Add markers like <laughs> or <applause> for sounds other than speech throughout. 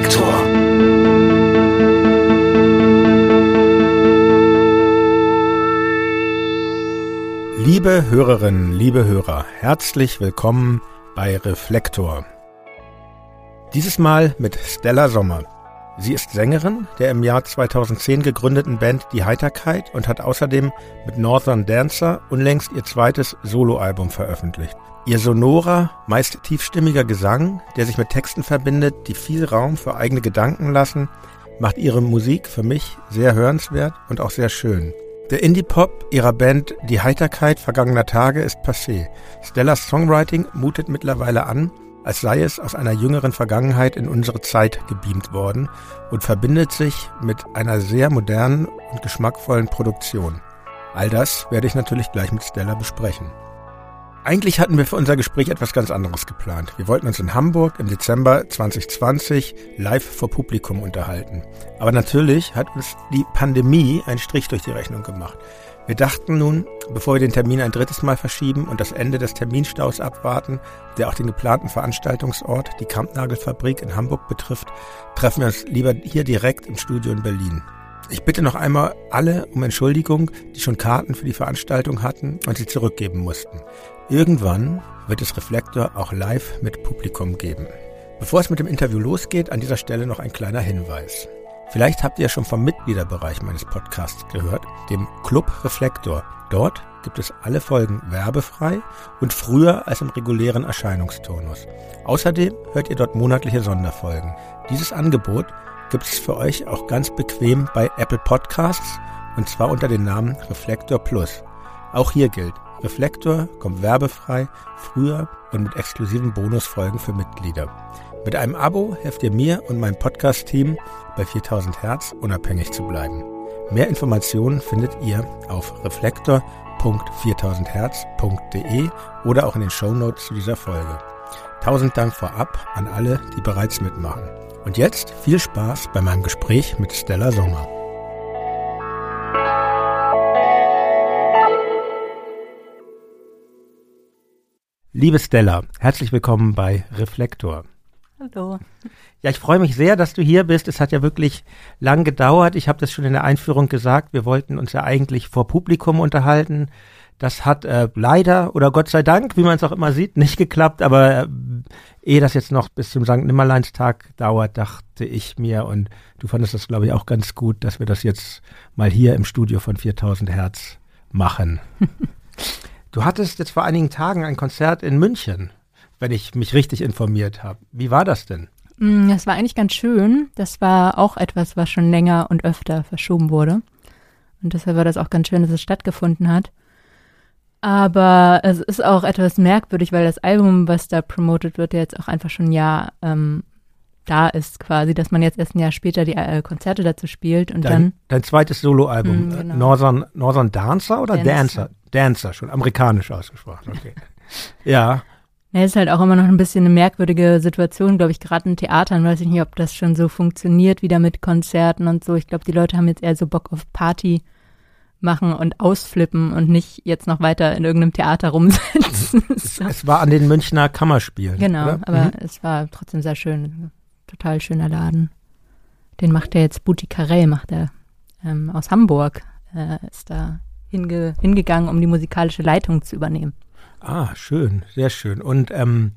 Reflektor. Liebe Hörerinnen, liebe Hörer, herzlich willkommen bei Reflektor. Dieses Mal mit Stella Sommer. Sie ist Sängerin der im Jahr 2010 gegründeten Band Die Heiterkeit und hat außerdem mit Northern Dancer unlängst ihr zweites Soloalbum veröffentlicht. Ihr sonorer, meist tiefstimmiger Gesang, der sich mit Texten verbindet, die viel Raum für eigene Gedanken lassen, macht ihre Musik für mich sehr hörenswert und auch sehr schön. Der Indie-Pop ihrer Band Die Heiterkeit vergangener Tage ist passé. Stellas Songwriting mutet mittlerweile an, als sei es aus einer jüngeren Vergangenheit in unsere Zeit gebeamt worden und verbindet sich mit einer sehr modernen und geschmackvollen Produktion. All das werde ich natürlich gleich mit Stella besprechen. Eigentlich hatten wir für unser Gespräch etwas ganz anderes geplant. Wir wollten uns in Hamburg im Dezember 2020 live vor Publikum unterhalten. Aber natürlich hat uns die Pandemie einen Strich durch die Rechnung gemacht. Wir dachten nun, bevor wir den Termin ein drittes Mal verschieben und das Ende des Terminstaus abwarten, der auch den geplanten Veranstaltungsort, die Kampnagelfabrik in Hamburg betrifft, treffen wir uns lieber hier direkt im Studio in Berlin. Ich bitte noch einmal alle um Entschuldigung, die schon Karten für die Veranstaltung hatten und sie zurückgeben mussten. Irgendwann wird es Reflektor auch live mit Publikum geben. Bevor es mit dem Interview losgeht, an dieser Stelle noch ein kleiner Hinweis. Vielleicht habt ihr schon vom Mitgliederbereich meines Podcasts gehört, dem Club Reflektor. Dort gibt es alle Folgen werbefrei und früher als im regulären Erscheinungsturnus. Außerdem hört ihr dort monatliche Sonderfolgen. Dieses Angebot gibt es für euch auch ganz bequem bei Apple Podcasts und zwar unter dem Namen Reflektor Plus. Auch hier gilt, Reflektor kommt werbefrei, früher und mit exklusiven Bonusfolgen für Mitglieder. Mit einem Abo helft ihr mir und meinem Podcast-Team bei 4000 Hertz unabhängig zu bleiben. Mehr Informationen findet ihr auf reflektor.4000herz.de oder auch in den Shownotes zu dieser Folge. Tausend Dank vorab an alle, die bereits mitmachen. Und jetzt viel Spaß bei meinem Gespräch mit Stella Sommer. Liebe Stella, herzlich willkommen bei Reflektor. Hallo. Ja, ich freue mich sehr, dass du hier bist. Es hat ja wirklich lang gedauert. Ich habe das schon in der Einführung gesagt. Wir wollten uns ja eigentlich vor Publikum unterhalten. Das hat äh, leider oder Gott sei Dank, wie man es auch immer sieht, nicht geklappt. Aber äh, ehe das jetzt noch bis zum St. Nimmerleinstag dauert, dachte ich mir und du fandest das, glaube ich, auch ganz gut, dass wir das jetzt mal hier im Studio von 4000 Hertz machen. <laughs> du hattest jetzt vor einigen Tagen ein Konzert in München wenn ich mich richtig informiert habe. Wie war das denn? Mm, das war eigentlich ganz schön. Das war auch etwas, was schon länger und öfter verschoben wurde. Und deshalb war das auch ganz schön, dass es stattgefunden hat. Aber es ist auch etwas merkwürdig, weil das Album, was da promotet wird, ja jetzt auch einfach schon ein Jahr ähm, da ist, quasi, dass man jetzt erst ein Jahr später die äh, Konzerte dazu spielt und dein, dann. Dein zweites Soloalbum, mm, genau. Northern, Northern Dancer oder Dancer? Dancer, Dancer schon amerikanisch ausgesprochen, okay. <laughs> ja. Ja, ist halt auch immer noch ein bisschen eine merkwürdige Situation, glaube ich, gerade in Theatern. Weiß ich nicht, ob das schon so funktioniert, wieder mit Konzerten und so. Ich glaube, die Leute haben jetzt eher so Bock auf Party machen und ausflippen und nicht jetzt noch weiter in irgendeinem Theater rumsitzen. so. Es war an den Münchner Kammerspielen. Genau, oder? aber mhm. es war trotzdem sehr schön. Total schöner Laden. Den macht er jetzt Boutique Carré, macht er ähm, aus Hamburg. Äh, ist da hinge hingegangen, um die musikalische Leitung zu übernehmen. Ah, schön, sehr schön. Und ähm,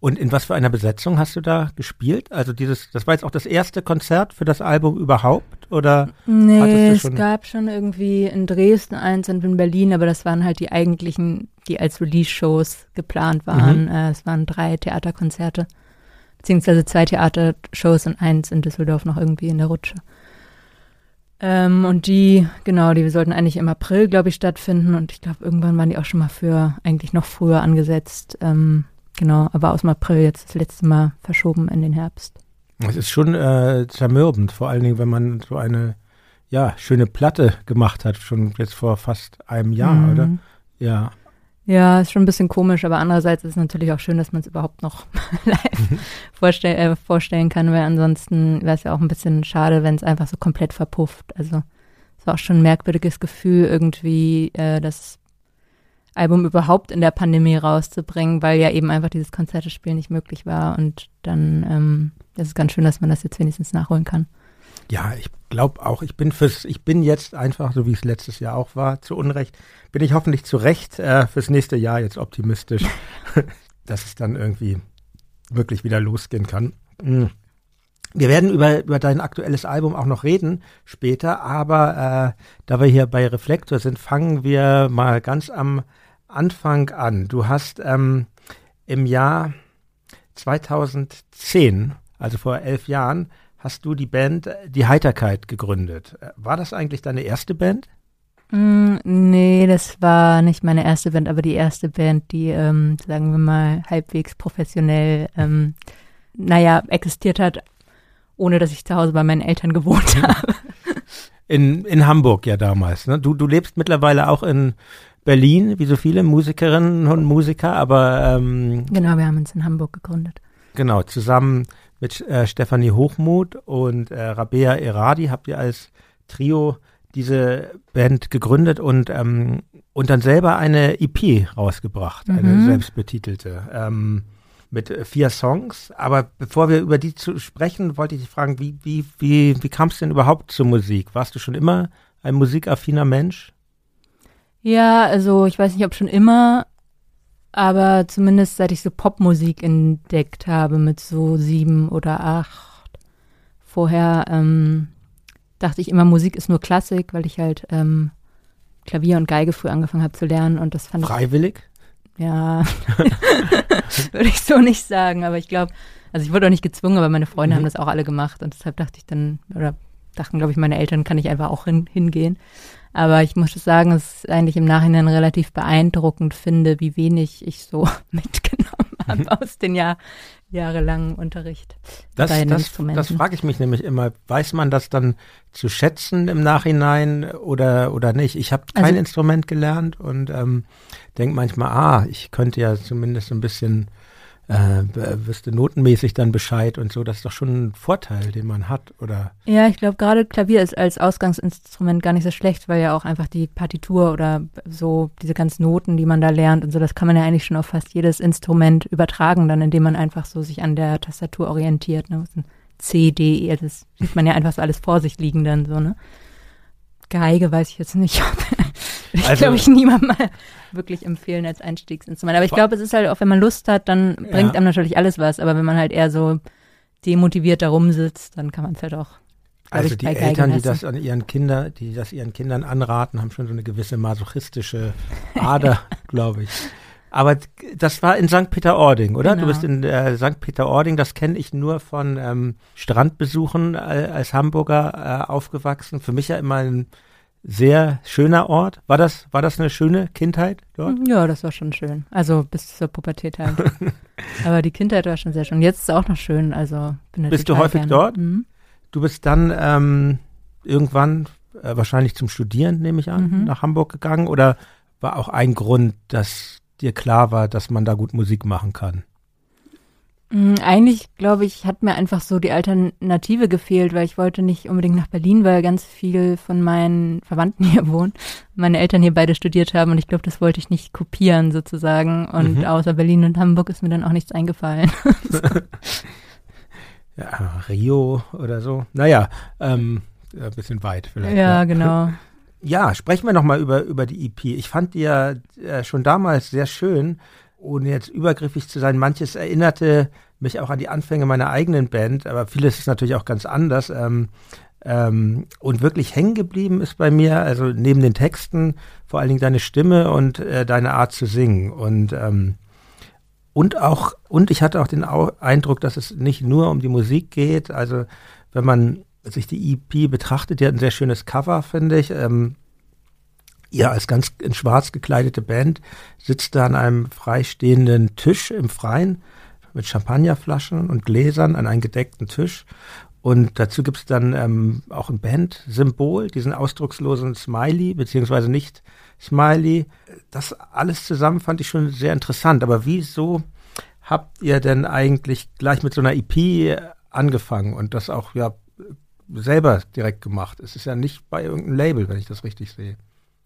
und in was für einer Besetzung hast du da gespielt? Also dieses, das war jetzt auch das erste Konzert für das Album überhaupt, oder? Nee, es gab schon irgendwie in Dresden eins und in Berlin, aber das waren halt die eigentlichen, die als Release-Shows geplant waren. Mhm. Es waren drei Theaterkonzerte, beziehungsweise zwei Theatershows und eins in Düsseldorf noch irgendwie in der Rutsche. Ähm, und die, genau, die sollten eigentlich im April, glaube ich, stattfinden. Und ich glaube, irgendwann waren die auch schon mal für eigentlich noch früher angesetzt. Ähm, genau, aber aus dem April jetzt das letzte Mal verschoben in den Herbst. Es ist schon äh, zermürbend, vor allen Dingen, wenn man so eine ja, schöne Platte gemacht hat, schon jetzt vor fast einem Jahr, mhm. oder? Ja. Ja, ist schon ein bisschen komisch, aber andererseits ist es natürlich auch schön, dass man es überhaupt noch <laughs> live vorstell äh, vorstellen kann, weil ansonsten wäre es ja auch ein bisschen schade, wenn es einfach so komplett verpufft. Also es war auch schon ein merkwürdiges Gefühl irgendwie, äh, dass Album überhaupt in der Pandemie rauszubringen, weil ja eben einfach dieses Konzertespiel nicht möglich war. Und dann ähm, ist es ganz schön, dass man das jetzt wenigstens nachholen kann. Ja, ich glaube auch, ich bin fürs, ich bin jetzt einfach, so wie es letztes Jahr auch war, zu Unrecht, bin ich hoffentlich zu Recht äh, fürs nächste Jahr jetzt optimistisch, <laughs> dass es dann irgendwie wirklich wieder losgehen kann. Mhm. Wir werden über, über dein aktuelles Album auch noch reden später, aber äh, da wir hier bei Reflektor sind, fangen wir mal ganz am Anfang an. Du hast ähm, im Jahr 2010, also vor elf Jahren, hast du die Band Die Heiterkeit gegründet. War das eigentlich deine erste Band? Mm, nee, das war nicht meine erste Band, aber die erste Band, die, ähm, sagen wir mal, halbwegs professionell, ähm, naja, existiert hat, ohne dass ich zu Hause bei meinen Eltern gewohnt habe. In, in Hamburg ja damals. Ne? Du, du lebst mittlerweile auch in Berlin, wie so viele Musikerinnen und Musiker, aber ähm, genau, wir haben uns in Hamburg gegründet. Genau, zusammen mit äh, Stefanie Hochmuth und äh, Rabea Eradi habt ihr als Trio diese Band gegründet und ähm, und dann selber eine EP rausgebracht, eine mhm. selbstbetitelte. Ähm, mit vier Songs. Aber bevor wir über die zu sprechen, wollte ich dich fragen, wie, wie, wie, wie kam es denn überhaupt zur Musik? Warst du schon immer ein musikaffiner Mensch? Ja, also ich weiß nicht, ob schon immer, aber zumindest seit ich so Popmusik entdeckt habe mit so sieben oder acht. Vorher ähm, dachte ich immer, Musik ist nur Klassik, weil ich halt ähm, Klavier und Geige früh angefangen habe zu lernen und das fand Freiwillig? ich. Ja, <laughs> würde ich so nicht sagen, aber ich glaube, also ich wurde auch nicht gezwungen, aber meine Freunde mhm. haben das auch alle gemacht und deshalb dachte ich dann, oder dachten, glaube ich, meine Eltern, kann ich einfach auch hin, hingehen. Aber ich muss sagen, dass ich eigentlich im Nachhinein relativ beeindruckend finde, wie wenig ich so <laughs> mitgenommen habe mhm. aus den Jahr, jahrelangen Unterricht. Das, das, das frage ich mich nämlich immer. Weiß man das dann zu schätzen im Nachhinein oder, oder nicht? Ich habe kein also, Instrument gelernt und ähm, denke manchmal, ah, ich könnte ja zumindest ein bisschen äh, wüsste notenmäßig dann Bescheid und so. Das ist doch schon ein Vorteil, den man hat, oder? Ja, ich glaube, gerade Klavier ist als Ausgangsinstrument gar nicht so schlecht, weil ja auch einfach die Partitur oder so diese ganzen Noten, die man da lernt und so, das kann man ja eigentlich schon auf fast jedes Instrument übertragen, dann indem man einfach so sich an der Tastatur orientiert. Ne? C, D, E, das sieht man ja einfach so alles vor sich liegen dann so, ne? Geige weiß ich jetzt nicht, <laughs> ob ich also, glaube ich niemandem mal <laughs> wirklich empfehlen als Einstiegsinstrument. Aber ich glaube, es ist halt auch, wenn man Lust hat, dann bringt ja. einem natürlich alles was. Aber wenn man halt eher so demotiviert da rumsitzt, dann kann man es halt auch. Also die Eltern, die das an ihren Kindern, die das ihren Kindern anraten, haben schon so eine gewisse masochistische Ader, <laughs> glaube ich. Aber das war in St. Peter-Ording, oder? Genau. Du bist in äh, St. Peter-Ording, das kenne ich nur von ähm, Strandbesuchen äh, als Hamburger äh, aufgewachsen. Für mich ja immer ein sehr schöner Ort. War das, war das eine schöne Kindheit dort? Ja, das war schon schön. Also bis zur Pubertät halt. <laughs> Aber die Kindheit war schon sehr schön. Jetzt ist es auch noch schön. Also bin Bist du häufig gerne. dort? Mhm. Du bist dann ähm, irgendwann äh, wahrscheinlich zum Studieren, nehme ich an, mhm. nach Hamburg gegangen oder war auch ein Grund, dass dir klar war, dass man da gut Musik machen kann? Mm, eigentlich, glaube ich, hat mir einfach so die Alternative gefehlt, weil ich wollte nicht unbedingt nach Berlin, weil ganz viel von meinen Verwandten <laughs> hier wohnen. Meine Eltern hier beide studiert haben und ich glaube, das wollte ich nicht kopieren sozusagen. Und mhm. außer Berlin und Hamburg ist mir dann auch nichts eingefallen. <laughs> ja, Rio oder so. Naja, ähm, ein bisschen weit vielleicht. Ja, ja. genau. Ja, sprechen wir nochmal über, über die EP. Ich fand die ja äh, schon damals sehr schön, ohne jetzt übergriffig zu sein. Manches erinnerte mich auch an die Anfänge meiner eigenen Band, aber vieles ist natürlich auch ganz anders. Ähm, ähm, und wirklich hängen geblieben ist bei mir, also neben den Texten, vor allen Dingen deine Stimme und äh, deine Art zu singen. Und, ähm, und auch, und ich hatte auch den Au Eindruck, dass es nicht nur um die Musik geht. Also wenn man sich die EP betrachtet, die hat ein sehr schönes Cover, finde ich. Ähm, ihr als ganz in schwarz gekleidete Band sitzt da an einem freistehenden Tisch im Freien mit Champagnerflaschen und Gläsern an einem gedeckten Tisch. Und dazu gibt es dann ähm, auch ein Band-Symbol, diesen ausdruckslosen Smiley, beziehungsweise nicht Smiley. Das alles zusammen fand ich schon sehr interessant. Aber wieso habt ihr denn eigentlich gleich mit so einer EP angefangen und das auch ja selber direkt gemacht? Es ist ja nicht bei irgendeinem Label, wenn ich das richtig sehe.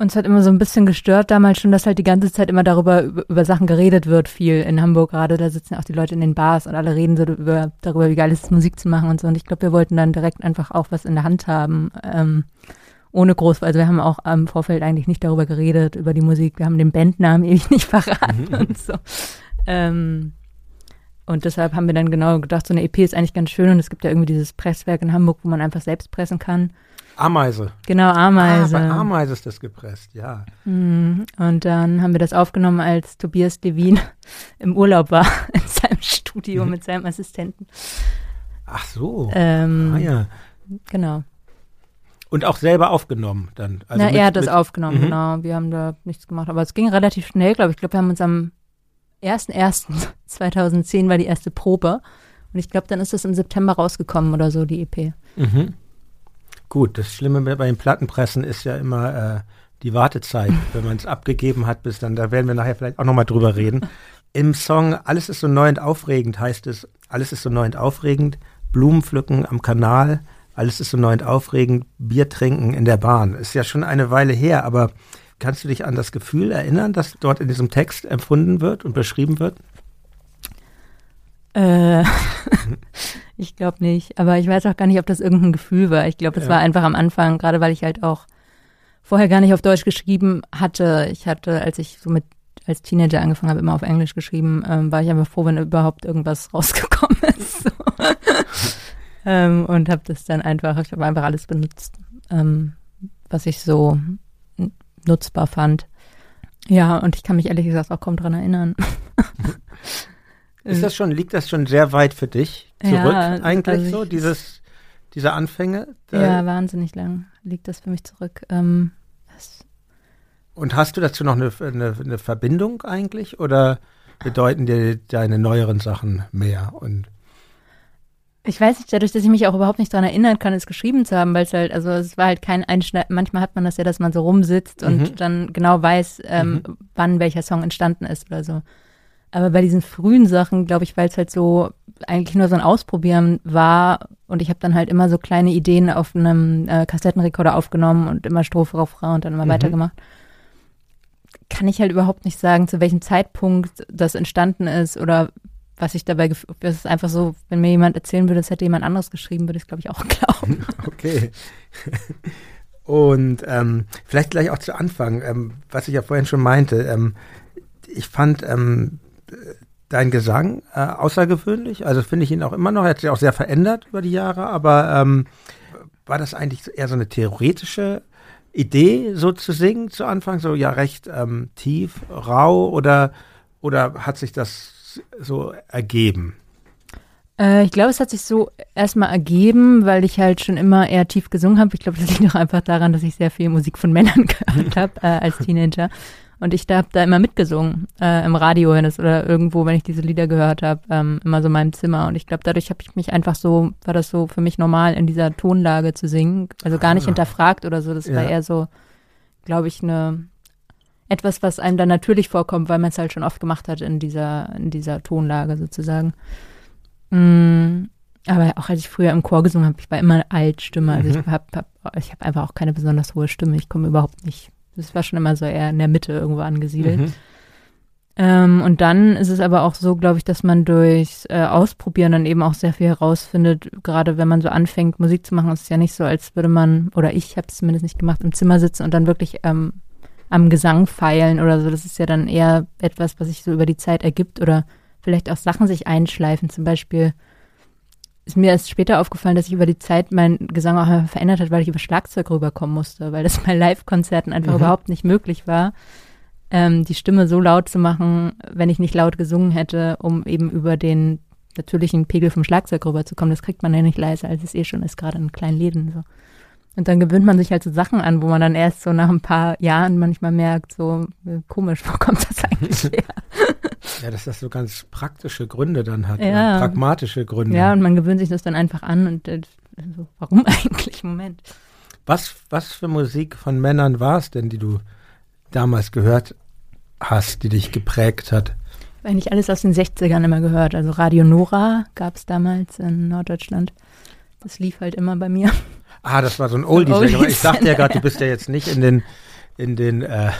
Uns hat immer so ein bisschen gestört damals schon, dass halt die ganze Zeit immer darüber, über, Sachen geredet wird, viel in Hamburg gerade. Da sitzen auch die Leute in den Bars und alle reden so über, darüber, wie geil es ist, Musik zu machen und so. Und ich glaube, wir wollten dann direkt einfach auch was in der Hand haben. Ähm, ohne groß, also wir haben auch am Vorfeld eigentlich nicht darüber geredet, über die Musik. Wir haben den Bandnamen <laughs> ewig nicht verraten mhm. und so. Ähm, und deshalb haben wir dann genau gedacht, so eine EP ist eigentlich ganz schön und es gibt ja irgendwie dieses Presswerk in Hamburg, wo man einfach selbst pressen kann. Ameise. Genau, Ameise. Ah, bei Ameise ist das gepresst, ja. Mhm. Und dann haben wir das aufgenommen, als Tobias Devin <laughs> im Urlaub war, <laughs> in seinem Studio mhm. mit seinem Assistenten. Ach so. Ähm, ah, ja. Genau. Und auch selber aufgenommen dann. Also Na, mit, er hat das aufgenommen, mhm. genau. Wir haben da nichts gemacht. Aber es ging relativ schnell, glaube ich. Ich glaube, wir haben uns am 1.1.2010 <laughs> war die erste Probe. Und ich glaube, dann ist das im September rausgekommen oder so, die EP. Mhm. Gut, das Schlimme bei den Plattenpressen ist ja immer äh, die Wartezeit, <laughs> wenn man es abgegeben hat, bis dann, da werden wir nachher vielleicht auch nochmal drüber reden. Im Song Alles ist so neu und aufregend heißt es, alles ist so neu und aufregend, Blumen pflücken am Kanal, alles ist so neu und aufregend, Bier trinken in der Bahn. Ist ja schon eine Weile her, aber kannst du dich an das Gefühl erinnern, das dort in diesem Text empfunden wird und beschrieben wird? Äh, <laughs> ich glaube nicht. Aber ich weiß auch gar nicht, ob das irgendein Gefühl war. Ich glaube, es ja. war einfach am Anfang, gerade weil ich halt auch vorher gar nicht auf Deutsch geschrieben hatte. Ich hatte, als ich so mit als Teenager angefangen habe, immer auf Englisch geschrieben, ähm, war ich einfach froh, wenn überhaupt irgendwas rausgekommen <laughs> ist. So. ähm, und habe das dann einfach, ich habe einfach alles benutzt, ähm, was ich so nutzbar fand. Ja, und ich kann mich ehrlich gesagt auch kaum dran erinnern. <laughs> Ist das schon, liegt das schon sehr weit für dich zurück ja, eigentlich also so, dieses, diese Anfänge? Ja, wahnsinnig lang liegt das für mich zurück. Ähm, und hast du dazu noch eine, eine, eine, Verbindung eigentlich oder bedeuten dir deine neueren Sachen mehr? Und ich weiß nicht, dadurch, dass ich mich auch überhaupt nicht daran erinnern kann, es geschrieben zu haben, weil es halt, also es war halt kein Einschneid. Manchmal hat man das ja, dass man so rumsitzt und mhm. dann genau weiß, ähm, mhm. wann welcher Song entstanden ist oder so. Aber bei diesen frühen Sachen, glaube ich, weil es halt so eigentlich nur so ein Ausprobieren war und ich habe dann halt immer so kleine Ideen auf einem äh, Kassettenrekorder aufgenommen und immer Strophe, Refrain und dann immer mhm. weitergemacht. Kann ich halt überhaupt nicht sagen, zu welchem Zeitpunkt das entstanden ist oder was ich dabei, das ist einfach so, wenn mir jemand erzählen würde, es hätte jemand anderes geschrieben, würde ich es, glaube ich, auch <laughs> glauben. <laughs> Okay. Und ähm, vielleicht gleich auch zu Anfang, ähm, was ich ja vorhin schon meinte, ähm, ich fand ähm, dein Gesang äh, außergewöhnlich. Also finde ich ihn auch immer noch. Er hat sich auch sehr verändert über die Jahre. Aber ähm, war das eigentlich eher so eine theoretische Idee, so zu singen zu Anfang? So ja recht ähm, tief, rau oder, oder hat sich das so ergeben? Äh, ich glaube, es hat sich so erstmal ergeben, weil ich halt schon immer eher tief gesungen habe. Ich glaube, das liegt auch einfach daran, dass ich sehr viel Musik von Männern <laughs> gehört habe äh, als Teenager. Und ich habe da immer mitgesungen, äh, im Radio wenn es, oder irgendwo, wenn ich diese Lieder gehört habe, ähm, immer so in meinem Zimmer. Und ich glaube, dadurch habe ich mich einfach so, war das so für mich normal, in dieser Tonlage zu singen. Also gar nicht ah. hinterfragt oder so. Das ja. war eher so, glaube ich, eine etwas, was einem dann natürlich vorkommt, weil man es halt schon oft gemacht hat in dieser, in dieser Tonlage sozusagen. Mm, aber auch als ich früher im Chor gesungen habe, ich war immer eine Altstimme. Also mhm. ich habe hab, ich hab einfach auch keine besonders hohe Stimme. Ich komme überhaupt nicht das war schon immer so eher in der Mitte irgendwo angesiedelt. Mhm. Ähm, und dann ist es aber auch so, glaube ich, dass man durchs äh, Ausprobieren dann eben auch sehr viel herausfindet. Gerade wenn man so anfängt, Musik zu machen, ist es ja nicht so, als würde man, oder ich habe es zumindest nicht gemacht, im Zimmer sitzen und dann wirklich ähm, am Gesang feilen oder so. Das ist ja dann eher etwas, was sich so über die Zeit ergibt oder vielleicht auch Sachen sich einschleifen. Zum Beispiel ist mir erst später aufgefallen, dass sich über die Zeit mein Gesang auch verändert hat, weil ich über Schlagzeug rüberkommen musste, weil das <laughs> bei Live-Konzerten einfach mhm. überhaupt nicht möglich war, ähm, die Stimme so laut zu machen, wenn ich nicht laut gesungen hätte, um eben über den natürlichen Pegel vom Schlagzeug rüberzukommen. Das kriegt man ja nicht leiser, als es eh schon ist, gerade in kleinen Läden so. Und dann gewöhnt man sich halt so Sachen an, wo man dann erst so nach ein paar Jahren manchmal merkt, so äh, komisch, <laughs> wo kommt das eigentlich <laughs> her? Ja, dass das so ganz praktische Gründe dann hat, ja. pragmatische Gründe. Ja, und man gewöhnt sich das dann einfach an und äh, also, warum <laughs> eigentlich? Moment. Was, was für Musik von Männern war es denn, die du damals gehört hast, die dich geprägt hat? Eigentlich alles aus den 60ern immer gehört. Also Radio Nora gab es damals in Norddeutschland. Das lief halt immer bei mir. Ah, das war so ein Oldie. So Oldie ich dachte ja gerade, du bist ja jetzt nicht in den in den, äh,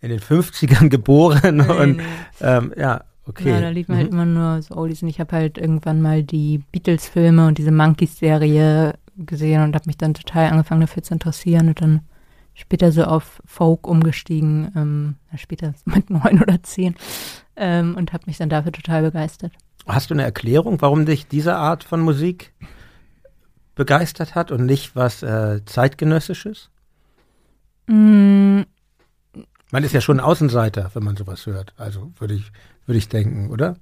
in den 50ern geboren nee, und nee. Ähm, ja, okay. Ja, da liefen halt mhm. halt immer nur so Oldies und ich habe halt irgendwann mal die Beatles-Filme und diese Monkeys-Serie gesehen und habe mich dann total angefangen dafür zu interessieren und dann später so auf Folk umgestiegen, ähm, später <laughs> mit neun oder zehn ähm, und habe mich dann dafür total begeistert. Hast du eine Erklärung, warum dich diese Art von Musik begeistert hat und nicht was äh, zeitgenössisches? Mm. Man ist ja schon Außenseiter, wenn man sowas hört. Also würde ich, würde ich denken, oder?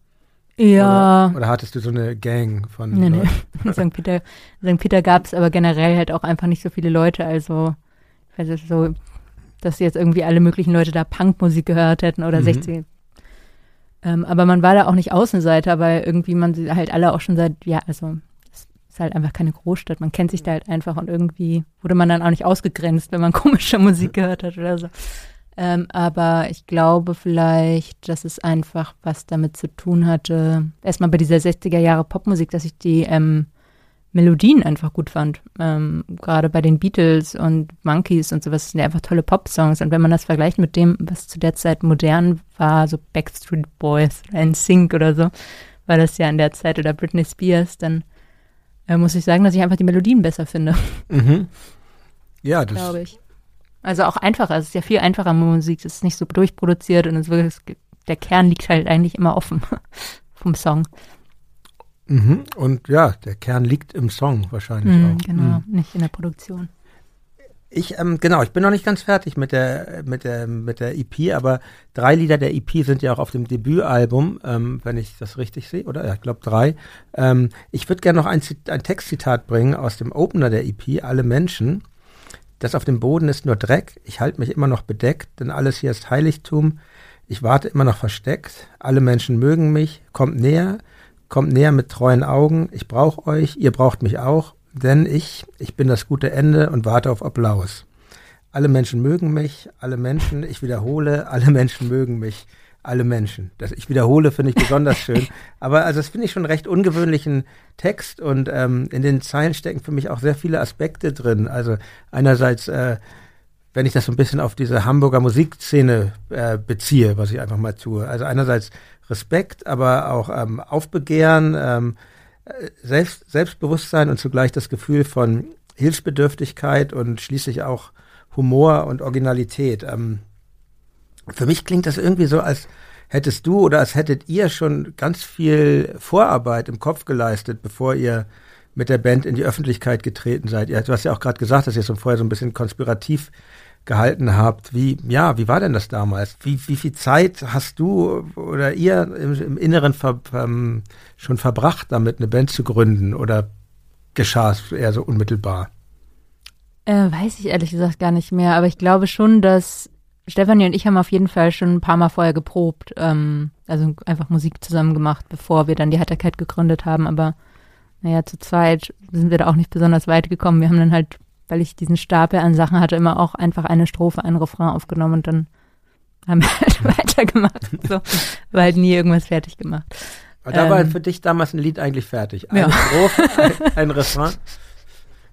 Ja. Oder, oder, hattest du so eine Gang von. Nee, nee. St. <laughs> Peter, St. Peter gab es aber generell halt auch einfach nicht so viele Leute. Also, ich weiß nicht, so, dass jetzt irgendwie alle möglichen Leute da Punkmusik gehört hätten oder mhm. 60. Ähm, aber man war da auch nicht Außenseiter, weil irgendwie man sie halt alle auch schon seit, ja, also ist halt einfach keine Großstadt. Man kennt sich da halt einfach und irgendwie wurde man dann auch nicht ausgegrenzt, wenn man <laughs> komische Musik gehört hat oder so. Ähm, aber ich glaube vielleicht, dass es einfach was damit zu tun hatte. Erstmal bei dieser 60er Jahre Popmusik, dass ich die ähm, Melodien einfach gut fand. Ähm, Gerade bei den Beatles und Monkeys und sowas sind ja einfach tolle Pop-Songs. Und wenn man das vergleicht mit dem, was zu der Zeit modern war, so Backstreet Boys oder Sync oder so, war das ja in der Zeit oder Britney Spears, dann äh, muss ich sagen, dass ich einfach die Melodien besser finde. Mhm. Ja, das glaube ich. Also auch einfacher. Es ist ja viel einfacher Musik. Es ist nicht so durchproduziert und es wirklich, der Kern liegt halt eigentlich immer offen <laughs> vom Song. Mhm. Und ja, der Kern liegt im Song wahrscheinlich mhm, auch. Genau, mhm. nicht in der Produktion. Ich, ähm, genau, ich bin noch nicht ganz fertig mit der, mit der, mit der EP, aber drei Lieder der EP sind ja auch auf dem Debütalbum, ähm, wenn ich das richtig sehe, oder? Ja, ich glaube drei. Ähm, ich würde gerne noch ein, ein Textzitat bringen aus dem Opener der EP, Alle Menschen. Das auf dem Boden ist nur Dreck, ich halte mich immer noch bedeckt, denn alles hier ist Heiligtum. Ich warte immer noch versteckt, alle Menschen mögen mich, kommt näher, kommt näher mit treuen Augen, ich brauche euch, ihr braucht mich auch, denn ich, ich bin das gute Ende und warte auf Applaus. Alle Menschen mögen mich, alle Menschen, ich wiederhole, alle Menschen mögen mich, alle Menschen. Das ich wiederhole, finde ich besonders schön. <laughs> Aber also das finde ich schon einen recht ungewöhnlichen Text und ähm, in den Zeilen stecken für mich auch sehr viele Aspekte drin. Also einerseits äh, wenn ich das so ein bisschen auf diese Hamburger Musikszene äh, beziehe, was ich einfach mal tue. Also einerseits Respekt, aber auch ähm, Aufbegehren, ähm, Selbst, Selbstbewusstsein und zugleich das Gefühl von Hilfsbedürftigkeit und schließlich auch Humor und Originalität. Ähm, für mich klingt das irgendwie so, als hättest du oder als hättet ihr schon ganz viel Vorarbeit im Kopf geleistet, bevor ihr mit der Band in die Öffentlichkeit getreten seid. du hast ja auch gerade gesagt, dass ihr schon vorher so ein bisschen konspirativ gehalten habt. Wie, ja, wie war denn das damals? Wie, wie viel Zeit hast du oder ihr im, im Inneren ver, ähm, schon verbracht, damit eine Band zu gründen? Oder geschah es eher so unmittelbar? Äh, weiß ich ehrlich gesagt gar nicht mehr, aber ich glaube schon, dass Stefanie und ich haben auf jeden Fall schon ein paar Mal vorher geprobt, ähm, also einfach Musik zusammen gemacht, bevor wir dann die Heiterkeit gegründet haben, aber naja, zu zweit sind wir da auch nicht besonders weit gekommen. Wir haben dann halt weil ich diesen Stapel an Sachen hatte, immer auch einfach eine Strophe, ein Refrain aufgenommen und dann haben wir <laughs> halt weitergemacht. So, war halt nie irgendwas fertig gemacht. Aber da ähm, war für dich damals ein Lied eigentlich fertig. Eine ja. Strophe, ein, ein Refrain.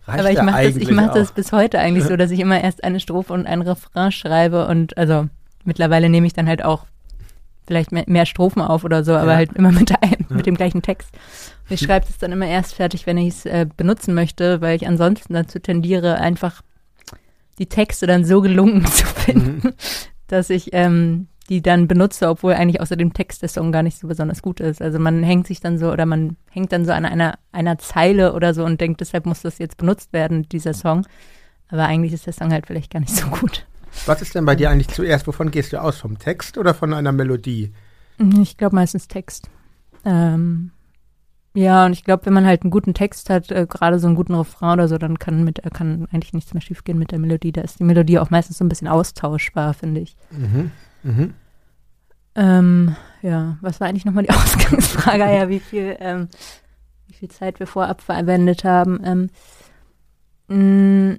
Reicht <laughs> Aber ich mache das, ich mach das bis heute eigentlich so, dass ich immer erst eine Strophe und ein Refrain schreibe und also mittlerweile nehme ich dann halt auch vielleicht mehr, mehr Strophen auf oder so, aber ja. halt immer mit, einem, mit dem gleichen Text. Ich schreibe es dann immer erst fertig, wenn ich es äh, benutzen möchte, weil ich ansonsten dazu tendiere, einfach die Texte dann so gelungen <laughs> zu finden, mhm. dass ich ähm, die dann benutze, obwohl eigentlich außer dem Text der Song gar nicht so besonders gut ist. Also man hängt sich dann so oder man hängt dann so an einer, einer Zeile oder so und denkt, deshalb muss das jetzt benutzt werden, dieser Song. Aber eigentlich ist der Song halt vielleicht gar nicht so gut. Was ist denn bei dir eigentlich zuerst? Wovon gehst du aus? Vom Text oder von einer Melodie? Ich glaube meistens Text. Ähm, ja, und ich glaube, wenn man halt einen guten Text hat, äh, gerade so einen guten Refrain oder so, dann kann mit kann eigentlich nichts mehr schiefgehen mit der Melodie. Da ist die Melodie auch meistens so ein bisschen austauschbar, finde ich. Mhm. Mhm. Ähm, ja, was war eigentlich nochmal die <laughs> Ausgangsfrage? ja, wie viel, ähm, wie viel Zeit wir vorab verwendet haben. Ähm, mh,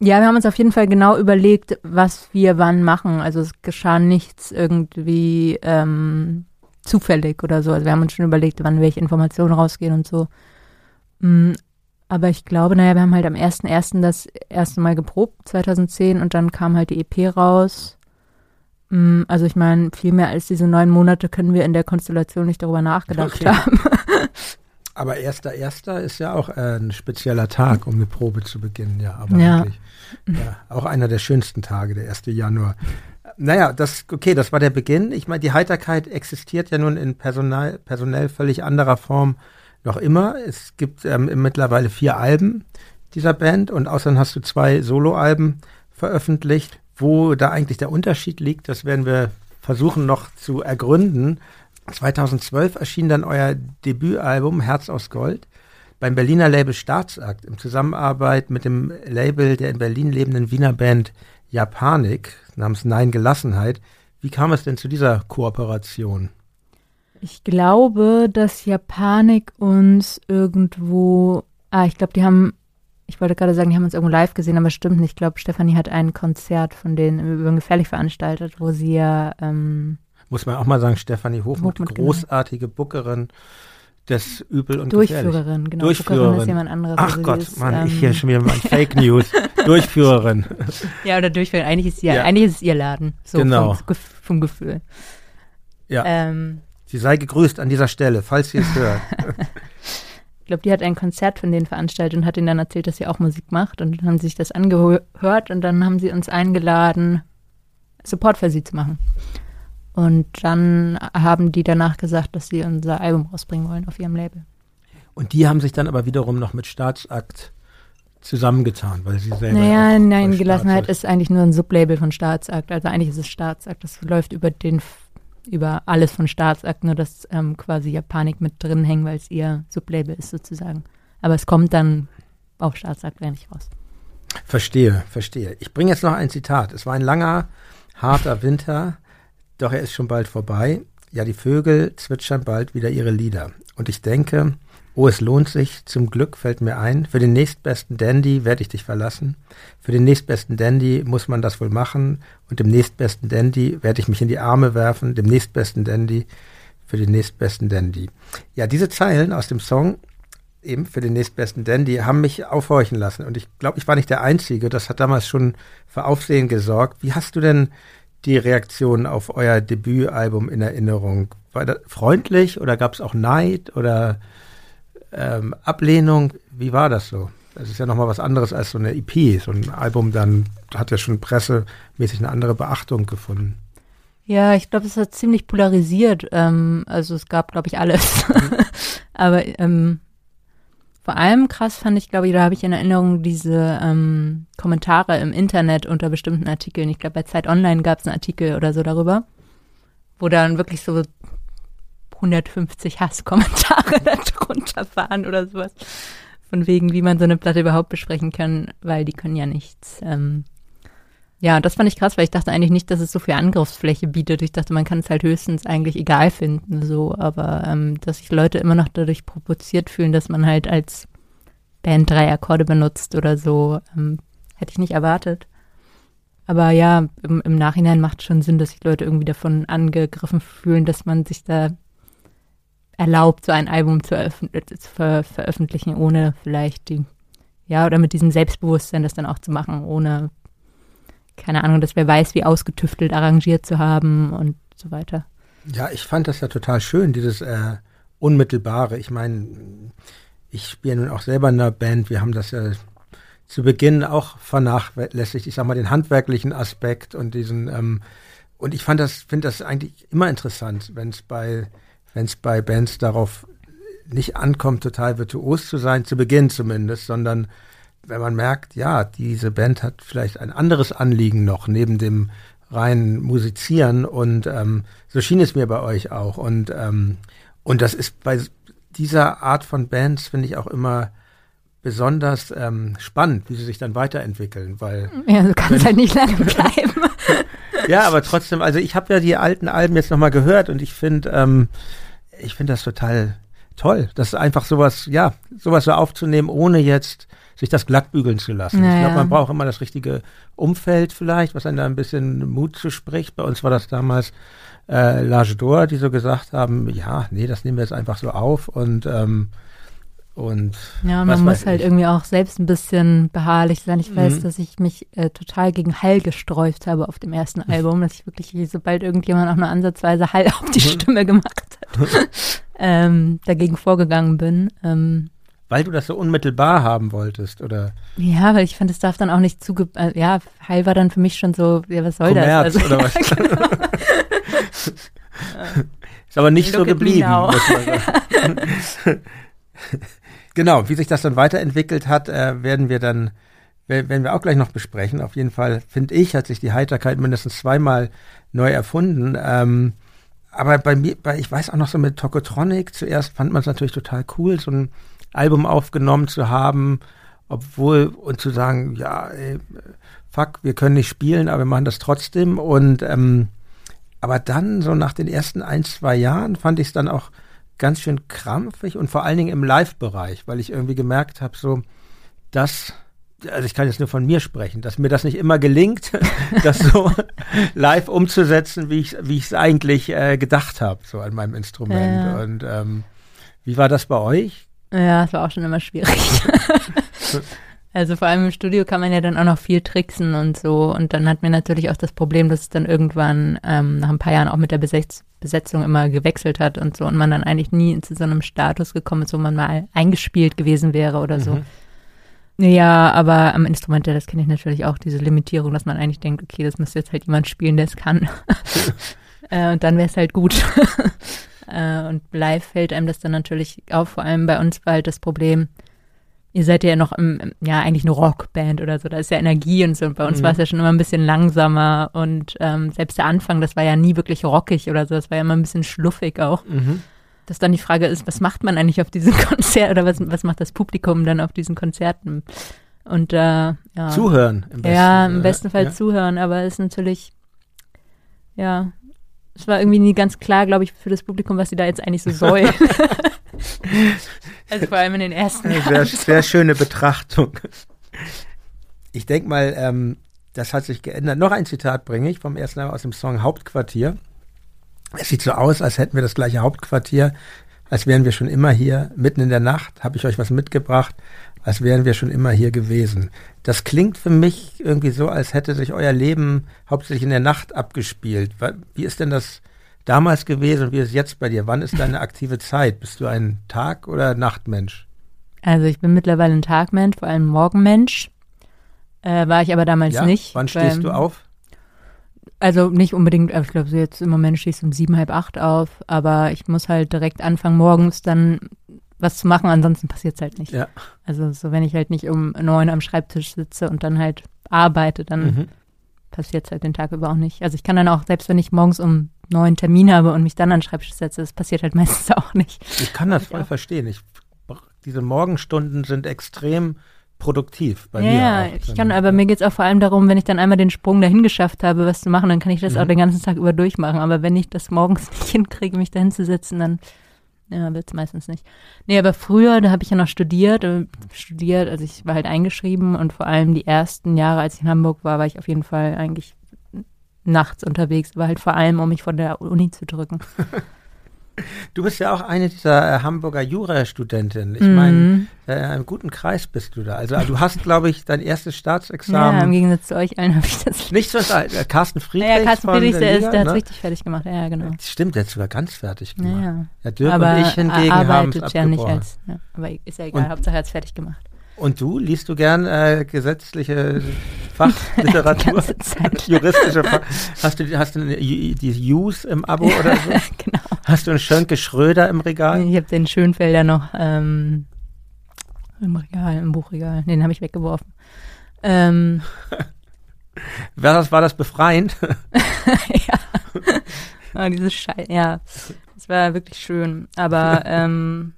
ja, wir haben uns auf jeden Fall genau überlegt, was wir wann machen. Also es geschah nichts irgendwie ähm, zufällig oder so. Also wir haben uns schon überlegt, wann welche Informationen rausgehen und so. Mm, Aber ich glaube, naja, wir haben halt am 1.1. das erste Mal geprobt, 2010, und dann kam halt die EP raus. Mm, also ich meine, viel mehr als diese neun Monate können wir in der Konstellation nicht darüber nachgedacht okay. haben. <laughs> Aber erster erster ist ja auch äh, ein spezieller Tag, um eine Probe zu beginnen, ja. Aber ja. wirklich, ja, auch einer der schönsten Tage, der 1. Januar. Naja, das, okay, das war der Beginn. Ich meine, die Heiterkeit existiert ja nun in personal, personell völlig anderer Form noch immer. Es gibt ähm, mittlerweile vier Alben dieser Band und außerdem hast du zwei Soloalben veröffentlicht. Wo da eigentlich der Unterschied liegt, das werden wir versuchen noch zu ergründen. 2012 erschien dann euer Debütalbum Herz aus Gold beim Berliner Label Staatsakt in Zusammenarbeit mit dem Label der in Berlin lebenden Wiener Band Japanik namens Nein Gelassenheit. Wie kam es denn zu dieser Kooperation? Ich glaube, dass Japanik uns irgendwo, ah, ich glaube, die haben, ich wollte gerade sagen, die haben uns irgendwo live gesehen, aber stimmt nicht. Ich glaube, Stefanie hat ein Konzert von denen über gefährlich veranstaltet, wo sie ja, ähm, muss man auch mal sagen, Stefanie Hochmuth, Hochmuth genau. großartige genau. Bookerin des Übel und Durchführerin, genau. Durchführerin. Bookerin ist jemand anderes. Ach also Gott, Mann, ähm, ich hier schon wieder mal Fake News. <laughs> Durchführerin. Ja, oder Durchführerin. Eigentlich ist, ihr, ja. eigentlich ist es ihr Laden. So genau. Vom, vom Gefühl. Ja. Ähm, Sie sei gegrüßt an dieser Stelle, falls Sie es hört. <laughs> ich glaube, die hat ein Konzert von denen veranstaltet und hat ihnen dann erzählt, dass sie auch Musik macht. Und dann haben sie sich das angehört und dann haben sie uns eingeladen, Support für sie zu machen. Und dann haben die danach gesagt, dass sie unser Album rausbringen wollen auf ihrem Label. Und die haben sich dann aber wiederum noch mit Staatsakt zusammengetan, weil sie selber. Naja, nein, Gelassenheit ist eigentlich nur ein Sublabel von Staatsakt. Also eigentlich ist es Staatsakt. Das läuft über den über alles von Staatsakt, nur dass ähm, quasi Japanik mit drin hängen, weil es ihr Sublabel ist sozusagen. Aber es kommt dann auf Staatsakt gar nicht raus. Verstehe, verstehe. Ich bringe jetzt noch ein Zitat. Es war ein langer, harter Winter, doch er ist schon bald vorbei. Ja, die Vögel zwitschern bald wieder ihre Lieder. Und ich denke, Oh, es lohnt sich, zum Glück fällt mir ein, für den nächstbesten Dandy werde ich dich verlassen. Für den nächstbesten Dandy muss man das wohl machen und dem nächstbesten Dandy werde ich mich in die Arme werfen, dem nächstbesten Dandy für den nächstbesten Dandy. Ja, diese Zeilen aus dem Song eben für den nächstbesten Dandy haben mich aufhorchen lassen und ich glaube, ich war nicht der Einzige, das hat damals schon für Aufsehen gesorgt. Wie hast du denn die Reaktion auf euer Debütalbum in Erinnerung? War das freundlich oder gab es auch Neid oder ähm, Ablehnung, wie war das so? Das ist ja nochmal was anderes als so eine EP. So ein Album dann hat ja schon pressemäßig eine andere Beachtung gefunden. Ja, ich glaube, es hat ziemlich polarisiert. Ähm, also es gab, glaube ich, alles. <laughs> Aber ähm, vor allem krass fand ich, glaube ich, da habe ich in Erinnerung diese ähm, Kommentare im Internet unter bestimmten Artikeln. Ich glaube, bei Zeit Online gab es einen Artikel oder so darüber, wo dann wirklich so 150 Hasskommentare <laughs> darunter fahren oder sowas. Von wegen, wie man so eine Platte überhaupt besprechen kann, weil die können ja nichts. Ähm, ja, das fand ich krass, weil ich dachte eigentlich nicht, dass es so viel Angriffsfläche bietet. Ich dachte, man kann es halt höchstens eigentlich egal finden, so, aber ähm, dass sich Leute immer noch dadurch provoziert fühlen, dass man halt als Band drei Akkorde benutzt oder so, ähm, hätte ich nicht erwartet. Aber ja, im, im Nachhinein macht schon Sinn, dass sich Leute irgendwie davon angegriffen fühlen, dass man sich da erlaubt, so ein Album zu, zu ver veröffentlichen, ohne vielleicht die, ja, oder mit diesem Selbstbewusstsein das dann auch zu machen, ohne, keine Ahnung, dass wer weiß, wie ausgetüftelt arrangiert zu haben und so weiter. Ja, ich fand das ja total schön, dieses äh, Unmittelbare. Ich meine, ich spiele nun auch selber in einer Band, wir haben das ja zu Beginn auch vernachlässigt, ich sag mal, den handwerklichen Aspekt und diesen, ähm, und ich fand das, finde das eigentlich immer interessant, wenn es bei wenn es bei Bands darauf nicht ankommt, total virtuos zu sein, zu Beginn zumindest, sondern wenn man merkt, ja, diese Band hat vielleicht ein anderes Anliegen noch neben dem reinen Musizieren und ähm, so schien es mir bei euch auch und ähm, und das ist bei dieser Art von Bands finde ich auch immer besonders ähm, spannend, wie sie sich dann weiterentwickeln, weil ja, du kannst halt nicht lange bleiben. <laughs> ja, aber trotzdem, also ich habe ja die alten Alben jetzt nochmal gehört und ich finde, ähm, ich finde das total toll, das einfach sowas, ja, sowas so aufzunehmen, ohne jetzt sich das glattbügeln zu lassen. Naja. Ich glaube, man braucht immer das richtige Umfeld vielleicht, was einem da ein bisschen Mut zuspricht. Bei uns war das damals äh, L'Age d'Or, die so gesagt haben, ja, nee, das nehmen wir jetzt einfach so auf und ähm, Und ja, man muss halt irgendwie auch selbst ein bisschen beharrlich sein. Ich weiß, mhm. dass ich mich äh, total gegen Hall gesträuft habe auf dem ersten <laughs> Album, dass ich wirklich, sobald irgendjemand auch nur ansatzweise Hall auf die mhm. <laughs> Stimme gemacht hat, <laughs> ähm, dagegen vorgegangen bin. Ähm, weil du das so unmittelbar haben wolltest, oder? Ja, weil ich fand, es darf dann auch nicht zuge... Äh, ja, Heil war dann für mich schon so, ja, was soll Kommerz, das? Also, oder was? <laughs> genau. <laughs> Ist aber nicht Look so geblieben, muss man sagen. <laughs> genau, wie sich das dann weiterentwickelt hat, äh, werden wir dann werden wir auch gleich noch besprechen. Auf jeden Fall, finde ich, hat sich die Heiterkeit mindestens zweimal neu erfunden. Ähm, aber bei mir, bei, ich weiß auch noch so mit Tokotronic, zuerst fand man es natürlich total cool, so ein Album aufgenommen zu haben, obwohl und zu sagen, ja, ey, fuck, wir können nicht spielen, aber wir machen das trotzdem. Und ähm, aber dann, so nach den ersten ein, zwei Jahren, fand ich es dann auch ganz schön krampfig und vor allen Dingen im Live-Bereich, weil ich irgendwie gemerkt habe, so, dass also ich kann jetzt nur von mir sprechen, dass mir das nicht immer gelingt, <laughs> das so <laughs> live umzusetzen, wie ich wie ich es eigentlich äh, gedacht habe, so an meinem Instrument. Ja. Und ähm, wie war das bei euch? Ja, es war auch schon immer schwierig. <laughs> also vor allem im Studio kann man ja dann auch noch viel tricksen und so. Und dann hat mir natürlich auch das Problem, dass es dann irgendwann ähm, nach ein paar Jahren auch mit der Besetz Besetzung immer gewechselt hat und so. Und man dann eigentlich nie zu so einem Status gekommen ist, wo man mal eingespielt gewesen wäre oder mhm. so. Ja, aber am Instrument, das kenne ich natürlich auch, diese Limitierung, dass man eigentlich denkt, okay, das müsste jetzt halt jemand spielen, der es kann. <laughs> äh, und dann wäre es halt gut. Äh, und live fällt einem das dann natürlich auf. Vor allem bei uns war halt das Problem, ihr seid ja noch im, ja eigentlich eine Rockband oder so, da ist ja Energie und so. Und bei uns mhm. war es ja schon immer ein bisschen langsamer und ähm, selbst der Anfang, das war ja nie wirklich rockig oder so, das war ja immer ein bisschen schluffig auch. Mhm. Dass dann die Frage ist, was macht man eigentlich auf diesen <laughs> Konzerten oder was, was macht das Publikum dann auf diesen Konzerten? Und äh, ja. Zuhören im besten Ja, im besten Fall ja. zuhören, aber es ist natürlich, ja, es war irgendwie nie ganz klar, glaube ich, für das Publikum, was sie da jetzt eigentlich so sollen. <laughs> <laughs> also vor allem in den ersten Jahren. Sehr, sehr schöne Betrachtung. Ich denke mal, ähm, das hat sich geändert. Noch ein Zitat bringe ich vom ersten Jahr aus dem Song Hauptquartier. Es sieht so aus, als hätten wir das gleiche Hauptquartier, als wären wir schon immer hier. Mitten in der Nacht habe ich euch was mitgebracht, als wären wir schon immer hier gewesen. Das klingt für mich irgendwie so, als hätte sich euer Leben hauptsächlich in der Nacht abgespielt. Wie ist denn das damals gewesen und wie ist es jetzt bei dir? Wann ist deine aktive Zeit? Bist du ein Tag- oder Nachtmensch? Also ich bin mittlerweile ein Tagmensch, vor allem Morgenmensch. Äh, war ich aber damals ja? nicht. Wann stehst du auf? Also nicht unbedingt, ich glaube, so jetzt im Moment stehe ich um sieben, halb acht auf, aber ich muss halt direkt anfangen, morgens dann was zu machen, ansonsten passiert es halt nicht. Ja. Also so, wenn ich halt nicht um neun am Schreibtisch sitze und dann halt arbeite, dann mhm. passiert es halt den Tag über auch nicht. Also ich kann dann auch, selbst wenn ich morgens um neun Termin habe und mich dann an den Schreibtisch setze, das passiert halt <laughs> meistens auch nicht. Ich kann das voll verstehen. Ich, diese Morgenstunden sind extrem produktiv bei ja, mir. Ja, ich kann, aber mir geht es auch vor allem darum, wenn ich dann einmal den Sprung dahin geschafft habe, was zu machen, dann kann ich das mhm. auch den ganzen Tag über durchmachen. Aber wenn ich das morgens <laughs> nicht hinkriege, mich dahin zu setzen, dann ja, wird's meistens nicht. Nee, aber früher, da habe ich ja noch studiert, äh, studiert, also ich war halt eingeschrieben und vor allem die ersten Jahre, als ich in Hamburg war, war ich auf jeden Fall eigentlich nachts unterwegs, aber halt vor allem, um mich von der Uni zu drücken. <laughs> Du bist ja auch eine dieser äh, Hamburger Jurastudentinnen. Ich mhm. meine, äh, im guten Kreis bist du da. Also du hast, glaube ich, dein erstes Staatsexamen. Ja, im Gegensatz zu euch allen habe ich das. Nicht so äh, <laughs> Carsten Friedrich. Ja, Carsten Friedrich, der, ist, der hat es richtig fertig gemacht. Ja, genau. Stimmt, der hat sogar ganz fertig gemacht. Ja, ja Dirk aber und ich hingegen haben es ja nicht als, ja, aber ist ja egal, und, Hauptsache er hat es fertig gemacht. Und du, liest du gern äh, gesetzliche Fachliteratur? <laughs> <laughs> Juristische Fach Hast du, hast du die Use im Abo oder so? <laughs> genau. Hast du einen Schönke Schröder im Regal? Ich habe den Schönfelder noch ähm, im Regal, im Buchregal. Den habe ich weggeworfen. Ähm, war, das, war das befreiend? ja. Oh, dieses Scheiß, ja. Es war wirklich schön. Aber ähm,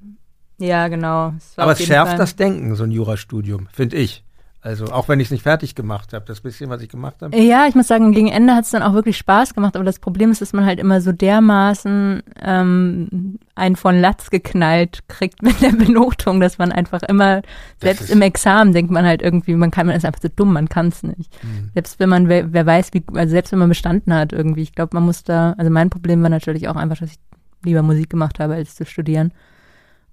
ja, genau. Es Aber es schärft Fall. das Denken, so ein Jurastudium, finde ich. Also auch wenn ich es nicht fertig gemacht habe, das bisschen, was ich gemacht habe. Ja, ich muss sagen, gegen Ende hat es dann auch wirklich Spaß gemacht. Aber das Problem ist, dass man halt immer so dermaßen ähm, einen von Latz geknallt kriegt mit der Benotung, dass man einfach immer, selbst im Examen denkt man halt irgendwie, man kann, man ist einfach so dumm, man kann es nicht. Mhm. Selbst wenn man, wer, wer, weiß, wie, also selbst wenn man bestanden hat irgendwie. Ich glaube, man muss da, also mein Problem war natürlich auch einfach, dass ich lieber Musik gemacht habe, als zu studieren.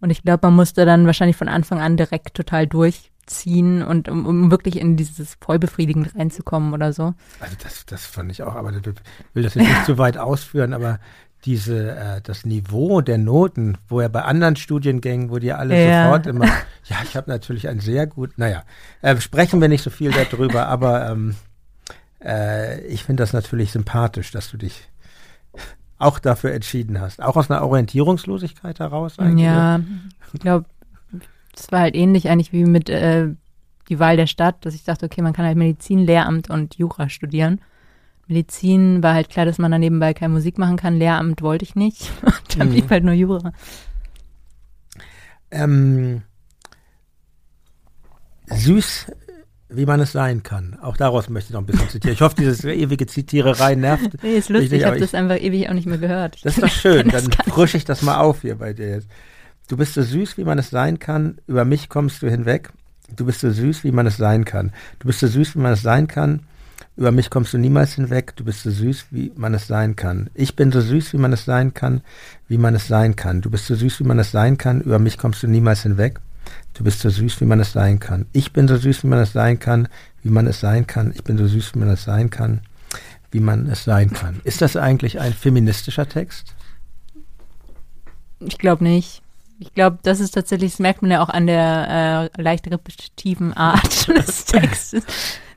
Und ich glaube, man musste dann wahrscheinlich von Anfang an direkt total durchziehen und um, um wirklich in dieses vollbefriedigend reinzukommen oder so. Also das, das fand ich auch, aber ich will das jetzt nicht zu weit ausführen, aber diese, äh, das Niveau der Noten, wo er bei anderen Studiengängen, wo die alle ja. sofort immer, ja, ich habe natürlich ein sehr gut, naja, äh, sprechen wir nicht so viel darüber, aber ähm, äh, ich finde das natürlich sympathisch, dass du dich auch dafür entschieden hast. Auch aus einer Orientierungslosigkeit heraus eigentlich? Ja, ich glaube, es war halt ähnlich eigentlich wie mit äh, die Wahl der Stadt, dass ich dachte, okay, man kann halt Medizin, Lehramt und Jura studieren. Medizin war halt klar, dass man da nebenbei keine Musik machen kann. Lehramt wollte ich nicht. <laughs> da mhm. blieb halt nur Jura. Ähm, süß wie man es sein kann. Auch daraus möchte ich noch ein bisschen zitieren. Ich hoffe, diese ewige Zitiererei nervt. Nee, ist lustig, nicht, ich habe das einfach ewig auch nicht mehr gehört. Das ist doch schön, <laughs> dann frische ich das mal auf hier bei dir jetzt. Du bist so süß, wie man es sein kann. Über mich kommst du hinweg. Du bist so süß, wie man es sein kann. Du bist so süß, wie man es sein kann. Über mich kommst du niemals hinweg. Du bist so süß, wie man es sein kann. Ich bin so süß, wie man es sein kann, wie man es sein kann. Du bist so süß, wie man es sein kann. Über mich kommst du niemals hinweg. Du bist so süß, wie man es sein kann. Ich bin so süß, wie man es sein kann, wie man es sein kann. Ich bin so süß, wie man es sein kann, wie man es sein kann. Ist das eigentlich ein feministischer Text? Ich glaube nicht. Ich glaube, das ist tatsächlich, das merkt man ja auch an der äh, leicht repetitiven Art <laughs> des Textes.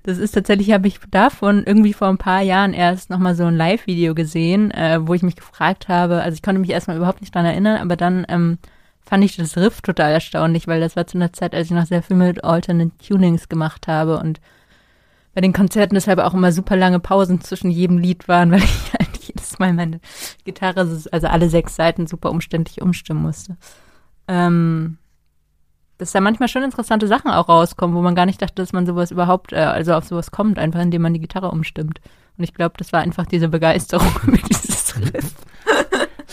Das ist tatsächlich, habe ich davon irgendwie vor ein paar Jahren erst nochmal so ein Live-Video gesehen, äh, wo ich mich gefragt habe, also ich konnte mich erstmal überhaupt nicht dran erinnern, aber dann ähm, fand ich das Riff total erstaunlich, weil das war zu einer Zeit, als ich noch sehr viel mit Alternate Tunings gemacht habe und bei den Konzerten deshalb auch immer super lange Pausen zwischen jedem Lied waren, <laughs> weil ich halt jedes Mal meine Gitarre, also alle sechs Seiten super umständlich umstimmen musste. Ähm, dass da manchmal schon interessante Sachen auch rauskommen, wo man gar nicht dachte, dass man sowas überhaupt, äh, also auf sowas kommt, einfach indem man die Gitarre umstimmt. Und ich glaube, das war einfach diese Begeisterung <laughs> über dieses Riff.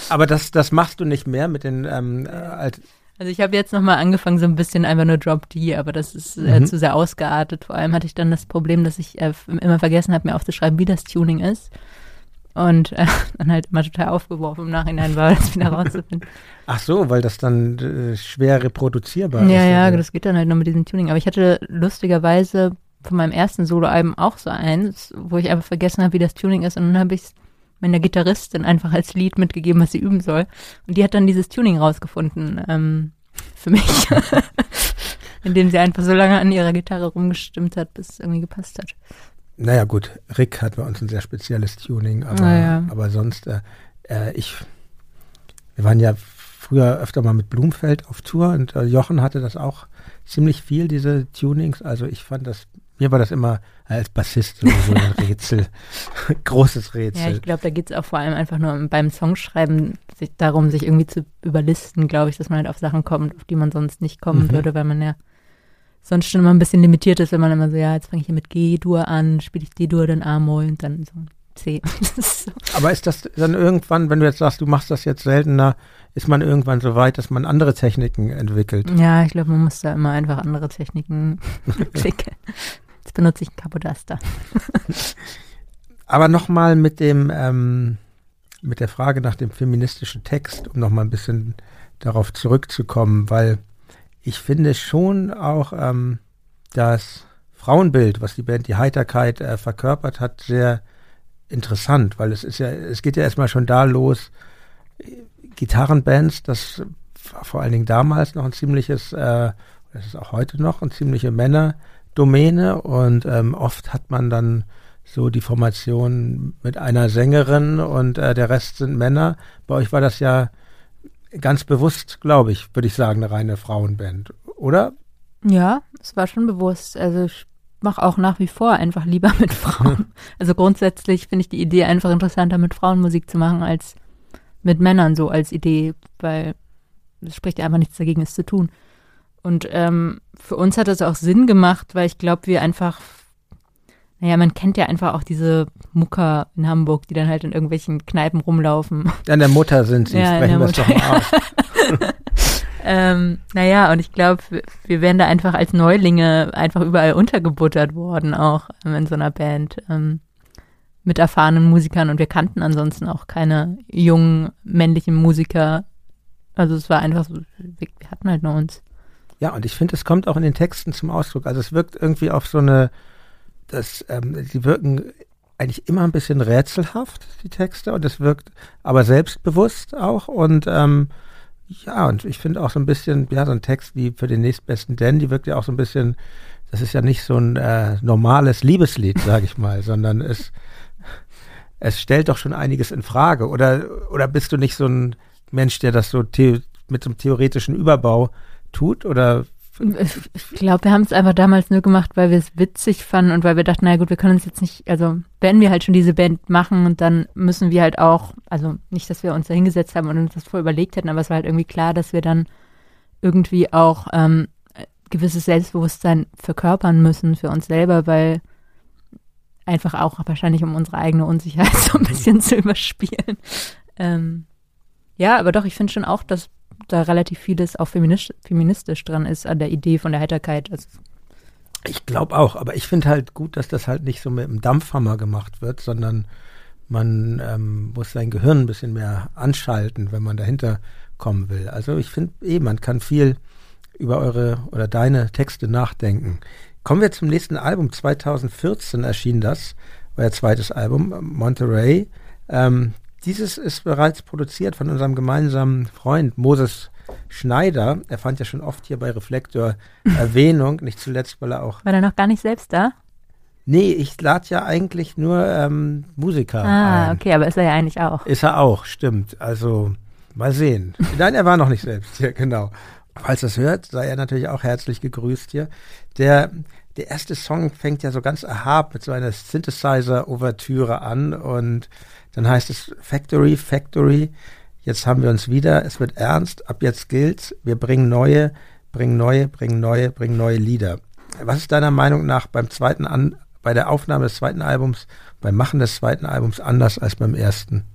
Aber das, das machst du nicht mehr mit den ähm, äh, also ich habe jetzt nochmal angefangen, so ein bisschen einfach nur Drop D, aber das ist äh, mhm. zu sehr ausgeartet. Vor allem hatte ich dann das Problem, dass ich äh, immer vergessen habe, mir aufzuschreiben, wie das Tuning ist. Und äh, <laughs> dann halt immer total aufgeworfen im Nachhinein war, <laughs> das wieder rauszufinden. Ach so, weil das dann äh, schwer reproduzierbar ja, ist. Ja, ja, das geht dann halt nur mit diesem Tuning. Aber ich hatte lustigerweise von meinem ersten Soloalbum auch so eins, wo ich einfach vergessen habe, wie das Tuning ist. Und dann habe ich es meiner Gitarristin einfach als Lied mitgegeben, was sie üben soll. Und die hat dann dieses Tuning rausgefunden ähm, für mich, <laughs> indem sie einfach so lange an ihrer Gitarre rumgestimmt hat, bis es irgendwie gepasst hat. Naja gut, Rick hat bei uns ein sehr spezielles Tuning, aber, naja. aber sonst, äh, äh, ich, wir waren ja früher öfter mal mit Blumfeld auf Tour und äh, Jochen hatte das auch ziemlich viel, diese Tunings. Also ich fand das mir war das immer als Bassist so ein <laughs> Rätsel, großes Rätsel. Ja, ich glaube, da geht es auch vor allem einfach nur beim Songschreiben sich darum, sich irgendwie zu überlisten, glaube ich, dass man halt auf Sachen kommt, auf die man sonst nicht kommen mhm. würde, weil man ja sonst schon immer ein bisschen limitiert ist, wenn man immer so, ja, jetzt fange ich hier mit G-Dur an, spiele ich D-Dur, dann A-Moll und dann so C. <laughs> so. Aber ist das dann irgendwann, wenn du jetzt sagst, du machst das jetzt seltener, ist man irgendwann so weit, dass man andere Techniken entwickelt? Ja, ich glaube, man muss da immer einfach andere Techniken <laughs> entwickeln. Jetzt benutze ich einen Capodaster. <laughs> Aber nochmal mit dem, ähm, mit der Frage nach dem feministischen Text, um nochmal ein bisschen darauf zurückzukommen, weil ich finde schon auch ähm, das Frauenbild, was die Band die Heiterkeit äh, verkörpert hat, sehr interessant, weil es ist ja, es geht ja erstmal schon da los, Gitarrenbands, das war vor allen Dingen damals noch ein ziemliches, äh, das ist auch heute noch ein ziemliche Männer, Domäne und ähm, oft hat man dann so die Formation mit einer Sängerin und äh, der Rest sind Männer. Bei euch war das ja ganz bewusst, glaube ich, würde ich sagen, eine reine Frauenband, oder? Ja, es war schon bewusst. Also ich mache auch nach wie vor einfach lieber mit Frauen. <laughs> also grundsätzlich finde ich die Idee einfach interessanter, mit Frauen Musik zu machen, als mit Männern so als Idee, weil es spricht ja einfach nichts dagegen, es zu tun. Und ähm, für uns hat das auch Sinn gemacht, weil ich glaube, wir einfach, naja, man kennt ja einfach auch diese Mucker in Hamburg, die dann halt in irgendwelchen Kneipen rumlaufen. An der Mutter sind sie, ja, sprechen wir es doch mal aus. <laughs> ähm, naja, und ich glaube, wir wären da einfach als Neulinge einfach überall untergebuttert worden, auch ähm, in so einer Band. Ähm, mit erfahrenen Musikern und wir kannten ansonsten auch keine jungen männlichen Musiker Also es war einfach so, wir, wir hatten halt nur uns. Ja, und ich finde, es kommt auch in den Texten zum Ausdruck. Also es wirkt irgendwie auf so eine, das, ähm, die wirken eigentlich immer ein bisschen rätselhaft, die Texte, und es wirkt aber selbstbewusst auch. Und ähm, ja, und ich finde auch so ein bisschen, ja, so ein Text wie für den nächstbesten denn, die wirkt ja auch so ein bisschen, das ist ja nicht so ein äh, normales Liebeslied, <laughs> sage ich mal, sondern es, es stellt doch schon einiges in Frage. Oder, oder bist du nicht so ein Mensch, der das so mit so einem theoretischen Überbau tut? Oder ich glaube, wir haben es einfach damals nur gemacht, weil wir es witzig fanden und weil wir dachten, na gut, wir können uns jetzt nicht, also wenn wir halt schon diese Band machen und dann müssen wir halt auch, also nicht, dass wir uns da hingesetzt haben und uns das vorher überlegt hätten, aber es war halt irgendwie klar, dass wir dann irgendwie auch ähm, gewisses Selbstbewusstsein verkörpern müssen für uns selber, weil einfach auch wahrscheinlich um unsere eigene Unsicherheit <laughs> so ein bisschen zu überspielen. Ähm, ja, aber doch, ich finde schon auch, dass da relativ vieles auch feministisch, feministisch dran ist an der Idee von der Heiterkeit. Also ich glaube auch, aber ich finde halt gut, dass das halt nicht so mit dem Dampfhammer gemacht wird, sondern man ähm, muss sein Gehirn ein bisschen mehr anschalten, wenn man dahinter kommen will. Also ich finde eh, man kann viel über eure oder deine Texte nachdenken. Kommen wir zum nächsten Album. 2014 erschien das, euer zweites Album, Monterey. Ähm, dieses ist bereits produziert von unserem gemeinsamen Freund Moses Schneider. Er fand ja schon oft hier bei Reflektor <laughs> Erwähnung, nicht zuletzt, weil er auch. War er noch gar nicht selbst da? Nee, ich lade ja eigentlich nur ähm, Musiker. Ah, ein. okay, aber ist er ja eigentlich auch. Ist er auch, stimmt. Also, mal sehen. Nein, er war noch nicht selbst hier, genau. Falls das hört, sei er natürlich auch herzlich gegrüßt hier. Der, der erste Song fängt ja so ganz erhaben mit so einer Synthesizer-Ouvertüre an und dann heißt es Factory, Factory. Jetzt haben wir uns wieder, es wird ernst, ab jetzt gilt's. Wir bringen neue, bringen neue, bringen neue, bringen neue Lieder. Was ist deiner Meinung nach beim zweiten an, bei der Aufnahme des zweiten Albums, beim Machen des zweiten Albums anders als beim ersten?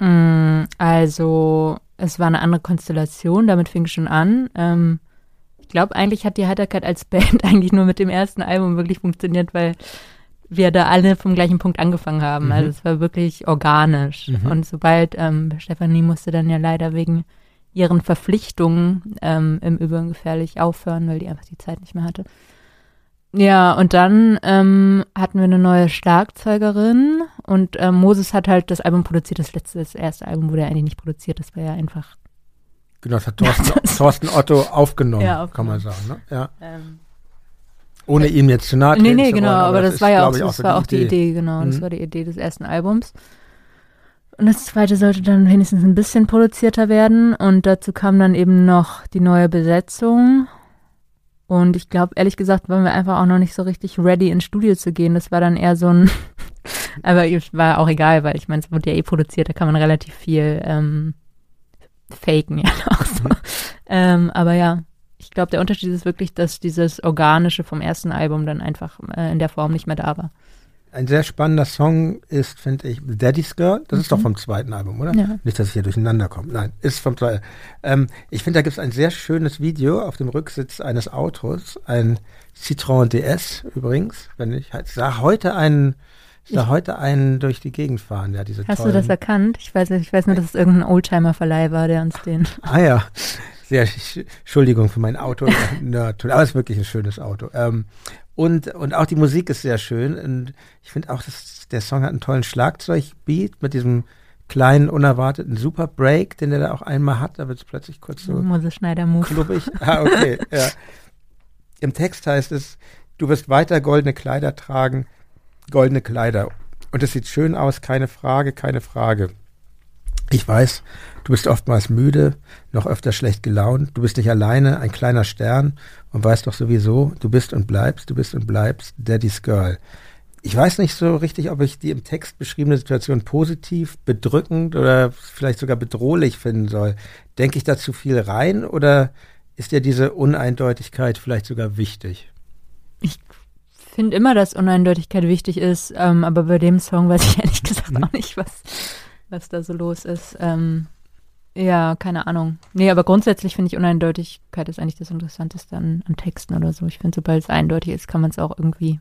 Mm, also, es war eine andere Konstellation, damit fing schon an. Ähm, ich glaube, eigentlich hat die Heiterkeit als Band <laughs> eigentlich nur mit dem ersten Album wirklich funktioniert, weil wir da alle vom gleichen Punkt angefangen haben. Mhm. Also es war wirklich organisch. Mhm. Und sobald ähm, Stefanie musste dann ja leider wegen ihren Verpflichtungen ähm, im Übrigen gefährlich aufhören, weil die einfach die Zeit nicht mehr hatte. Ja, und dann ähm, hatten wir eine neue Schlagzeugerin und ähm, Moses hat halt das Album produziert, das letzte, das erste Album wurde ja eigentlich nicht produziert, das war ja einfach. Genau, das hat Thorsten, <laughs> Thorsten Otto aufgenommen, ja, aufgenommen, kann man sagen. Ne? Ja. Ähm, ohne ihm jetzt zu nahe Nee, nee, genau, wollen, aber, aber das, das war ja auch, so, das war auch die Idee, Idee genau. Mhm. Das war die Idee des ersten Albums. Und das zweite sollte dann wenigstens ein bisschen produzierter werden. Und dazu kam dann eben noch die neue Besetzung. Und ich glaube, ehrlich gesagt, waren wir einfach auch noch nicht so richtig ready, ins Studio zu gehen. Das war dann eher so ein, <laughs> aber war auch egal, weil ich meine, es wurde ja eh produziert, da kann man relativ viel ähm, faken ja <laughs> auch so. Mhm. Ähm, aber ja, glaube, der Unterschied ist wirklich, dass dieses Organische vom ersten Album dann einfach äh, in der Form nicht mehr da war. Ein sehr spannender Song ist, finde ich, Daddy's Girl. Das mhm. ist doch mhm. vom zweiten Album, oder? Ja. Nicht, dass ich hier durcheinander komme. Nein, ist vom zweiten. Ähm, ich finde, da gibt es ein sehr schönes Video auf dem Rücksitz eines Autos. Ein Citroën DS übrigens. Wenn ich halt, sah heute einen, sah heute einen durch die Gegend fahren. Ja, diese Hast tollen, du das erkannt? Ich weiß, ich weiß nur, dass es irgendein Oldtimer-Verleih war, der uns den. ah ja sehr, <laughs> Entschuldigung für mein Auto, Nerd, aber es ist wirklich ein schönes Auto. Ähm, und, und auch die Musik ist sehr schön. Und ich finde auch, dass der Song hat einen tollen Schlagzeugbeat mit diesem kleinen, unerwarteten Super Break, den er da auch einmal hat. Da wird es plötzlich kurz so klubbig. Ah, okay, <laughs> ja. Im Text heißt es, du wirst weiter goldene Kleider tragen, goldene Kleider. Und es sieht schön aus, keine Frage, keine Frage. Ich weiß, du bist oftmals müde, noch öfter schlecht gelaunt, du bist nicht alleine, ein kleiner Stern und weißt doch sowieso, du bist und bleibst, du bist und bleibst Daddy's Girl. Ich weiß nicht so richtig, ob ich die im Text beschriebene Situation positiv, bedrückend oder vielleicht sogar bedrohlich finden soll. Denke ich da zu viel rein oder ist dir diese Uneindeutigkeit vielleicht sogar wichtig? Ich finde immer, dass Uneindeutigkeit wichtig ist, ähm, aber bei dem Song weiß ich <laughs> ehrlich gesagt mhm. auch nicht, was was da so los ist. Ähm, ja, keine Ahnung. Nee, aber grundsätzlich finde ich Uneindeutigkeit ist eigentlich das Interessanteste an, an Texten oder so. Ich finde, sobald es eindeutig ist, kann man es auch irgendwie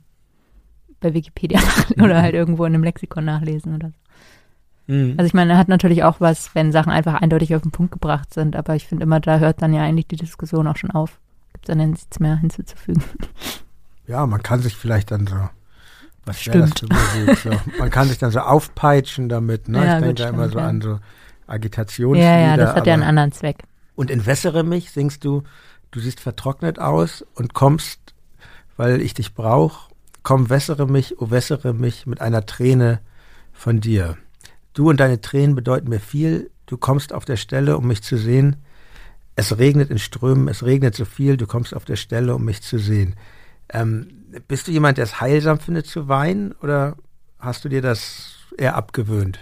bei Wikipedia <laughs> oder halt irgendwo in einem Lexikon nachlesen oder so. Mhm. Also ich meine, er hat natürlich auch was, wenn Sachen einfach eindeutig auf den Punkt gebracht sind, aber ich finde immer, da hört dann ja eigentlich die Diskussion auch schon auf. Gibt dann nichts mehr hinzuzufügen. Ja, man kann sich vielleicht dann so das für Musik? So, man kann sich dann so aufpeitschen damit, ne? Ja, ich denke da immer so ja. an so Agitationslieder. Ja, ja, das hat ja einen anderen Zweck. Und in Wässere mich singst du, du siehst vertrocknet aus und kommst, weil ich dich brauch, komm, wässere mich, oh, wässere mich mit einer Träne von dir. Du und deine Tränen bedeuten mir viel. Du kommst auf der Stelle, um mich zu sehen. Es regnet in Strömen, es regnet so viel. Du kommst auf der Stelle, um mich zu sehen. Ähm, bist du jemand, der es heilsam findet zu weinen oder hast du dir das eher abgewöhnt?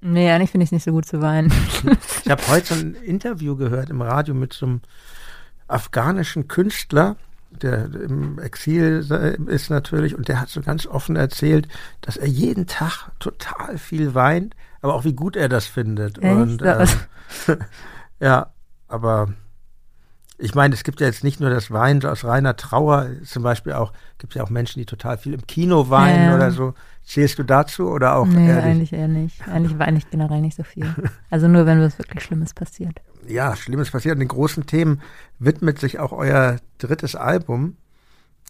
Nee, eigentlich finde ich es nicht so gut zu weinen. ich habe heute so ein Interview gehört im Radio mit so einem afghanischen Künstler, der im Exil ist natürlich, und der hat so ganz offen erzählt, dass er jeden Tag total viel weint, aber auch wie gut er das findet. Echt? Und ähm, <laughs> ja, aber ich meine, es gibt ja jetzt nicht nur das Weinen aus reiner Trauer, zum Beispiel auch, gibt ja auch Menschen, die total viel im Kino weinen ja. oder so. Zählst du dazu oder auch Nee, ehrlich? eigentlich eher nicht. Eigentlich weine ich generell nicht so viel. Also nur, wenn was wirklich Schlimmes passiert. Ja, Schlimmes passiert. Und den großen Themen widmet sich auch euer drittes Album,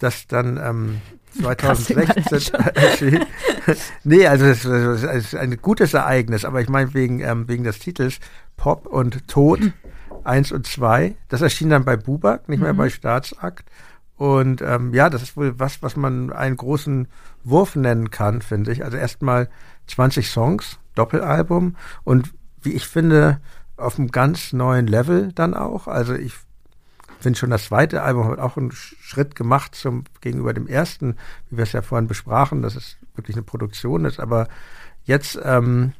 das dann ähm, <laughs> 2016 erschien. <laughs> nee, also es ist ein gutes Ereignis, aber ich meine wegen, ähm, wegen des Titels Pop und Tod. 1 und 2. Das erschien dann bei Bubak, nicht mehr mhm. bei Staatsakt. Und ähm, ja, das ist wohl was, was man einen großen Wurf nennen kann, finde ich. Also erstmal 20 Songs, Doppelalbum und wie ich finde, auf einem ganz neuen Level dann auch. Also ich finde schon das zweite Album hat auch einen Schritt gemacht zum gegenüber dem ersten, wie wir es ja vorhin besprachen, dass es wirklich eine Produktion ist. Aber jetzt, ähm,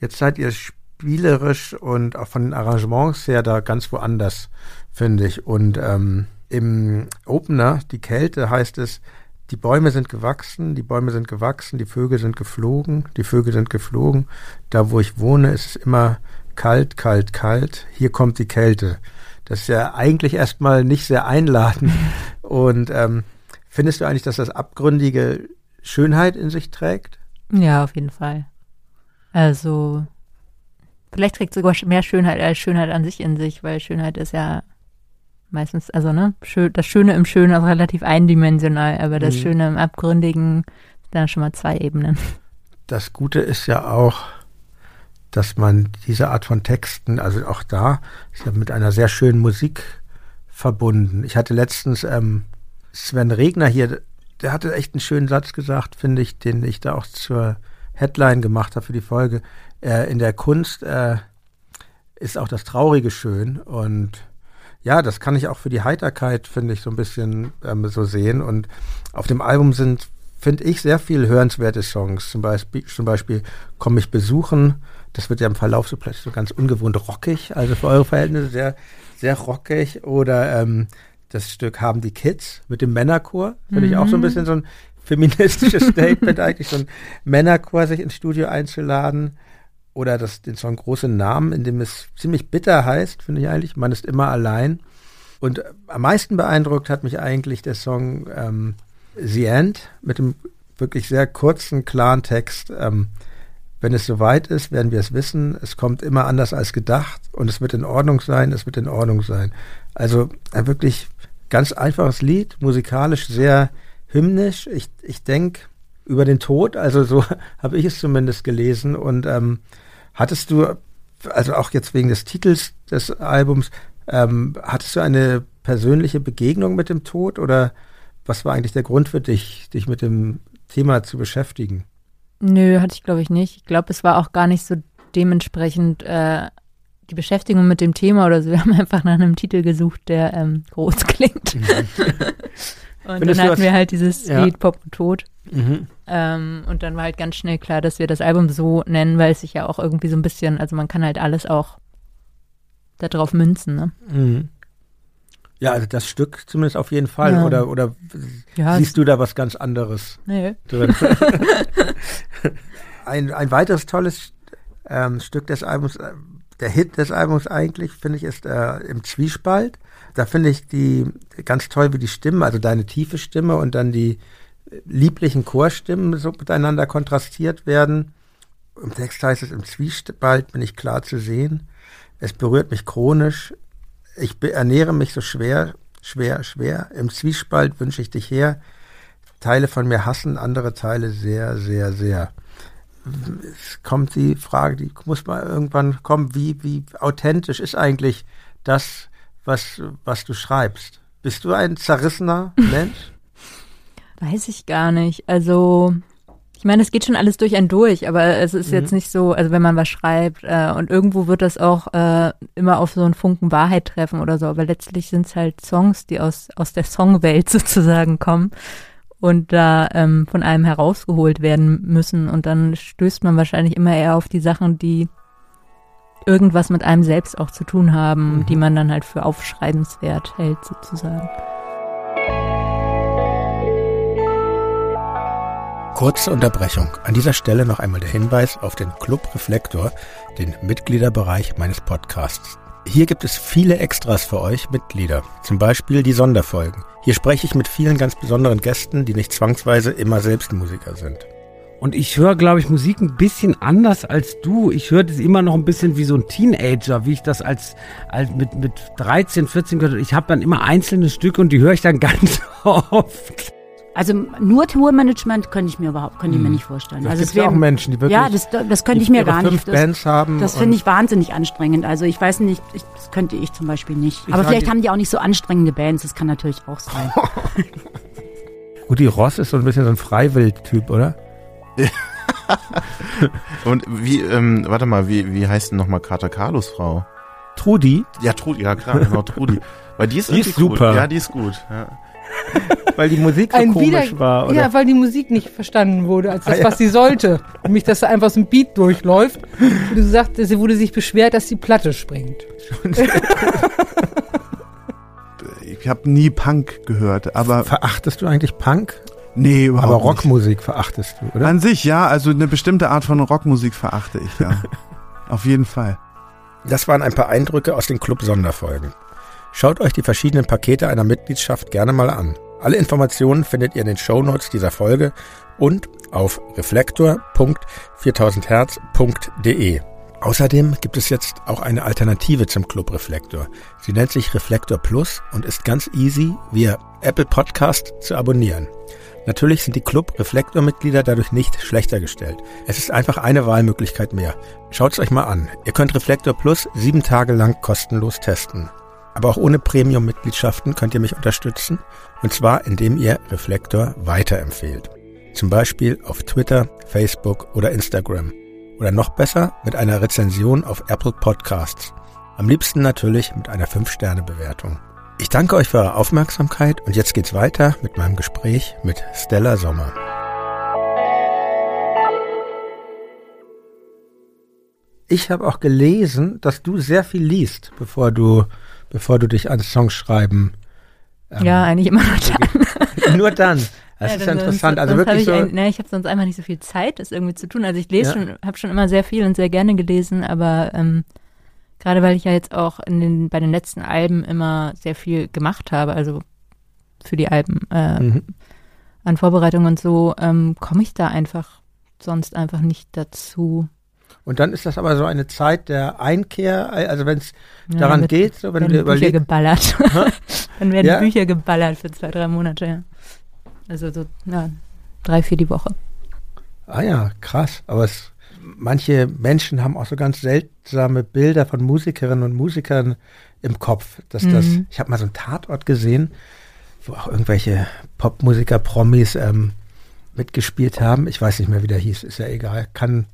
jetzt seid ihr spielerisch und auch von den Arrangements her da ganz woanders, finde ich. Und ähm, im Opener, die Kälte, heißt es, die Bäume sind gewachsen, die Bäume sind gewachsen, die Vögel sind geflogen, die Vögel sind geflogen. Da, wo ich wohne, ist es immer kalt, kalt, kalt. Hier kommt die Kälte. Das ist ja eigentlich erstmal nicht sehr einladend. <laughs> Und ähm, findest du eigentlich, dass das abgründige Schönheit in sich trägt? Ja, auf jeden Fall. Also Vielleicht trägt sogar mehr Schönheit als Schönheit an sich in sich, weil Schönheit ist ja meistens, also ne, das Schöne im Schönen ist relativ eindimensional, aber das mhm. Schöne im Abgründigen sind dann schon mal zwei Ebenen. Das Gute ist ja auch, dass man diese Art von Texten, also auch da, ist ja mit einer sehr schönen Musik verbunden. Ich hatte letztens ähm, Sven Regner hier, der hatte echt einen schönen Satz gesagt, finde ich, den ich da auch zur Headline gemacht habe für die Folge äh, in der Kunst äh, ist auch das Traurige schön und ja, das kann ich auch für die Heiterkeit, finde ich, so ein bisschen ähm, so sehen. Und auf dem Album sind, finde ich, sehr viel hörenswerte Songs. Zum Beispiel, zum Beispiel Komm mich besuchen. Das wird ja im Verlauf so plötzlich so ganz ungewohnt rockig, also für eure Verhältnisse sehr, sehr rockig. Oder ähm, das Stück Haben die Kids mit dem Männerchor. Finde mhm. ich auch so ein mhm. bisschen so ein feministisches <laughs> Statement eigentlich, so ein Männerchor sich ins Studio einzuladen oder das, den Song Große Namen, in dem es ziemlich bitter heißt, finde ich eigentlich. Man ist immer allein. Und am meisten beeindruckt hat mich eigentlich der Song ähm, The End mit dem wirklich sehr kurzen, klaren Text. Ähm, wenn es soweit ist, werden wir es wissen. Es kommt immer anders als gedacht und es wird in Ordnung sein, es wird in Ordnung sein. Also ein wirklich ganz einfaches Lied, musikalisch sehr hymnisch. Ich, ich denke über den Tod, also so <laughs> habe ich es zumindest gelesen und ähm, Hattest du, also auch jetzt wegen des Titels des Albums, ähm, hattest du eine persönliche Begegnung mit dem Tod oder was war eigentlich der Grund für dich, dich mit dem Thema zu beschäftigen? Nö, hatte ich glaube ich nicht. Ich glaube, es war auch gar nicht so dementsprechend äh, die Beschäftigung mit dem Thema oder so. Wir haben einfach nach einem Titel gesucht, der ähm, groß <laughs> klingt. <laughs> Und Findest dann hatten wir halt dieses ja. Lied Pop und Tod. Mhm. Ähm, und dann war halt ganz schnell klar, dass wir das Album so nennen, weil es sich ja auch irgendwie so ein bisschen, also man kann halt alles auch darauf münzen, ne? Mhm. Ja, also das Stück zumindest auf jeden Fall. Ja. Oder, oder ja, siehst du da was ganz anderes nee. drin? <laughs> ein, ein weiteres tolles ähm, Stück des Albums, äh, der Hit des Albums eigentlich, finde ich, ist äh, im Zwiespalt. Da finde ich die ganz toll, wie die Stimmen, also deine tiefe Stimme und dann die lieblichen Chorstimmen so miteinander kontrastiert werden. im Text heißt es, im Zwiespalt bin ich klar zu sehen. Es berührt mich chronisch. Ich ernähre mich so schwer, schwer, schwer. Im Zwiespalt wünsche ich dich her. Teile von mir hassen, andere Teile sehr, sehr, sehr. Es kommt die Frage, die muss mal irgendwann kommen, wie, wie authentisch ist eigentlich das, was, was du schreibst? Bist du ein zerrissener <laughs> Mensch? Weiß ich gar nicht. Also, ich meine, es geht schon alles durch ein durch, aber es ist mhm. jetzt nicht so, also wenn man was schreibt äh, und irgendwo wird das auch äh, immer auf so einen Funken Wahrheit treffen oder so, aber letztlich sind es halt Songs, die aus, aus der Songwelt <laughs> sozusagen kommen und da ähm, von einem herausgeholt werden müssen und dann stößt man wahrscheinlich immer eher auf die Sachen, die irgendwas mit einem selbst auch zu tun haben, mhm. die man dann halt für aufschreibenswert hält sozusagen. Kurze Unterbrechung. An dieser Stelle noch einmal der Hinweis auf den Club Reflektor, den Mitgliederbereich meines Podcasts. Hier gibt es viele Extras für euch Mitglieder, zum Beispiel die Sonderfolgen. Hier spreche ich mit vielen ganz besonderen Gästen, die nicht zwangsweise immer selbst Musiker sind. Und ich höre, glaube ich, Musik ein bisschen anders als du. Ich höre das immer noch ein bisschen wie so ein Teenager, wie ich das als, als mit, mit 13, 14 gehört Ich habe dann immer einzelne Stücke und die höre ich dann <laughs> ganz oft. Also nur Tourmanagement könnte ich mir überhaupt, könnte ich mir hm. nicht vorstellen. Das also gibt ja auch Menschen, die wirklich ja, das, das könnte ich mir gar fünf nicht. Das, Bands haben das finde ich wahnsinnig anstrengend. Also ich weiß nicht, ich, das könnte ich zum Beispiel nicht. Aber vielleicht haben die auch nicht so anstrengende Bands. Das kann natürlich auch sein. <laughs> Rudi Ross ist so ein bisschen so ein Freiwild-Typ, oder? <laughs> Und wie, ähm, warte mal, wie, wie heißt denn nochmal Kater Carlos Frau? Trudi? Ja, Trudi, ja klar, genau, Trudi. Weil die ist, die ist super. Gut. Ja, die ist gut. Ja. <laughs> weil die Musik so ein komisch wieder, war. Oder? Ja, weil die Musik nicht verstanden wurde als das, ah, ja. was sie sollte. Nämlich, dass da einfach so ein Beat durchläuft. Und du sagst, sie wurde sich beschwert, dass die Platte springt. <laughs> ich habe nie Punk gehört, aber. Verachtest du eigentlich Punk? Nee, überhaupt Aber Rockmusik nicht. verachtest du, oder? An sich, ja. Also eine bestimmte Art von Rockmusik verachte ich, ja. <laughs> Auf jeden Fall. Das waren ein paar Eindrücke aus den Club-Sonderfolgen. Schaut euch die verschiedenen Pakete einer Mitgliedschaft gerne mal an. Alle Informationen findet ihr in den Shownotes dieser Folge und auf reflektor.4000herz.de. Außerdem gibt es jetzt auch eine Alternative zum Club Reflektor. Sie nennt sich Reflektor Plus und ist ganz easy via Apple Podcast zu abonnieren. Natürlich sind die Club Reflektor Mitglieder dadurch nicht schlechter gestellt. Es ist einfach eine Wahlmöglichkeit mehr. Schaut es euch mal an. Ihr könnt Reflektor Plus sieben Tage lang kostenlos testen. Aber auch ohne Premium-Mitgliedschaften könnt ihr mich unterstützen. Und zwar, indem ihr Reflektor weiterempfehlt. Zum Beispiel auf Twitter, Facebook oder Instagram. Oder noch besser mit einer Rezension auf Apple Podcasts. Am liebsten natürlich mit einer 5-Sterne-Bewertung. Ich danke euch für eure Aufmerksamkeit und jetzt geht's weiter mit meinem Gespräch mit Stella Sommer. Ich habe auch gelesen, dass du sehr viel liest, bevor du bevor du dich ans Songschreiben. Ähm, ja, eigentlich immer nur dann. <laughs> nur dann. <laughs> Das ja, ist ja interessant. also wirklich ich so. Ein, ne, ich habe sonst einfach nicht so viel Zeit, das irgendwie zu tun. Also ich lese ja. schon, habe schon immer sehr viel und sehr gerne gelesen, aber ähm, gerade weil ich ja jetzt auch in den, bei den letzten Alben immer sehr viel gemacht habe, also für die Alben äh, mhm. an Vorbereitungen und so, ähm, komme ich da einfach sonst einfach nicht dazu. Und dann ist das aber so eine Zeit der Einkehr, also wenn es ja, daran geht, so wenn wir überlegen. Bücher geballert. <laughs> dann werden ja? Bücher geballert für zwei, drei Monate, ja. Also so, ja, drei, vier die Woche. Ah ja, krass. Aber es, manche Menschen haben auch so ganz seltsame Bilder von Musikerinnen und Musikern im Kopf. Dass mhm. das, ich habe mal so einen Tatort gesehen, wo auch irgendwelche Popmusiker, Promis ähm, mitgespielt haben. Ich weiß nicht mehr, wie der hieß, ist ja egal. Kann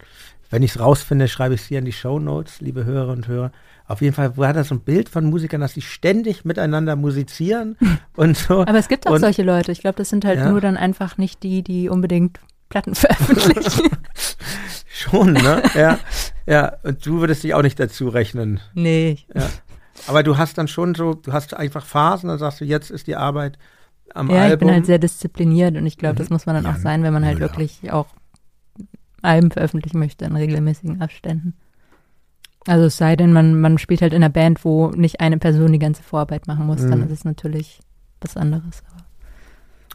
wenn ich es rausfinde, schreibe ich es hier in die Show Notes, liebe Hörer und Hörer. Auf jeden Fall war das so ein Bild von Musikern, dass sie ständig miteinander musizieren und so. Aber es gibt auch und, solche Leute. Ich glaube, das sind halt ja. nur dann einfach nicht die, die unbedingt Platten <laughs> veröffentlichen. <laughs> Schon, ne? Ja. Ja. Und du würdest dich auch nicht dazu rechnen. Nee. Ja. Aber du hast dann schon so, du hast einfach Phasen, dann sagst du, jetzt ist die Arbeit am ja, Album. Ja, ich bin halt sehr diszipliniert und ich glaube, mhm. das muss man dann ja, auch sein, wenn man halt wirklich auch Alben veröffentlichen möchte in regelmäßigen Abständen. Also es sei denn, man, man spielt halt in einer Band, wo nicht eine Person die ganze Vorarbeit machen muss, mhm. dann ist es natürlich was anderes.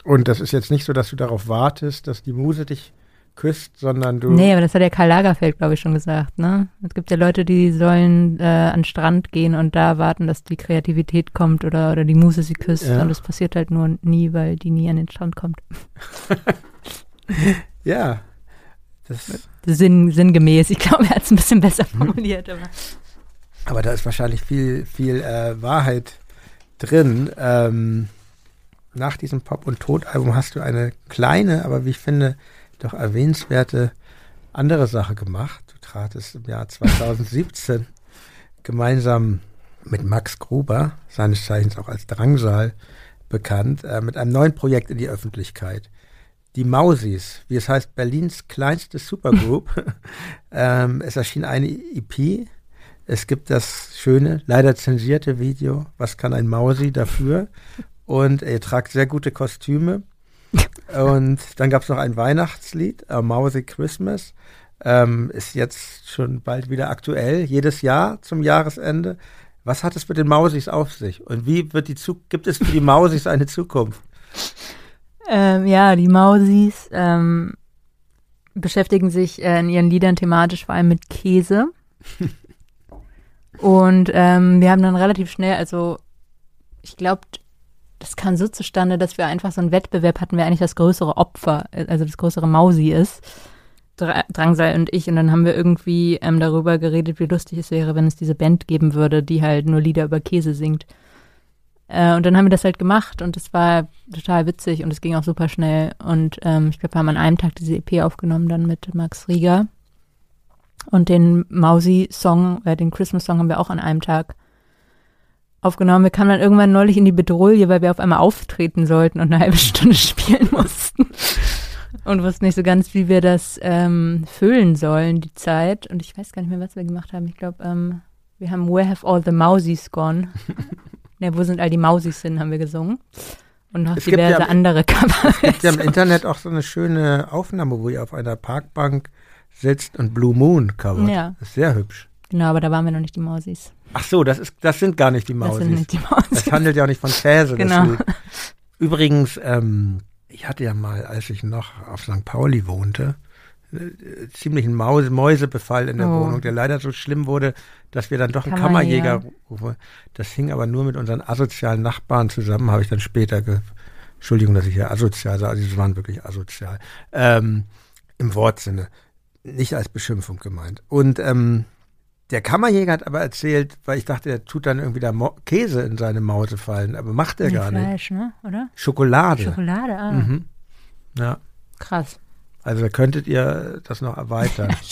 Und das ist jetzt nicht so, dass du darauf wartest, dass die Muse dich küsst, sondern du. Nee, aber das hat ja Karl Lagerfeld, glaube ich, schon gesagt, ne? Es gibt ja Leute, die sollen äh, an den Strand gehen und da warten, dass die Kreativität kommt oder, oder die Muse sie küsst. Ja. Und das passiert halt nur nie, weil die nie an den Strand kommt. <laughs> ja. Das, Sinn, sinngemäß. Ich glaube, er hat es ein bisschen besser formuliert. Aber. aber da ist wahrscheinlich viel, viel äh, Wahrheit drin. Ähm, nach diesem Pop- und Tod-Album hast du eine kleine, aber wie ich finde, doch erwähnenswerte andere Sache gemacht. Du tratest im Jahr 2017 <laughs> gemeinsam mit Max Gruber, seines Zeichens auch als Drangsal bekannt, äh, mit einem neuen Projekt in die Öffentlichkeit. Die Mausis, wie es heißt, Berlins kleinste Supergroup. <laughs> <laughs> ähm, es erschien eine EP. Es gibt das schöne, leider zensierte Video. Was kann ein Mausi dafür? Und ihr tragt sehr gute Kostüme. <laughs> Und dann gab es noch ein Weihnachtslied, A Mousy Christmas. Ähm, ist jetzt schon bald wieder aktuell, jedes Jahr zum Jahresende. Was hat es mit den Mausis auf sich? Und wie wird die Zu gibt es für die Mausis eine Zukunft? Ähm, ja, die Mausis ähm, beschäftigen sich äh, in ihren Liedern thematisch vor allem mit Käse. <laughs> Und ähm, wir haben dann relativ schnell, also ich glaube, das kam so zustande, dass wir einfach so einen Wettbewerb hatten, wer eigentlich das größere Opfer, also das größere Mausi ist. Dra Drangsal und ich. Und dann haben wir irgendwie ähm, darüber geredet, wie lustig es wäre, wenn es diese Band geben würde, die halt nur Lieder über Käse singt. Äh, und dann haben wir das halt gemacht und es war total witzig und es ging auch super schnell. Und ähm, ich glaube, wir haben an einem Tag diese EP aufgenommen, dann mit Max Rieger. Und den Mausi-Song, äh, den Christmas-Song haben wir auch an einem Tag aufgenommen. Wir kamen dann irgendwann neulich in die Bedrohung, weil wir auf einmal auftreten sollten und eine halbe Stunde <laughs> spielen mussten. Und wussten nicht so ganz, wie wir das ähm, füllen sollen, die Zeit. Und ich weiß gar nicht mehr, was wir gemacht haben. Ich glaube, ähm, wir haben Where Have All the Mausies Gone? <laughs> ne, wo sind all die Mausis hin, haben wir gesungen. Und noch Es diverse ja- andere Cover. Es gibt ja im Internet auch so eine schöne Aufnahme, wo ihr auf einer Parkbank sitzt und Blue Moon covert. Ja. Das ist sehr hübsch. Genau, aber da waren wir noch nicht die Mausis. Ach so, das ist, das sind gar nicht die Das Mausis. sind nicht die Mausis. Das handelt ja auch nicht von Käse. das Genau. Übrigens, ähm, ich hatte ja mal, als ich noch auf St. Pauli wohnte, äh, ziemlich einen Maus Mäusebefall in der Oh. Wohnung, der leider so schlimm wurde, dass wir dann doch einen Kammerjäger. Kammerjäger rufen. Das hing aber nur mit unseren asozialen Nachbarn zusammen, habe ich dann später ge Entschuldigung, dass ich hier asozial sage, also sie waren wirklich asozial. Ähm, Im Wortsinne. Nicht als Beschimpfung gemeint. Und ähm, der Kammerjäger hat aber erzählt, weil ich dachte, er tut dann irgendwie da Mo Käse in seine Mause fallen, aber macht er Nee, gar nicht. Fleisch, ne? Oder? Schokolade. Schokolade, ah. Mhm. Ja, Krass. also da könntet ihr das noch erweitern. <laughs>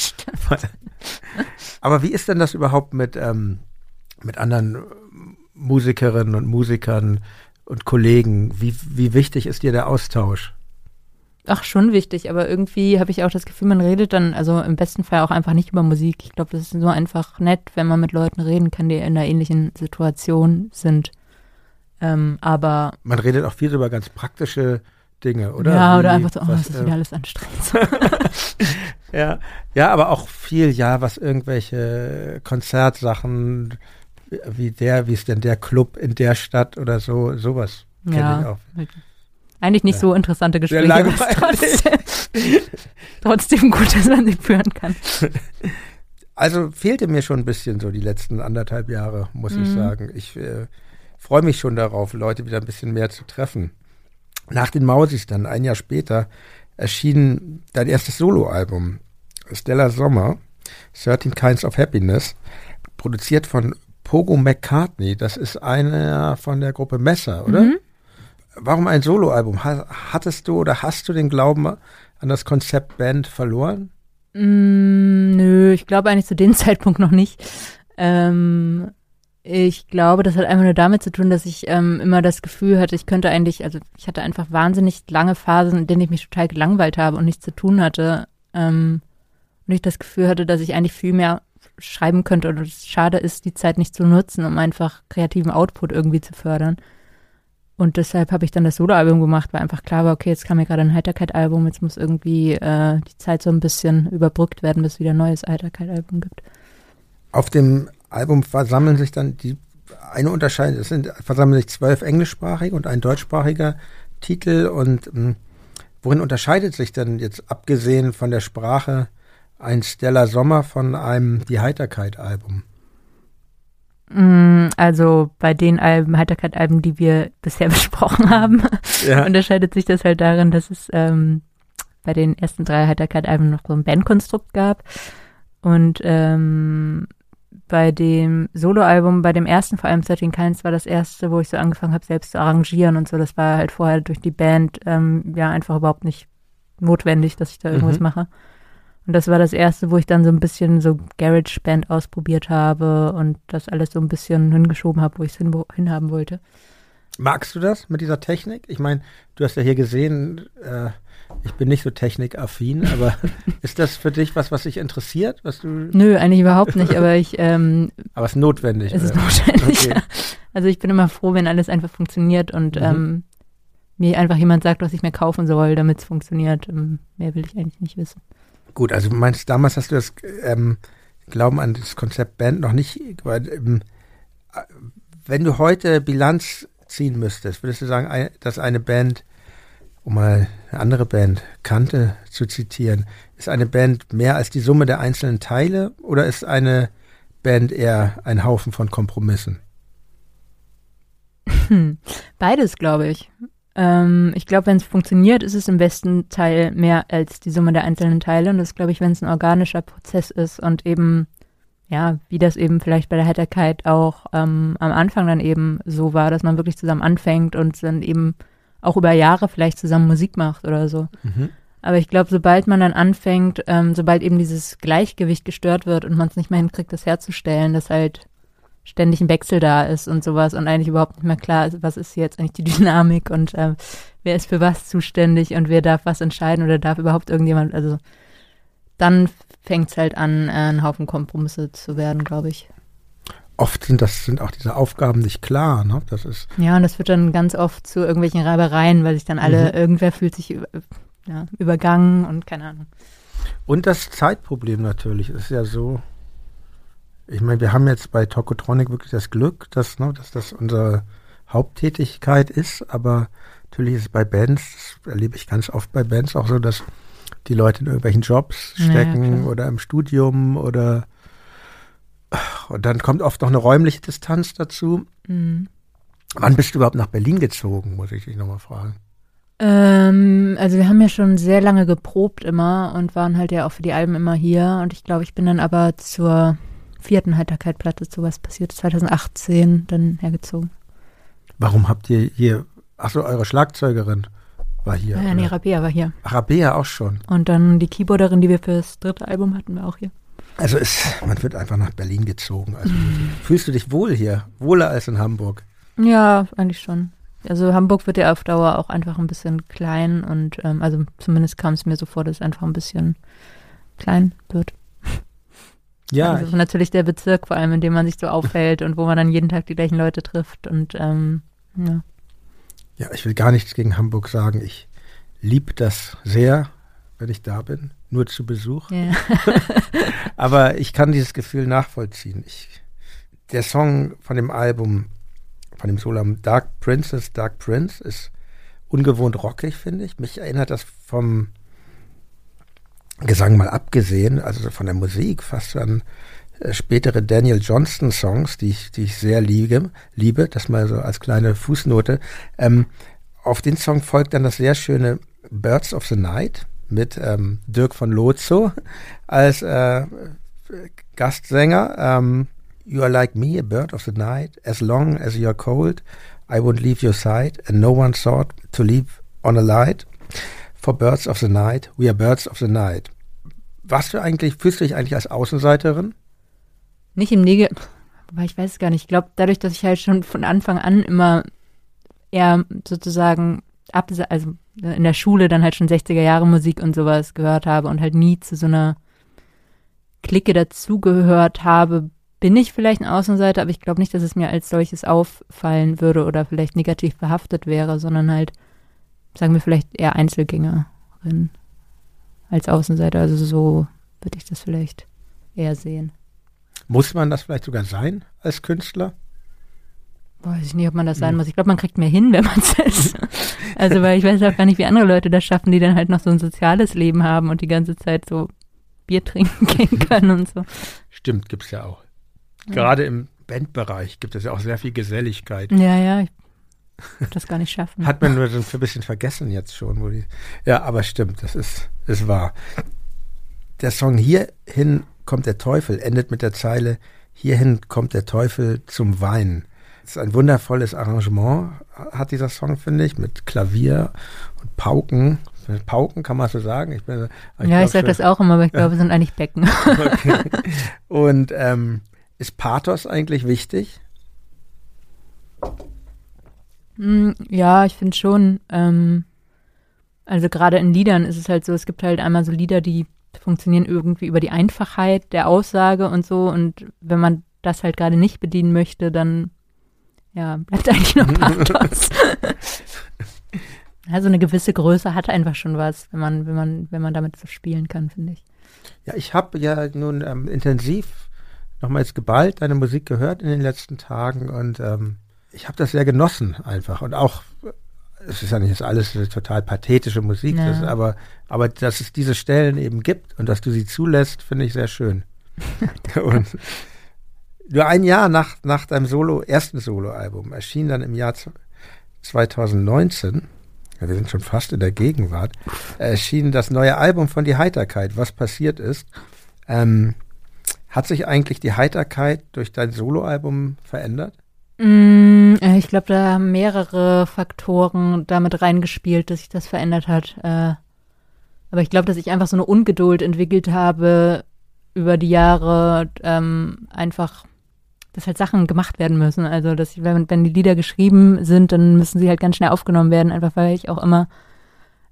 Aber wie ist denn das überhaupt mit, ähm, mit anderen Musikerinnen und Musikern und Kollegen? Wie, wie wichtig ist dir der Austausch? Ach, schon wichtig, aber irgendwie habe ich auch das Gefühl, man redet dann, also im besten Fall auch einfach nicht über Musik. Ich glaube, das ist nur einfach nett, wenn man mit Leuten reden kann, die in einer ähnlichen Situation sind. Ähm, aber Man redet auch viel über ganz praktische Dinge, oder? ja, Wie, oder einfach so, oh, was, das ist äh, wieder alles anstrengend. <laughs> <laughs> Ja, ja, aber auch viel, ja, was irgendwelche Konzertsachen, wie der, wie ist denn der Club in der Stadt oder so, sowas kenne ich ja, auch. Eigentlich nicht Ja. so interessante Gespräche, ist trotzdem, <laughs> trotzdem gut, dass man sie führen kann. <laughs> Also fehlte mir schon ein bisschen so die letzten anderthalb Jahre, muss ich Mhm. sagen. Ich äh, freue mich schon darauf, Leute wieder ein bisschen mehr zu treffen. Nach den Mausis dann, ein Jahr später, erschien dein erstes Soloalbum, Stella Sommer, 13 Kinds of Happiness, produziert von Pogo McCartney. Das ist einer von der Gruppe Messer, oder? Mhm. Warum ein Soloalbum? Ha hattest du oder hast du den Glauben an das Konzept Band verloren? Mm, nö, ich glaube eigentlich zu dem <laughs> Zeitpunkt noch nicht. Ähm, ich glaube, das hat einfach nur damit zu tun, dass ich ähm, immer das Gefühl hatte, ich könnte eigentlich, also ich hatte einfach wahnsinnig lange Phasen, in denen ich mich total gelangweilt habe und nichts zu tun hatte. Ähm, und ich das Gefühl hatte, dass ich eigentlich viel mehr schreiben könnte oder es schade ist, die Zeit nicht zu nutzen, um einfach kreativen Output irgendwie zu fördern. Und deshalb habe ich dann das Soloalbum gemacht, weil einfach klar war, okay, jetzt kam mir gerade ein Heiterkeit-Album, jetzt muss irgendwie äh, die Zeit so ein bisschen überbrückt werden, bis es wieder ein neues Heiterkeit-Album gibt. Auf dem Album versammeln sich dann die eine Unterscheidung, es sind versammeln sich zwölf englischsprachige und ein deutschsprachiger Titel und mh, Worin unterscheidet sich denn jetzt abgesehen von der Sprache ein Stella Sommer von einem Die Heiterkeit-Album? Mm, also bei den Alben, Heiterkeit-Alben, die wir bisher <laughs> besprochen haben, ja. unterscheidet sich das halt darin, dass es ähm, bei den ersten drei Heiterkeit-Alben noch so ein Bandkonstrukt gab. Und ähm, bei dem Soloalbum, bei dem ersten vor allem 13 Kinds war das erste, wo ich so angefangen habe, selbst zu arrangieren und so. Das war halt vorher durch die Band ähm, ja einfach überhaupt nicht notwendig, dass ich da irgendwas mhm. mache. Und das war das erste, wo ich dann so ein bisschen so Garage Band ausprobiert habe und das alles so ein bisschen hingeschoben habe, wo ich es hin, hinhaben wollte. Magst du das mit dieser Technik? Ich meine, du hast ja hier gesehen, äh, ich bin nicht so technikaffin, <laughs> aber ist das für dich was, was dich interessiert? Was du Nö, eigentlich überhaupt nicht, aber ich. Ähm, aber es ist notwendig. Es ist notwendig. Okay. Ja. Also ich bin immer froh, wenn alles einfach funktioniert und mhm. ähm, mir einfach jemand sagt, was ich mir kaufen soll, damit es funktioniert. Ähm, mehr will ich eigentlich nicht wissen. Gut, also du meinst, damals hast du das ähm, Glauben an das Konzept Band noch nicht. Ähm, wenn du heute Bilanz ziehen müsstest, würdest du sagen, dass eine Band um mal eine andere Band, Kante zu zitieren, ist eine Band mehr als die Summe der einzelnen Teile oder ist eine Band eher ein Haufen von Kompromissen? Beides, glaube ich. Ähm, ich glaube, wenn es funktioniert, ist es im besten Teil mehr als die Summe der einzelnen Teile. Und das glaube ich, wenn es ein organischer Prozess ist und eben, ja, wie das eben vielleicht bei der Heiterkeit auch ähm, am Anfang dann eben so war, dass man wirklich zusammen anfängt und dann eben auch über Jahre vielleicht zusammen Musik macht oder so. Mhm. Aber ich glaube, sobald man dann anfängt, ähm, sobald eben dieses Gleichgewicht gestört wird und man es nicht mehr hinkriegt, das herzustellen, dass halt ständig ein Wechsel da ist und sowas und eigentlich überhaupt nicht mehr klar ist, was ist jetzt eigentlich die <laughs> Dynamik und äh, wer ist für was zuständig und wer darf was entscheiden oder darf überhaupt irgendjemand, also dann fängt es halt an, äh, ein Haufen Kompromisse zu werden, glaube ich oft sind das sind auch diese Aufgaben nicht klar. Ne? Das ist ja, und das wird dann ganz oft zu irgendwelchen Reibereien, weil sich dann alle, mhm. irgendwer fühlt sich ja, übergangen und keine Ahnung. Und das Zeitproblem natürlich ist ja so. Ich meine, wir haben jetzt bei Tokotronic wirklich das Glück, dass, ne, dass das unsere Haupttätigkeit ist, aber natürlich ist es bei Bands, das erlebe ich ganz oft bei Bands auch so, dass die Leute in irgendwelchen Jobs stecken ja, oder im Studium oder und dann kommt oft noch eine räumliche Distanz dazu. Mhm. Wann bist du überhaupt nach Berlin gezogen, muss ich dich nochmal fragen. Ähm, also wir haben ja schon sehr lange geprobt immer und waren halt ja auch für die Alben immer hier. Und ich glaube, ich bin dann aber zur vierten Heiterkeit-Platte, so was passiert, 2018 dann hergezogen. Warum habt ihr hier, achso, eure Schlagzeugerin war hier? Ja, nee, Rabea war hier. Ach, Rabea auch schon. Und dann die Keyboarderin, die wir fürs dritte Album hatten, war auch hier. Also es, man wird einfach nach Berlin gezogen. Also <laughs> fühlst du dich wohl hier? Wohler als in Hamburg? Ja, eigentlich schon. Also Hamburg wird ja auf Dauer auch einfach ein bisschen klein und ähm, also zumindest kam es mir so vor, dass es einfach ein bisschen klein wird. Ja. Also natürlich der Bezirk, vor allem, in dem man sich so aufhält und wo man dann jeden Tag die gleichen Leute trifft und ähm, ja. Ja, ich will gar nichts gegen Hamburg sagen. Ich liebe das sehr, wenn ich da bin nur zu Besuch. Ja. <laughs> Aber ich kann dieses Gefühl nachvollziehen. Ich, der Song von dem Album, von dem Solam Dark Princess, Dark Prince, ist ungewohnt rockig, finde ich. Mich erinnert das vom Gesang mal abgesehen, also von der Musik, fast an äh, spätere Daniel Johnston Songs, die ich, die ich sehr liebe, liebe, das mal so als kleine Fußnote. Ähm, auf den Song folgt dann das sehr schöne Birds of the Night mit ähm, Dirk von Lozo als äh, Gastsänger. Ähm, you are like me, a bird of the night. As long as you are cold, I won't leave your side. And no one thought to leave on a light. For birds of the night, we are birds of the night. Was du eigentlich, fühlst du dich eigentlich als Außenseiterin? Nicht im Nege, aber ich weiß es gar nicht. Ich glaube, dadurch, dass ich halt schon von Anfang an immer eher sozusagen ab, also in der Schule dann halt schon 60er Jahre Musik und sowas gehört habe und halt nie zu so einer Clique dazugehört habe, bin ich vielleicht ein Außenseiter, aber ich glaube nicht, dass es mir als solches auffallen würde oder vielleicht negativ behaftet wäre, sondern halt, sagen wir vielleicht eher Einzelgängerin als Außenseiter. Also so würde ich das vielleicht eher sehen. Muss man das vielleicht sogar sein als Künstler? Weiß ich nicht, ob man das sein muss. Ich glaube, man kriegt mehr hin, <laughs> wenn man es ist. also, weil ich weiß auch gar nicht, wie andere Leute das schaffen, die dann halt noch so ein soziales Leben haben und die ganze Zeit so Bier trinken <laughs> gehen können und so. Stimmt, gibt's ja auch. Gerade im Bandbereich gibt es ja auch sehr viel Geselligkeit. Ja, ja, ich das gar nicht schaffen. Hat man nur so ein bisschen vergessen jetzt schon. Wo die, ja, aber stimmt, das ist, ist wahr. Der Song Hierhin kommt der Teufel endet mit der Zeile Hierhin kommt der Teufel zum Weinen. Das ist ein wundervolles Arrangement, hat dieser Song, finde ich, mit Klavier und Pauken. Pauken kann man so sagen. Ich bin, ich ja, ich sage das auch immer, aber ich glaube, es sind eigentlich Becken. <laughs> Okay. Und ähm, ist Pathos eigentlich wichtig? Mm, ja, ich finde schon. Ähm, also gerade in Liedern ist es halt so, es gibt halt einmal so Lieder, die funktionieren irgendwie über die Einfachheit der Aussage und so. Und wenn man das halt gerade nicht bedienen möchte, dann ja, bleibt <laughs> eigentlich nur Pathos. also eine gewisse Größe hat einfach schon was, wenn man, wenn man, wenn man damit so spielen kann, finde ich. Ja, ich habe ja nun ähm, intensiv nochmals geballt deine Musik gehört in den letzten Tagen und ähm, ich habe das sehr genossen einfach und auch es ist ja nicht alles eine total pathetische Musik, ja. das, aber, aber dass es diese Stellen eben gibt und dass du sie zulässt, finde ich sehr schön. <laughs> und nur ein Jahr nach, nach deinem Solo, ersten Soloalbum erschien dann im Jahr 2019, ja, wir sind schon fast in der Gegenwart, erschien das neue Album von Die Heiterkeit, was passiert ist. Ähm, hat sich eigentlich die Heiterkeit durch dein Soloalbum verändert? Mm, ich glaube, da haben mehrere Faktoren damit reingespielt, dass sich das verändert hat. Äh, aber ich glaube, dass ich einfach so eine Ungeduld entwickelt habe über die Jahre, ähm, einfach, dass halt Sachen gemacht werden müssen. Also, dass ich, wenn, wenn die Lieder geschrieben sind, dann müssen sie halt ganz schnell aufgenommen werden, einfach weil ich auch immer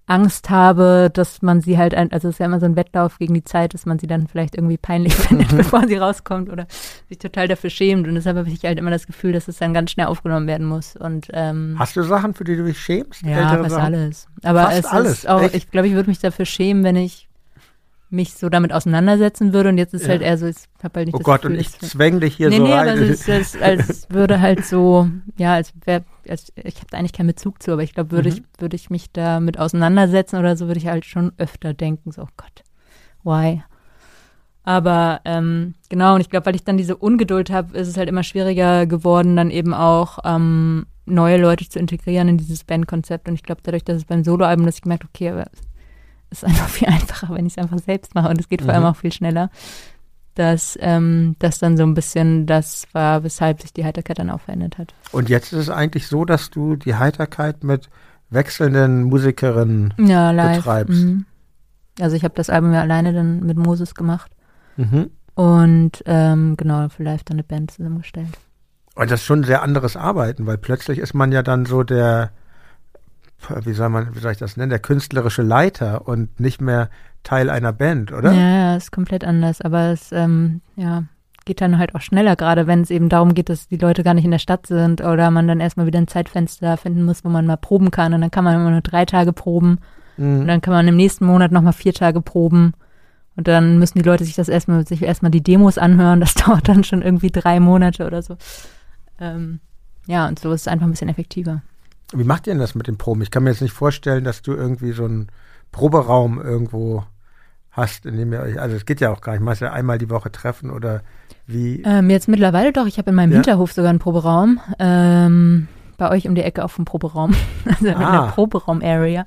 Angst habe, dass man sie halt, ein, also es ist ja immer so ein Wettlauf gegen die Zeit, dass man sie dann vielleicht irgendwie peinlich <laughs> findet, bevor sie rauskommt oder sich total dafür schämt. Und deshalb habe ich halt immer das Gefühl, dass es dann ganz schnell aufgenommen werden muss. Und ähm, hast du Sachen, für die du dich schämst? Ja, fast alles. Aber fast es alles. ist auch, Echt? ich glaube, ich würde mich dafür schämen, wenn ich mich so damit auseinandersetzen würde und jetzt ist ja. halt eher so, ich habe halt nicht oh Gott, Gefühl, und ich zwäng dich hier nee, so nee, rein. Aber es ist, als <laughs> würde halt so, ja, als wäre, als, ich habe da eigentlich keinen Bezug zu, aber ich glaube, würde mhm. ich, würde ich mich damit auseinandersetzen oder so, würde ich halt schon öfter denken, so, oh Gott, why? Aber ähm, genau, und ich glaube, weil ich dann diese Ungeduld habe, ist es halt immer schwieriger geworden, dann eben auch ähm, neue Leute zu integrieren in dieses Bandkonzept. Und ich glaube, dadurch, dass es beim Soloalbum, dass ich gemerkt okay, aber ist einfach <laughs> viel einfacher, wenn ich es einfach selbst mache und es geht vor allem mhm. auch viel schneller. Dass ähm, das dann so ein bisschen das war, weshalb sich die Heiterkeit dann auch verändert hat. Und jetzt ist es eigentlich so, dass du die Heiterkeit mit wechselnden Musikerinnen ja, live. betreibst. Mhm. Also ich habe das Album ja alleine dann mit Moses gemacht. Mhm. Und ähm, genau, für live dann eine Band zusammengestellt. Und das ist schon ein sehr anderes Arbeiten, weil plötzlich ist man ja dann so der, wie soll man, wie soll ich das nennen, der künstlerische Leiter und nicht mehr Teil einer Band, oder? Ja, ja, ist komplett anders. Aber es, ähm, ja, geht dann halt auch schneller, gerade wenn es eben darum geht, dass die Leute gar nicht in der Stadt sind oder man dann erstmal wieder ein Zeitfenster finden muss, wo man mal proben kann. Und dann kann man immer nur drei Tage proben. Mhm. Und dann kann man im nächsten Monat nochmal vier Tage proben. Und dann müssen die Leute sich das erstmal, sich erstmal die Demos anhören. <laughs> Das dauert dann schon irgendwie drei Monate oder so. Ähm, ja, und so ist es einfach ein bisschen effektiver. Wie macht ihr denn das mit den Proben? Ich kann mir jetzt nicht vorstellen, dass du irgendwie so einen Proberaum irgendwo hast, in dem ihr euch, also es geht ja auch gar nicht, meist ja einmal die Woche treffen oder wie? Ähm, jetzt mittlerweile doch, ich habe in meinem ja? Hinterhof sogar einen Proberaum. Ähm, bei euch um die Ecke auf dem Proberaum. <laughs> also ah. in der Proberaum-Area.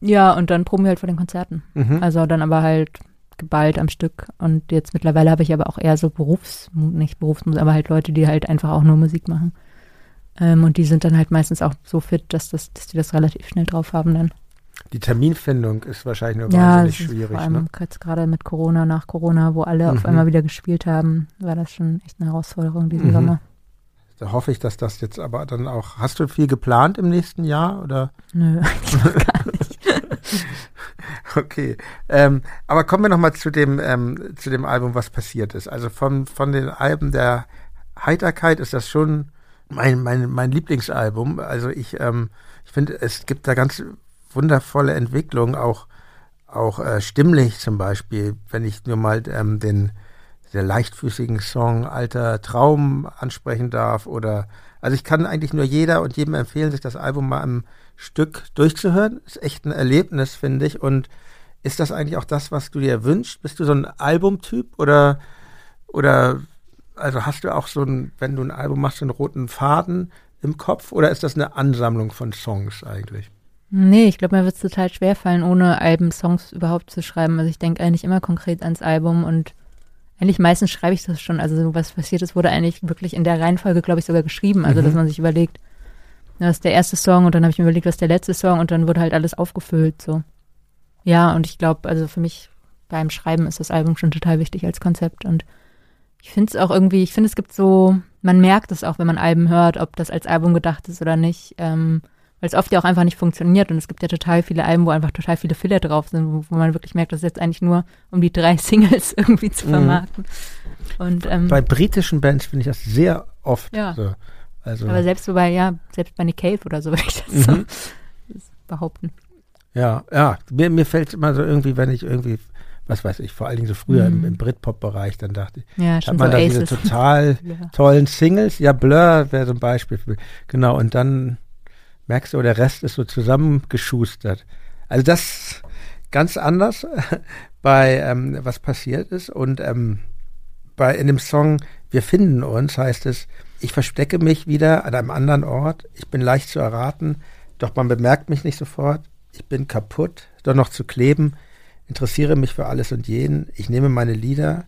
Ja, und dann proben wir halt vor den Konzerten. Mhm. Also dann aber halt geballt am Stück. Und jetzt mittlerweile habe ich aber auch eher so Berufs, nicht Berufsmusik, aber halt Leute, die halt einfach auch nur Musik machen. Ähm, und die sind dann halt meistens auch so fit, dass, das, dass die das relativ schnell drauf haben dann. Die Terminfindung ist wahrscheinlich nur ja, wahnsinnig schwierig. Vor allem ne? jetzt gerade mit Corona, nach Corona, wo alle mhm. auf einmal wieder gespielt haben, war das schon echt eine Herausforderung diesen mhm. Sommer. Da hoffe ich, dass das jetzt aber dann auch. Hast du viel geplant im nächsten Jahr oder? Nö, <laughs> eigentlich gar nicht. <laughs> okay. Ähm, aber kommen wir nochmal zu dem, ähm, zu dem Album, was passiert ist. Also von, von den Alben der Heiterkeit ist das schon mein, mein, mein Lieblingsalbum. Also ich, ähm, ich finde, es gibt da ganz wundervolle Entwicklungen, auch, auch äh, stimmlich zum Beispiel, wenn ich nur mal ähm, den sehr leichtfüßigen Song Alter Traum ansprechen darf oder Also ich kann eigentlich nur jeder und jedem empfehlen, sich das Album mal am Stück durchzuhören. Ist echt ein Erlebnis, finde ich. Und ist das eigentlich auch das, was du dir wünschst? Bist du so ein Albumtyp oder, oder, also hast du auch so ein, wenn du ein Album machst, einen roten Faden im Kopf oder ist das eine Ansammlung von Songs eigentlich? Nee, ich glaube, mir wird es total schwer fallen, ohne Alben Songs überhaupt zu schreiben. Also ich denke eigentlich immer konkret ans Album und eigentlich meistens schreibe ich das schon. Also was passiert ist, wurde eigentlich wirklich in der Reihenfolge, glaube ich, sogar geschrieben. Also mhm. dass man sich überlegt, das ist der erste Song und dann habe ich mir überlegt, was ist der letzte Song und dann wurde halt alles aufgefüllt. So. Ja, und ich glaube, also für mich beim Schreiben ist das Album schon total wichtig als Konzept. Und ich finde es auch irgendwie, ich finde, es gibt so, man merkt es auch, wenn man Alben hört, ob das als Album gedacht ist oder nicht. Ähm, weil es oft ja auch einfach nicht funktioniert und es gibt ja total viele Alben, wo einfach total viele Filler drauf sind, wo, wo man wirklich merkt, dass es jetzt eigentlich nur um die drei <laughs> Singles irgendwie zu mhm. vermarkten. Mhm. Und, ähm, bei britischen Bands finde ich das sehr oft ja. so. Also Aber selbst bei, ja, selbst bei Nick Cave oder so <laughs> würde ich das mhm. so behaupten. Ja, ja, mir, mir fällt es immer so irgendwie, wenn ich irgendwie was weiß ich, vor allen Dingen so früher mhm. im, im Britpop-Bereich, dann dachte ich, ja, hat man so da diese total <laughs> tollen Singles, ja, Blur wäre so ein Beispiel, für, genau, und dann merkst du, der Rest ist so zusammengeschustert. Also das ganz anders <laughs> bei ähm, was passiert ist und ähm, bei in dem Song Wir finden uns heißt es, ich verstecke mich wieder an einem anderen Ort, ich bin leicht zu erraten, doch man bemerkt mich nicht sofort, ich bin kaputt, doch noch zu kleben, interessiere mich für alles und jeden, ich nehme meine Lieder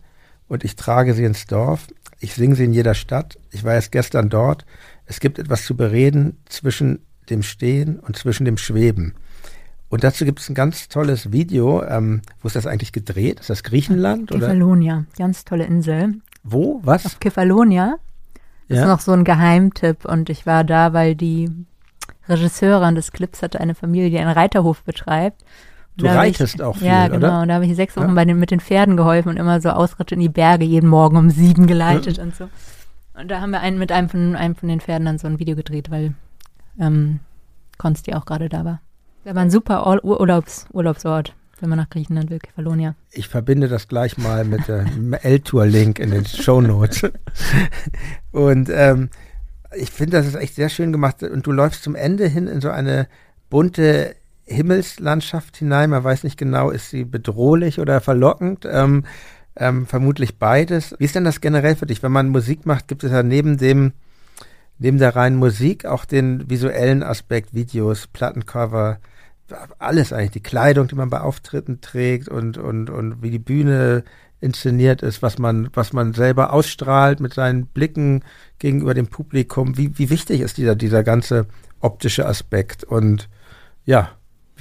und ich trage sie ins Dorf, ich singe sie in jeder Stadt, ich war erst gestern dort, es gibt etwas zu bereden zwischen dem Stehen und zwischen dem Schweben. Und dazu gibt es ein ganz tolles Video. Ähm, wo ist das eigentlich gedreht? Ist das Griechenland? Kefalonia, ganz tolle Insel. Wo? Was? Auf Kefalonia. Das ja. ist noch so ein Geheimtipp. Und ich war da, weil die Regisseurin des Clips hatte eine Familie, die einen Reiterhof betreibt. Du reitest ich, auch viel, Ja, genau. Oder? Und da habe ich sechs Wochen ja. bei den, mit den Pferden geholfen und immer so Ausritte in die Berge jeden Morgen um sieben geleitet ja. und so. Und da haben wir einen, mit einem von, einem von den Pferden dann so ein Video gedreht, weil ähm, Konsti auch gerade da war. Das war ein super Urlaubs Urlaubsort, wenn man nach Griechenland will, Kefalonia. Ich verbinde das gleich mal mit dem <laughs> L-Tour-Link in den Show Notes. <laughs> und ähm, ich finde, das ist echt sehr schön gemacht. Und du läufst zum Ende hin in so eine bunte Himmelslandschaft hinein. Man weiß nicht genau, ist sie bedrohlich oder verlockend. Ähm, ähm, vermutlich beides. Wie ist denn das generell für dich? Wenn man Musik macht, gibt es ja neben dem neben der reinen Musik auch den visuellen Aspekt, Videos, Plattencover, alles eigentlich, die Kleidung, die man bei Auftritten trägt und, und, und wie die Bühne inszeniert ist, was man, was man selber ausstrahlt mit seinen Blicken gegenüber dem Publikum. Wie, wie wichtig ist dieser, dieser ganze optische Aspekt? Und ja,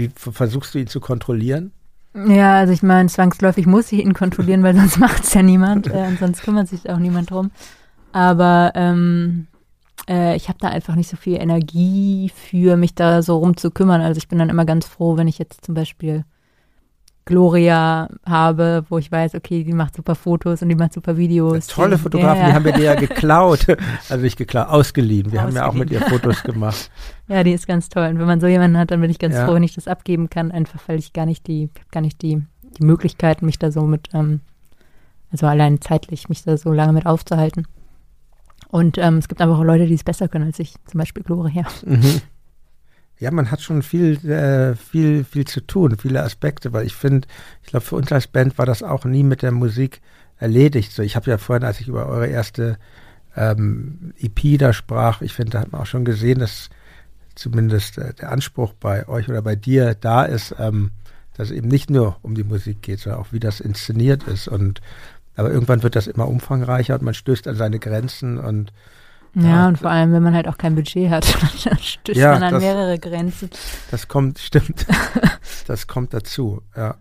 wie versuchst du ihn zu kontrollieren? Ja, also ich meine, zwangsläufig muss ich ihn kontrollieren, weil sonst <laughs> macht es ja niemand äh, und sonst kümmert sich auch niemand drum. Aber ähm, äh, ich habe da einfach nicht so viel Energie für, mich da so rum zu kümmern. Also ich bin dann immer ganz froh, wenn ich jetzt zum Beispiel Gloria habe, wo ich weiß, okay, die macht super Fotos und die macht super Videos. tolle Fotografen, ja. die haben wir dir ja <laughs> geklaut. Also nicht geklaut, ausgeliehen. Wir ausgeliehen. haben ja auch mit ihr Fotos gemacht. <laughs> ja, die ist ganz toll. Und wenn man so jemanden hat, dann bin ich ganz ja. froh, wenn ich das abgeben kann, einfach weil ich gar nicht die, gar nicht die, die Möglichkeit, mich da so mit, ähm, also allein zeitlich, mich da so lange mit aufzuhalten. Und ähm, es gibt einfach auch Leute, die es besser können als ich, zum Beispiel Gloria. Mhm. Ja, man hat schon viel, äh, viel, viel zu tun, viele Aspekte, weil ich finde, ich glaube, für uns als Band war das auch nie mit der Musik erledigt. So, ich habe ja vorhin, als ich über eure erste ähm, EP da sprach, ich finde, da hat man auch schon gesehen, dass zumindest äh, der Anspruch bei euch oder bei dir da ist, ähm, dass es eben nicht nur um die Musik geht, sondern auch wie das inszeniert ist. Und aber irgendwann wird das immer umfangreicher und man stößt an seine Grenzen und ja, ja, und vor allem, wenn man halt auch kein Budget hat, <laughs> dann stößt ja, man an das, mehrere Grenzen. Das kommt, <laughs> stimmt. <laughs> das kommt dazu, ja.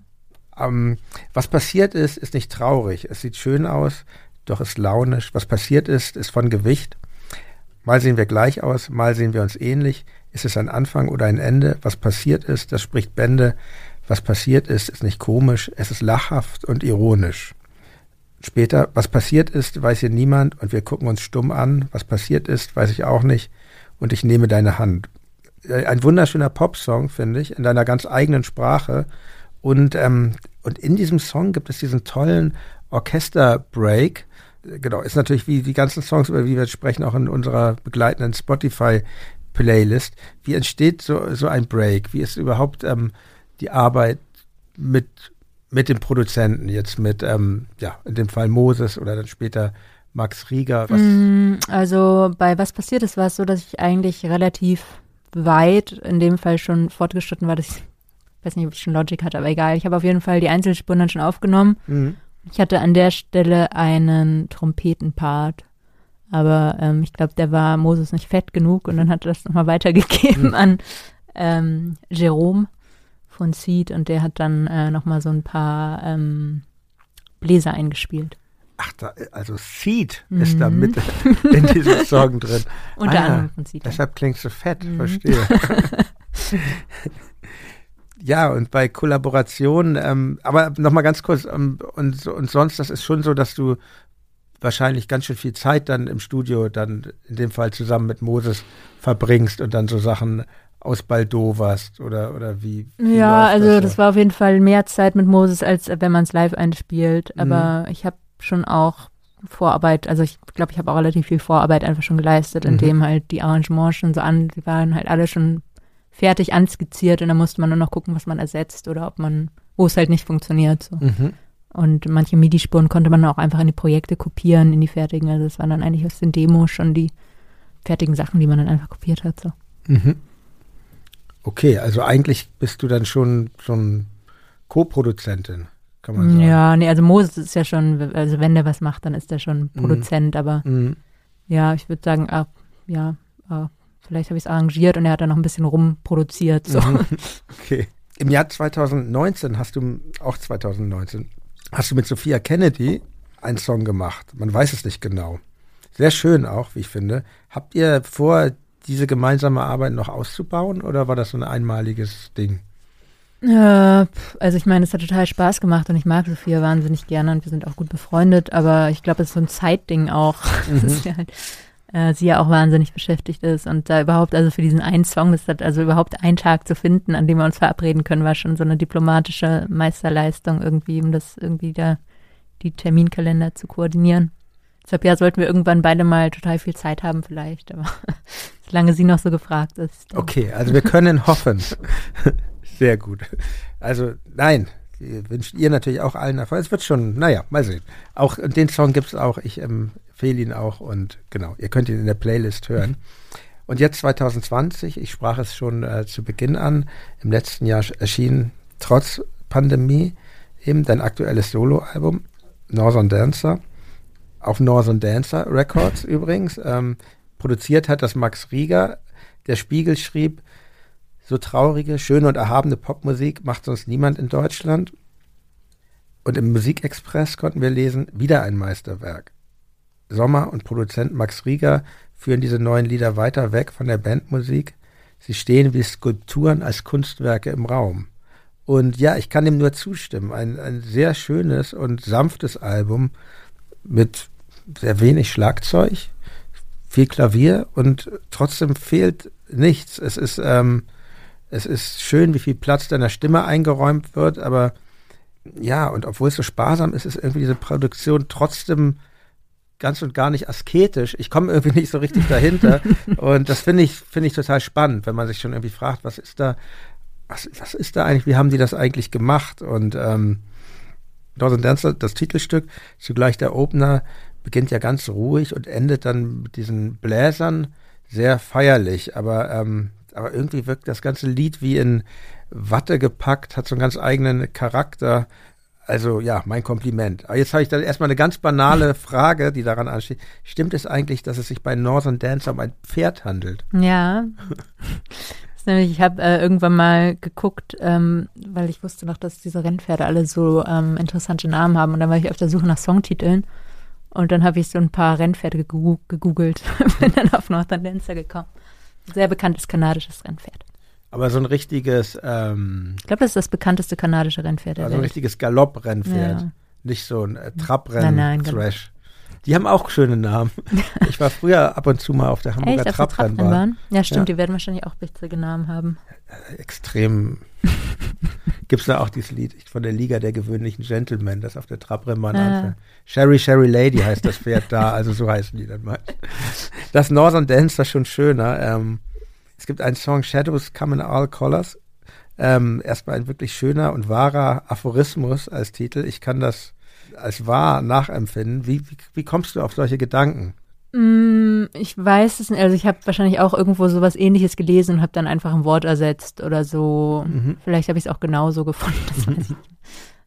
Ähm, was passiert ist, ist nicht traurig. Es sieht schön aus, doch ist launisch. Was passiert ist, ist von Gewicht. Mal sehen wir gleich aus, mal sehen wir uns ähnlich. Ist es ein Anfang oder ein Ende? Was passiert ist, das spricht Bände. Was passiert ist, ist nicht komisch, es ist lachhaft und ironisch. Später, was passiert ist, weiß hier niemand und wir gucken uns stumm an. Was passiert ist, weiß ich auch nicht. Und ich nehme deine Hand. Äh, ein wunderschöner Popsong, finde ich, in deiner ganz eigenen Sprache. Und, ähm, und in diesem Song gibt es diesen tollen Orchesterbreak, genau, ist natürlich wie die ganzen Songs, über die wir sprechen, auch in unserer begleitenden Spotify-Playlist. Wie entsteht so, so ein Break? Wie ist überhaupt ähm, die Arbeit mit, mit dem Produzenten, jetzt mit, ähm, ja, in dem Fall Moses oder dann später Max Rieger? Mm, also bei Was passiert ist, war es so, dass ich eigentlich relativ weit, in dem Fall schon fortgeschritten war, dass ich, weiß nicht, ob ich schon Logic hatte, aber egal. Ich habe auf jeden Fall die Einzelspuren dann schon aufgenommen. Mhm. Ich hatte an der Stelle einen Trompetenpart, aber ähm, ich glaube, der war Moses nicht fett genug und dann hat er das nochmal weitergegeben mhm. an ähm, Jerome von Seed und der hat dann äh, nochmal so ein paar ähm, Bläser eingespielt. Ach, da, also Seed mhm. ist da mit <laughs> in diesem Song drin. Unter ah, anderem von Seed. Deshalb klingt so fett, mhm. verstehe. <laughs> ja, und bei Kollaborationen, ähm, aber nochmal ganz kurz, ähm, und, und sonst, das ist schon so, dass du wahrscheinlich ganz schön viel Zeit dann im Studio, dann in dem Fall zusammen mit Moses verbringst und dann so Sachen aus Baldovas oder, oder wie? wie ja, also das, das, war auf jeden Fall mehr Zeit mit Moses, als wenn man es live einspielt. Aber mhm. ich habe schon auch Vorarbeit, also ich glaube, ich habe auch relativ viel Vorarbeit einfach schon geleistet, mhm. indem halt die Arrangements schon so an, die waren halt alle schon fertig anskizziert und dann musste man nur noch gucken, was man ersetzt oder ob man, wo es halt nicht funktioniert. So. Mhm. Und manche MIDI-Spuren konnte man auch einfach in die Projekte kopieren, in die fertigen. Also es waren dann eigentlich aus den Demos schon die fertigen Sachen, die man dann einfach kopiert hat. So. Mhm. Okay, also eigentlich bist du dann schon schon Co-Produzentin, kann man sagen. Ja, nee, also Moses ist ja schon, also wenn der was macht, dann ist er schon mhm. Produzent, mhm. aber mhm. ja, ich würde sagen, ah, ja, ah, vielleicht habe ich es arrangiert und er hat dann noch ein bisschen rumproduziert. So. Mhm. <laughs> Okay. Im Jahr 2019 hast du, auch 2019, hast du mit Sophia Kennedy einen Song gemacht. Man weiß es nicht genau. Sehr schön auch, wie ich finde. Habt ihr vor, diese gemeinsame Arbeit noch auszubauen oder war das so ein einmaliges Ding? Ja, also ich meine, es hat total Spaß gemacht und ich mag Sophia wahnsinnig gerne und wir sind auch gut befreundet, aber ich glaube, es ist so ein Zeitding auch, <laughs> mhm. dass sie, halt, äh, sie ja auch wahnsinnig beschäftigt ist und da überhaupt, also für diesen einen Song, das hat also überhaupt einen Tag zu finden, an dem wir uns verabreden können, war schon so eine diplomatische Meisterleistung irgendwie, um das irgendwie da die Terminkalender zu koordinieren. Deshalb ja, sollten wir irgendwann beide mal total viel Zeit haben vielleicht, aber <laughs> solange sie noch so gefragt ist. Okay, also wir können <laughs> hoffen. Sehr gut. Also nein, wir wünschen ihr natürlich auch allen Erfolg. Es wird schon, naja, mal sehen. Auch den Song gibt es auch, ich empfehle ihn auch und genau, ihr könnt ihn in der Playlist hören. Und jetzt 2020, ich sprach es schon äh, zu Beginn an, im letzten Jahr erschien trotz Pandemie eben dein aktuelles Soloalbum, Northern Dancer, auf Northern Dancer Records übrigens. Ähm, produziert hat das Max Rieger. Der Spiegel schrieb, so traurige, schöne und erhabene Popmusik macht sonst niemand in Deutschland. Und im Musikexpress konnten wir lesen, wieder ein Meisterwerk. Sommer und Produzent Max Rieger führen diese neuen Lieder weiter weg von der Bandmusik. Sie stehen wie Skulpturen als Kunstwerke im Raum. Und ja, ich kann dem nur zustimmen. Ein, ein sehr schönes und sanftes Album mit sehr wenig Schlagzeug, viel Klavier und trotzdem fehlt nichts. Es ist, ähm, es ist schön, wie viel Platz deiner Stimme eingeräumt wird, aber ja, und obwohl es so sparsam ist, ist irgendwie diese Produktion trotzdem ganz und gar nicht asketisch. Ich komme irgendwie <laughs> nicht so richtig dahinter. und das finde ich, finde ich total spannend, wenn man sich schon irgendwie fragt, was ist da, was, was ist da eigentlich, wie haben die das eigentlich gemacht? Und ähm, Dawson Dancer, das Titelstück, zugleich der Opener, beginnt ja ganz ruhig und endet dann mit diesen Bläsern sehr feierlich. Aber, ähm, aber irgendwie wirkt das ganze Lied wie in Watte gepackt, hat so einen ganz eigenen Charakter. Also ja, mein Kompliment. Aber jetzt habe ich dann erstmal eine ganz banale <laughs> Frage, die daran ansteht. Stimmt es eigentlich, dass es sich bei Northern Dancer um ein Pferd handelt? Ja. <laughs> ich habe äh, irgendwann mal geguckt, ähm, weil ich wusste noch, dass diese Rennpferde alle so ähm, interessante Namen haben. Und dann war ich auf der Suche nach Songtiteln. Und dann habe ich so ein paar Rennpferde gegoogelt, <laughs> bin dann auf Northern Dancer gekommen. Sehr bekanntes kanadisches Rennpferd. Aber so ein richtiges. Ähm, ich glaube, das ist das bekannteste kanadische Rennpferd also ein richtiges Galopprennpferd. Ja. Nicht so ein äh, Trabrennen-Thrash. Die haben auch schöne Namen. <laughs> Ich war früher ab und zu mal auf der Hamburger Echt, Trabrennbahn. Ja, stimmt, ja. die werden wahrscheinlich auch witzige Namen haben. Äh, extrem <laughs> Gibt es da auch dieses Lied von der Liga der gewöhnlichen Gentlemen, das auf der Trabrennbahn ah. anfängt. Sherry, Sherry Lady heißt das Pferd da, also so heißen die dann mal. Das Northern Dance, ist schon schöner. Ähm, es gibt einen Song, Shadows Come in All Colors. Ähm, erstmal ein wirklich schöner und wahrer Aphorismus als Titel. Ich kann das als wahr nachempfinden. Wie, wie, wie kommst du auf solche Gedanken? Mm, ich weiß es nicht. Also ich habe wahrscheinlich auch irgendwo sowas ähnliches gelesen und habe dann einfach ein Wort ersetzt oder so. Mhm. Vielleicht habe ich es auch genauso gefunden. <laughs> Das weiß ich <laughs> nicht.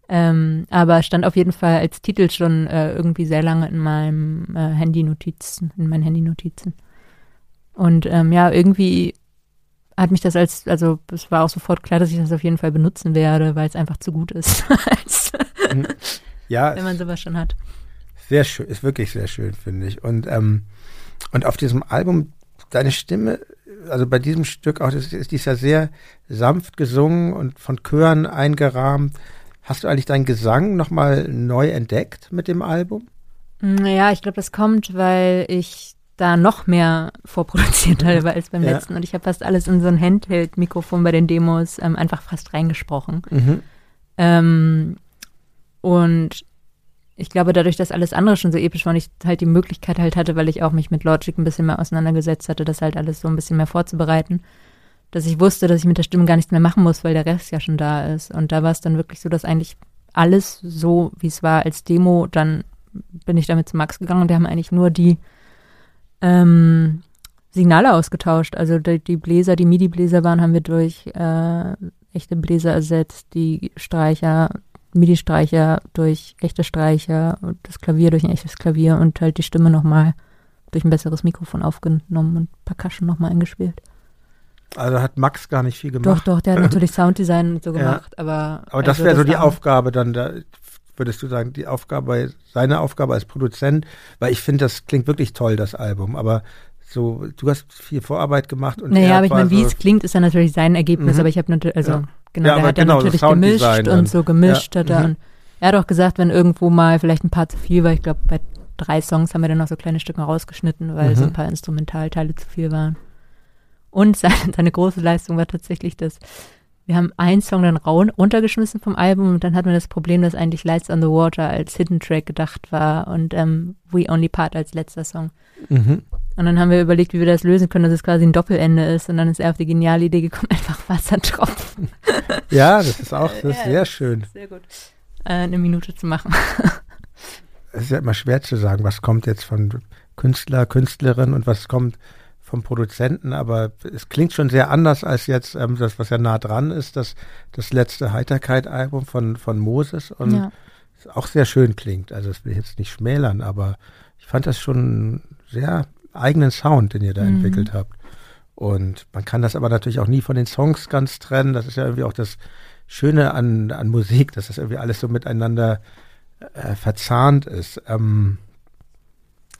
Ähm, aber stand auf jeden Fall als Titel schon äh, irgendwie sehr lange in meinem äh, Handy-Notizen, in meinen Handy-Notizen. Und ähm, ja, irgendwie hat mich das als, also es war auch sofort klar, dass ich das auf jeden Fall benutzen werde, weil es einfach zu gut ist. <laughs> als, mhm. ja, wenn man sowas schon hat. Sehr schön, ist wirklich sehr schön, finde ich. Und, ähm, und auf diesem Album, deine Stimme, also bei diesem Stück auch, das ist, die ist ja sehr sanft gesungen und von Chören eingerahmt. Hast du eigentlich deinen Gesang nochmal neu entdeckt mit dem Album? Naja, ich glaube, das kommt, weil ich da noch mehr vorproduziert habe als beim ja. letzten. Und ich habe fast alles in so ein Handheld-Mikrofon bei den Demos ähm, einfach fast reingesprochen. Mhm. Ähm, und ich glaube, dadurch, dass alles andere schon so episch war und ich halt die Möglichkeit halt hatte, weil ich auch mich mit Logic ein bisschen mehr auseinandergesetzt hatte, das halt alles so ein bisschen mehr vorzubereiten, dass ich wusste, dass ich mit der Stimme gar nichts mehr machen muss, weil der Rest ja schon da ist. Und da war es dann wirklich so, dass eigentlich alles so, wie es war als Demo, dann bin ich damit zu Max gegangen und wir haben eigentlich nur die ähm, Signale ausgetauscht. Also die, die Bläser, die MIDI-Bläser waren, haben wir durch äh, echte Bläser ersetzt, die Streicher MIDI-Streicher durch echte Streicher und das Klavier durch ein echtes Klavier und halt die Stimme nochmal durch ein besseres Mikrofon aufgenommen und Percussion nochmal eingespielt. Also hat Max gar nicht viel gemacht. Doch, doch, der hat natürlich <laughs> Sounddesign und so gemacht, ja. aber. Aber das also wäre so die Aufgabe dann, da würdest du sagen, die Aufgabe, seine Aufgabe als Produzent, weil ich finde, das klingt wirklich toll, das Album, aber so, du hast viel Vorarbeit gemacht und Naja, aber ich meine, wie es klingt, ist ja natürlich sein Ergebnis, mhm. aber ich habe natürlich, also ja. genau, ja, der hat genau, natürlich gemischt und so gemischt. Ja. Hat er, mhm. er hat auch gesagt, wenn irgendwo mal vielleicht ein paar zu viel war, ich glaube, bei drei Songs haben wir dann noch so kleine Stücke rausgeschnitten, weil mhm. so ein paar Instrumentalteile zu viel waren. Und <laughs> seine, seine große Leistung war tatsächlich das, wir haben einen Song dann runtergeschmissen vom Album und dann hatten wir das Problem, dass eigentlich Lights on the Water als Hidden Track gedacht war und ähm, We Only Part als letzter Song. Mhm. Und dann haben wir überlegt, wie wir das lösen können, dass es quasi ein Doppelende ist. Und dann ist er auf die geniale Idee gekommen, <laughs> einfach Wassertropfen. <laughs> Ja, das ist auch das ist ja, sehr schön. Sehr gut. Äh, eine Minute zu machen. Es ist ja immer schwer zu sagen, was kommt jetzt von Künstler, Künstlerin und was kommt vom Produzenten, aber es klingt schon sehr anders als jetzt ähm, das, was ja nah dran ist, das, das letzte Heiterkeit-Album von, von Moses und ja. auch sehr schön klingt. Also das will ich jetzt nicht schmälern, aber ich fand das schon sehr eigenen Sound, den ihr da mhm. entwickelt habt. Und man kann das aber natürlich auch nie von den Songs ganz trennen. Das ist ja irgendwie auch das Schöne an, an Musik, dass das irgendwie alles so miteinander äh, verzahnt ist. Ähm,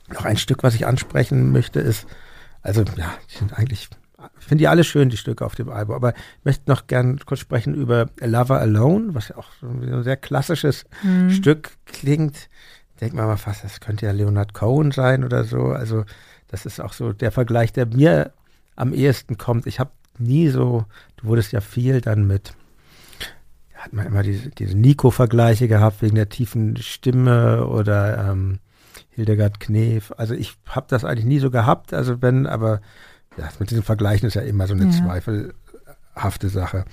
noch ein Stück, was ich ansprechen möchte, ist, also ja, die sind eigentlich, ich finde die alle schön, die Stücke auf dem Album, aber ich möchte noch gern kurz sprechen über A Lover Alone, was ja auch so ein sehr klassisches mhm. Stück klingt. Denkt man mal fast, das könnte ja Leonard Cohen sein oder so. Also das ist auch so der Vergleich, der mir am ehesten kommt. Ich habe nie so, du wurdest ja viel dann mit, hat man immer diese, diese Nico-Vergleiche gehabt wegen der tiefen Stimme oder ähm, Hildegard Knef. Also ich habe das eigentlich nie so gehabt, also wenn, aber ja, mit diesen Vergleichen ist ja immer so eine ja. zweifelhafte Sache.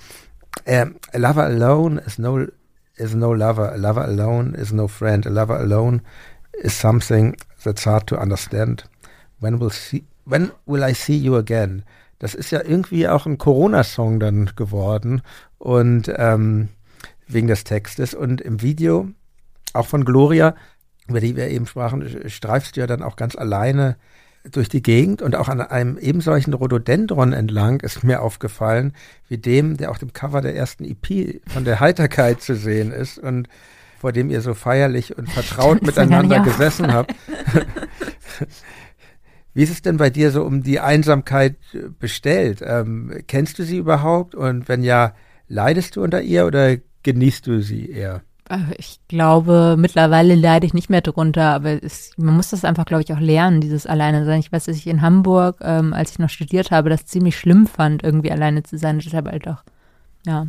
Ähm, a lover alone is no is no lover. A lover alone is no friend. A lover alone is something that's hard to understand. When will, see, when will I see you again? Das ist ja irgendwie auch ein Corona-Song dann geworden und ähm, wegen des Textes und im Video auch von Gloria, über die wir eben sprachen, streifst du ja dann auch ganz alleine durch die Gegend und auch an einem ebensolchen Rhododendron entlang ist mir aufgefallen, wie dem, der auf dem Cover der ersten EP von der Heiterkeit zu sehen ist und vor dem ihr so feierlich und <laughs> vertraut miteinander gesessen habt. <laughs> Wie ist es denn bei dir so um die Einsamkeit äh, bestellt? Ähm, kennst du sie überhaupt? Und wenn ja, leidest du unter ihr oder genießt du sie eher? Äh, ich glaube, mittlerweile leide ich nicht mehr drunter, aber es, man muss das einfach, glaube ich, auch lernen, dieses Alleine sein. Ich weiß, dass ich in Hamburg, ähm, als ich noch studiert habe, das ziemlich schlimm fand, irgendwie alleine zu sein. Deshalb halt auch, ja,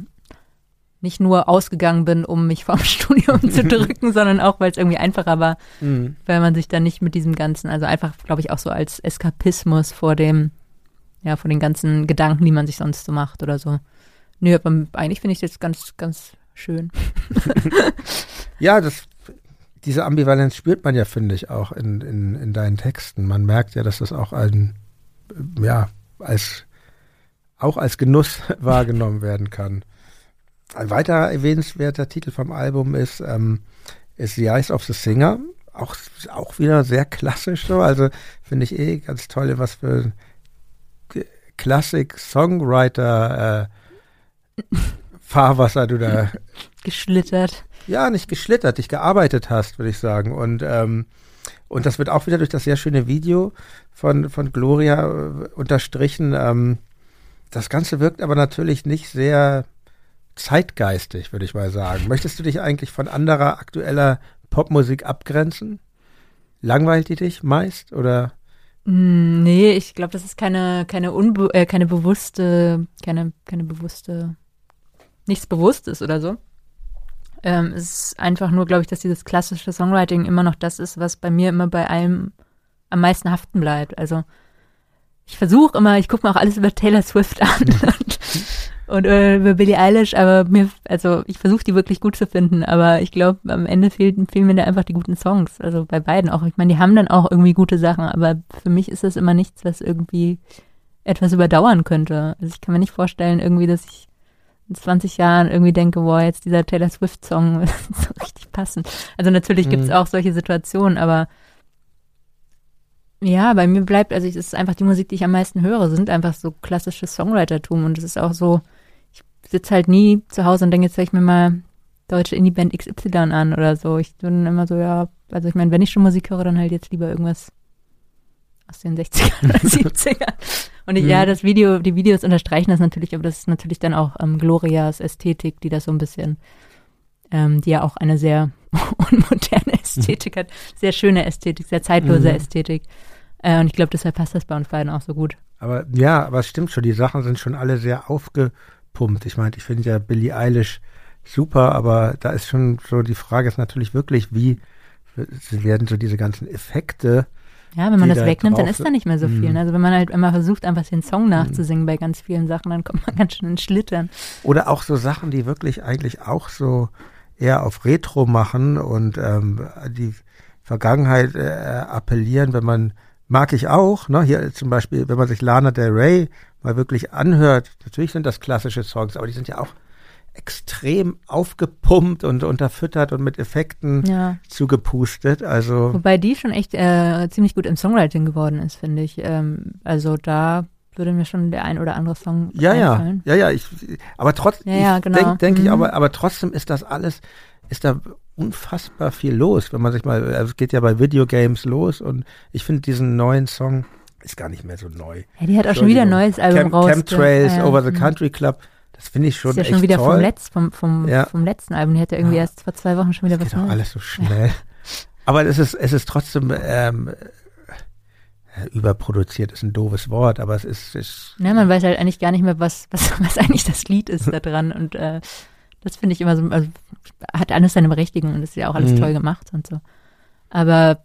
nicht nur ausgegangen bin, um mich vorm <laughs> Studium zu <laughs> drücken, sondern auch, weil es irgendwie einfacher war, Mhm. weil man sich dann nicht mit diesem ganzen, also einfach, glaube ich, auch so als Eskapismus vor dem, ja, vor den ganzen Gedanken, die man sich sonst so macht oder so. Nö, aber eigentlich finde ich das ganz, ganz schön. <laughs> Ja, das, diese Ambivalenz spürt man ja, finde ich, auch in, in, in deinen Texten. Man merkt ja, dass das auch ein, ja, als, auch als Genuss <laughs> wahrgenommen werden kann. Ein weiterer erwähnenswerter Titel vom Album ist, ähm, ist The Eyes of the Singer. Auch, auch wieder sehr klassisch so. Also finde ich eh ganz toll, was für Klassik-Songwriter äh, <laughs> Fahrwasser du da Geschlittert. ja, nicht geschlittert, dich gearbeitet hast, würde ich sagen. Und, ähm, und das wird auch wieder durch das sehr schöne Video von, von Gloria äh, unterstrichen. Ähm, das Ganze wirkt aber natürlich nicht sehr zeitgeistig, würde ich mal sagen. Möchtest du dich eigentlich von anderer aktueller Popmusik abgrenzen? Langweilt die dich meist oder? Mm, Nee, ich glaube, das ist keine, keine, unbe äh, keine bewusste, keine, keine bewusste, nichts Bewusstes oder so. Ähm, es ist einfach nur, glaube ich, dass dieses klassische Songwriting immer noch das ist, was bei mir immer bei allem am meisten haften bleibt. Also ich versuche immer, ich gucke mir auch alles über Taylor Swift an <laughs> und, und äh, über Billie Eilish, aber mir, also ich versuche die wirklich gut zu finden, aber ich glaube, am Ende fehlen, fehlen mir da einfach die guten Songs. Also bei beiden auch. Ich meine, die haben dann auch irgendwie gute Sachen, aber für mich ist das immer nichts, was irgendwie etwas überdauern könnte. Also ich kann mir nicht vorstellen, irgendwie, dass ich 20 Jahren irgendwie denke, boah, jetzt dieser Taylor Swift-Song <laughs> ist so richtig passend. Also natürlich gibt es Mhm. auch solche Situationen, aber ja, bei mir bleibt, also es ist einfach die Musik, die ich am meisten höre, sind einfach so klassisches Songwritertum und es ist auch so, ich sitze halt nie zu Hause und denke, jetzt höre ich mir mal deutsche Indie-Band XY an oder so. Ich bin immer so, ja, also ich meine, wenn ich schon Musik höre, dann halt jetzt lieber irgendwas aus den 60ern oder <laughs> 70ern. Und ich, ja, das Video, die Videos unterstreichen das natürlich, aber das ist natürlich dann auch ähm, Glorias Ästhetik, die das so ein bisschen, ähm, die ja auch eine sehr <laughs> unmoderne Ästhetik hat, sehr schöne Ästhetik, sehr zeitlose Mhm. Ästhetik. Äh, und ich glaube, deshalb passt das bei uns beiden auch so gut. Aber ja, aber es stimmt schon, die Sachen sind schon alle sehr aufgepumpt. Ich meine, ich finde ja Billie Eilish super, aber da ist schon so, die Frage ist natürlich wirklich, wie werden so diese ganzen Effekte Ja, wenn man das da wegnimmt, dann ist da nicht mehr so viel. Mhm. ne? Also wenn man halt immer versucht, einfach den Song nachzusingen bei ganz vielen Sachen, dann kommt man <laughs> ganz schön ins Schlittern. Oder auch so Sachen, die wirklich eigentlich auch so eher auf Retro machen und ähm, die Vergangenheit äh, appellieren, wenn man, mag ich auch, ne, hier zum Beispiel, wenn man sich Lana Del Rey mal wirklich anhört, natürlich sind das klassische Songs, aber die sind ja auch extrem aufgepumpt und unterfüttert und mit Effekten Ja. zugepustet, also Wobei die schon echt äh, ziemlich gut im Songwriting geworden ist, finde ich. Ähm, also da würde mir schon der ein oder andere Song Ja, ja, einfallen. ja, ja, ich, aber trotzdem, Ja, ja, genau. denke denk ich Mhm. aber, aber trotzdem ist das alles, ist da unfassbar viel los, wenn man sich mal, also es geht ja bei Videogames los und ich finde diesen neuen Song ist gar nicht mehr so neu. Ja, die hat auch schon wieder ein neues Album Camp, raus. Chemtrails, ja, ja. Over the Mhm. Country Club, das finde ich schon ist ja schon wieder toll. vom, Letz, vom, vom, Ja. vom letzten Album. Die hat ja irgendwie Ja. erst vor zwei Wochen schon wieder das was geht Neues. alles so schnell. Aber es ist, es ist trotzdem ähm, äh, überproduziert, ist ein doofes Wort, aber es ist, ist Ja, man weiß halt eigentlich gar nicht mehr, was, was, was eigentlich das Lied ist da dran. Und äh, das finde ich immer so, also hat alles seine Berechtigung und ist ja auch alles Mhm. toll gemacht und so. Aber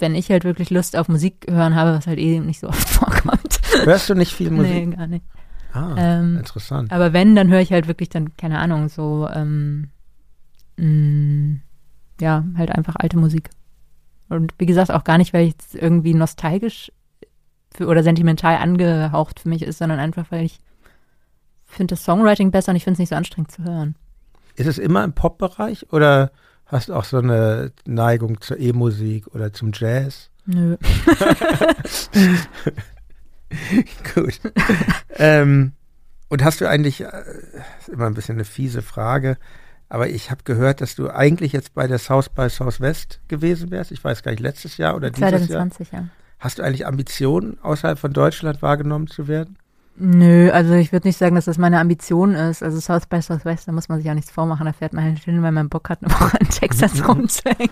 wenn ich halt wirklich Lust auf Musik hören habe, was halt eh nicht so oft <laughs> vorkommt. hörst du nicht viel Musik? nee, gar nicht. Ah, Ähm, interessant. Aber wenn, dann höre ich halt wirklich dann, keine Ahnung, so, ähm, mh, ja, halt einfach alte Musik. Und wie gesagt, auch gar nicht, weil ich jetzt irgendwie nostalgisch für, oder sentimental angehaucht für mich ist, sondern einfach, weil ich finde das Songwriting besser und ich finde es nicht so anstrengend zu hören. Ist es immer im Pop-Bereich oder hast du auch so eine Neigung zur E-Musik oder zum Jazz? Nö. <laughs> <laughs> <laughs> Gut. ähm, und hast du eigentlich, äh, ist immer ein bisschen eine fiese Frage, aber ich habe gehört, dass du eigentlich jetzt bei der South by Southwest gewesen wärst. Ich weiß gar nicht, letztes Jahr oder dieses Jahr. 2020, ja. Hast du eigentlich Ambitionen, außerhalb von Deutschland wahrgenommen zu werden? Nö, also ich würde nicht sagen, dass das meine Ambition ist. Also South by Southwest, da muss man sich auch nichts vormachen. Da fährt man halt hin, weil man Bock hat, eine Woche in Texas <laughs> rumzuhängen.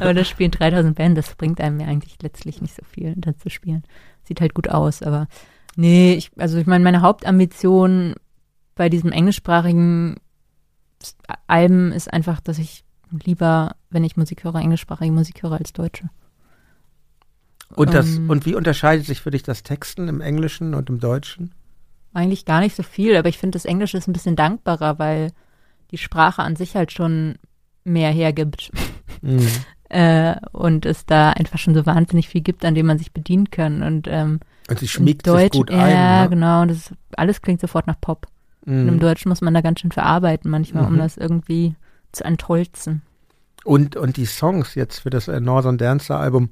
Aber das spielen 3000 Bands, das bringt einem ja eigentlich letztlich nicht so viel, da zu spielen. Sieht halt gut aus, aber nee, ich, also ich meine, meine Hauptambition bei diesem englischsprachigen Alben ist einfach, dass ich lieber, wenn ich Musik höre, englischsprachige Musik höre als deutsche. Und, das, Ähm. und wie unterscheidet sich für dich das Texten im Englischen und im Deutschen? Eigentlich gar nicht so viel, aber ich finde, das Englische ist ein bisschen dankbarer, weil die Sprache an sich halt schon mehr hergibt. Mhm. <laughs> äh, und es da einfach schon so wahnsinnig viel gibt, an dem man sich bedienen kann. Und ähm, Und sie im schmiegt sich Deutsch, gut ja, ein. Ne? genau, das ist, alles klingt sofort nach Pop. Und im Mhm. Deutschen muss man da ganz schön verarbeiten manchmal, um Mhm. das irgendwie zu entholzen. Und, und die Songs jetzt für das äh, Northern Dancer Album,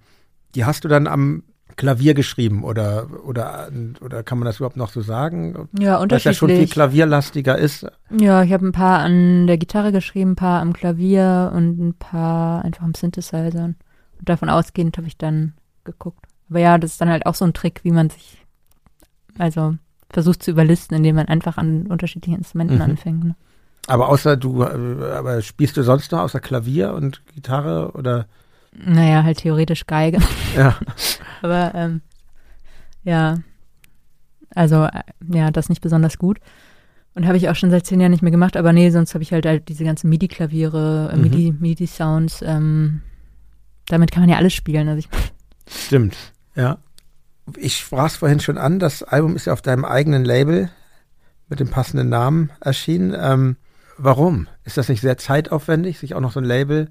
die hast du dann am Klavier geschrieben oder, oder, oder kann man das überhaupt noch so sagen? Ja, Weil es ja schon viel unterschiedlich. klavierlastiger ist. Ja, ich habe ein paar an der Gitarre geschrieben, ein paar am Klavier und ein paar einfach am Synthesizer. Und davon ausgehend habe ich dann geguckt. Aber ja, das ist dann halt auch so ein Trick, wie man sich also versucht zu überlisten, indem man einfach an unterschiedlichen Instrumenten Mhm. anfängt. Ne? Aber außer du, äh, aber spielst du sonst noch außer Klavier und Gitarre oder? Naja, halt theoretisch Geige. <laughs> Ja. <laughs> Aber ähm, ja, also äh, ja, das nicht besonders gut. Und habe ich auch schon seit zehn Jahren nicht mehr gemacht. Aber nee, sonst habe ich halt, halt diese ganzen MIDI-Klaviere, äh, Mhm. MIDI, MIDI-Sounds. Ähm, damit kann man ja alles spielen. Also ich, Stimmt, ja. Ich sprach es vorhin schon an, das Album ist ja auf deinem eigenen Label mit dem passenden Namen erschienen. Ähm, warum? Ist das nicht sehr zeitaufwendig, sich auch noch so ein Label?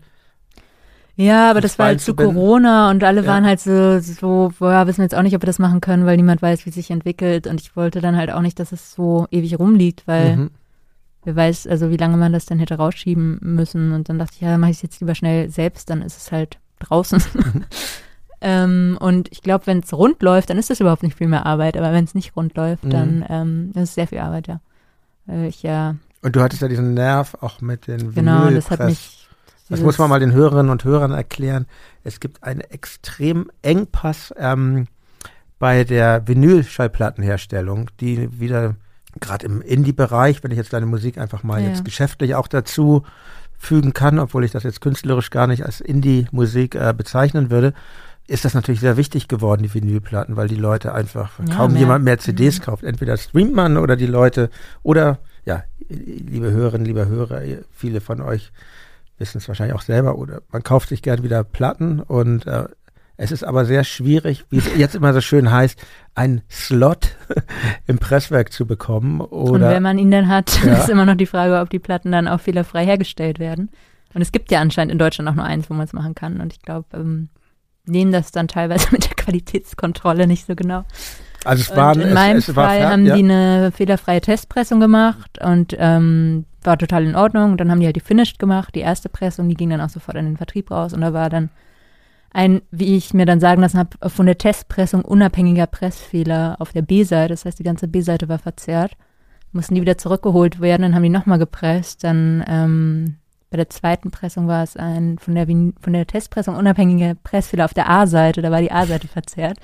Ja, aber das war halt zu? Corona und alle Ja. waren halt so, so, boah, wissen wir jetzt auch nicht, ob wir das machen können, weil niemand weiß, wie es sich entwickelt. Und ich wollte dann halt auch nicht, dass es so ewig rumliegt, weil Mhm. wer weiß, also wie lange man das dann hätte rausschieben müssen. Und dann dachte ich, ja, mache ich es jetzt lieber schnell selbst, dann ist es halt draußen. <laughs> ähm, und ich glaube, wenn es rund läuft, dann ist das überhaupt nicht viel mehr Arbeit. Aber wenn es nicht rund läuft, Mhm. dann ähm, ist es sehr viel Arbeit, ja. Weil ich ja, Und du hattest ja diesen Nerv auch mit den genau, das hat mich. Das muss man mal den Hörerinnen und Hörern erklären. Es gibt einen extrem Engpass ähm, bei der Vinylschallplattenherstellung, die wieder gerade im Indie-Bereich, wenn ich jetzt deine Musik einfach mal Ja. jetzt geschäftlich auch dazu fügen kann, obwohl ich das jetzt künstlerisch gar nicht als Indie-Musik äh, bezeichnen würde, ist das natürlich sehr wichtig geworden, die Vinylplatten, weil die Leute einfach Ja, kaum mehr. jemand mehr CDs Mhm. kauft. Entweder streamt man oder die Leute oder ja, liebe Hörerinnen, liebe Hörer, viele von euch wissen es wahrscheinlich auch selber oder man kauft sich gern wieder Platten und äh, es ist aber sehr schwierig, wie es jetzt immer so schön heißt, einen Slot <laughs> im Presswerk zu bekommen Und oder wenn man ihn dann hat, Ja. <laughs> ist immer noch die Frage, ob die Platten dann auch fehlerfrei hergestellt werden. Und es gibt ja anscheinend in Deutschland auch nur eins, wo man es machen kann. Und ich glaube, ähm, nehmen das dann teilweise <laughs> mit der Qualitätskontrolle nicht so genau. also es waren und in es, meinem es war Fall fer- haben ja. die eine fehlerfreie Testpressung gemacht und ähm, war total in Ordnung. Und dann haben die halt die Finished gemacht, die erste Pressung, die ging dann auch sofort in den Vertrieb raus. Und da war dann ein, wie ich mir dann sagen lassen habe, von der Testpressung unabhängiger Pressfehler auf der B-Seite. Das heißt, die ganze B-Seite war verzerrt. Mussten die wieder zurückgeholt werden, dann haben die nochmal gepresst. Dann ähm, bei der zweiten Pressung war es ein von der, von der Testpressung unabhängiger Pressfehler auf der A-Seite. Da war die A-Seite verzerrt.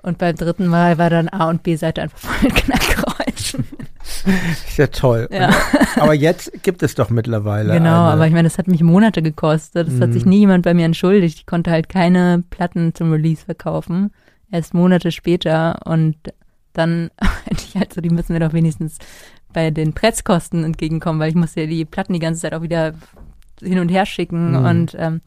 Und beim dritten Mal war dann A- und B-Seite einfach voll <laughs> mit Knackgeräuschen. <laughs> ist ja toll. Ja. Und, aber jetzt gibt es doch mittlerweile Genau, eine, aber ich meine, das hat mich Monate gekostet. Das hat sich Mhm. nie jemand bei mir entschuldigt. Ich konnte halt keine Platten zum Release verkaufen. Erst Monate später. Und dann meinte <laughs> ich halt so, die müssen mir doch wenigstens bei den Presskosten entgegenkommen, weil ich musste ja die Platten die ganze Zeit auch wieder hin und her schicken. Mhm. Und ähm,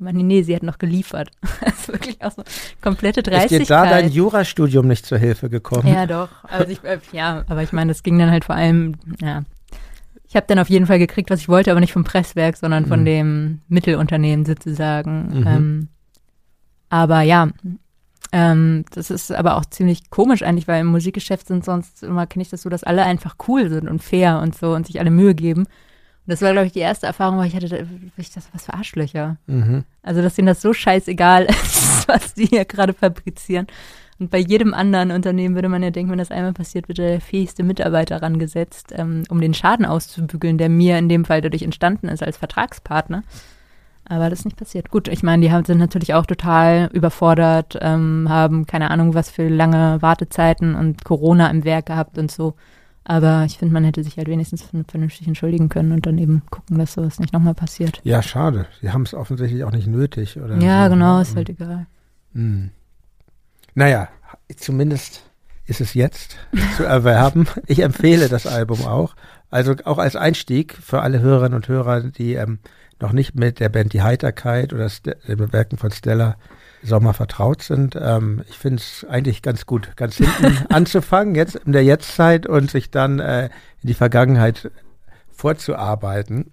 meine, nee, sie hat noch geliefert. <laughs> Das ist wirklich auch so komplette ist dir Dreistigkeit. da dein Jurastudium nicht zur Hilfe gekommen? Ja, doch. Also ich, äh, ja, aber ich meine, das ging dann halt vor allem, ja. Ich habe dann auf jeden Fall gekriegt, was ich wollte, aber nicht vom Presswerk, sondern von Mhm. dem Mittelunternehmen sozusagen. Mhm. Ähm, aber ja, ähm, das ist aber auch ziemlich komisch eigentlich, weil im Musikgeschäft sind sonst immer, kenne ich das so, dass alle einfach cool sind und fair und so und sich alle Mühe geben. Das war, glaube ich, die erste Erfahrung, wo ich hatte, ich das was für Arschlöcher. Mhm. Also, dass denen das so scheißegal <laughs> ist, was die hier gerade fabrizieren. Und bei jedem anderen Unternehmen würde man ja denken, wenn das einmal passiert, wird der fähigste Mitarbeiter rangesetzt, ähm, um den Schaden auszubügeln, der mir in dem Fall dadurch entstanden ist als Vertragspartner. Aber das ist nicht passiert. Gut, ich meine, die haben, sind natürlich auch total überfordert, ähm, haben keine Ahnung, was für lange Wartezeiten und Corona im Werk gehabt und so. Aber ich finde, man hätte sich halt wenigstens vernünftig entschuldigen können und dann eben gucken, dass sowas nicht nochmal passiert. Ja, schade. Sie haben es offensichtlich auch nicht nötig. Oder Ja, so. genau, ist halt egal. Hm. Naja, zumindest ist es jetzt zu <laughs> erwerben. Ich empfehle das Album auch. Also auch als Einstieg für alle Hörerinnen und Hörer, die ähm, noch nicht mit der Band Die Heiterkeit oder den Werken von Stella Sommer vertraut sind. Ähm, ich finde es eigentlich ganz gut, ganz hinten <laughs> anzufangen, jetzt in der Jetztzeit und sich dann äh, in die Vergangenheit vorzuarbeiten.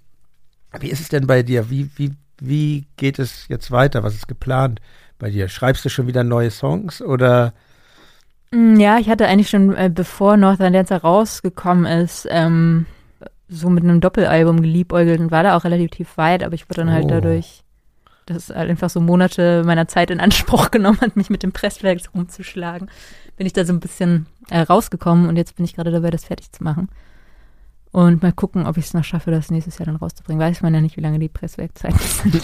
Wie ist es denn bei dir? Wie, wie, wie geht es jetzt weiter? Was ist geplant bei dir? Schreibst du schon wieder neue Songs oder? Mm, ja, ich hatte eigentlich schon, äh, bevor Northern Dancer rausgekommen ist, ähm, so mit einem Doppelalbum geliebäugelt und war da auch relativ weit, aber ich wurde dann halt oh. dadurch, dass es halt einfach so Monate meiner Zeit in Anspruch <laughs> genommen hat, mich mit dem Presswerk rumzuschlagen, bin ich da so ein bisschen äh, rausgekommen und jetzt bin ich gerade dabei, das fertig zu machen. Und mal gucken, ob ich es noch schaffe, das nächstes Jahr dann rauszubringen. Weiß man ja nicht, wie lange die Presswerkzeiten <laughs>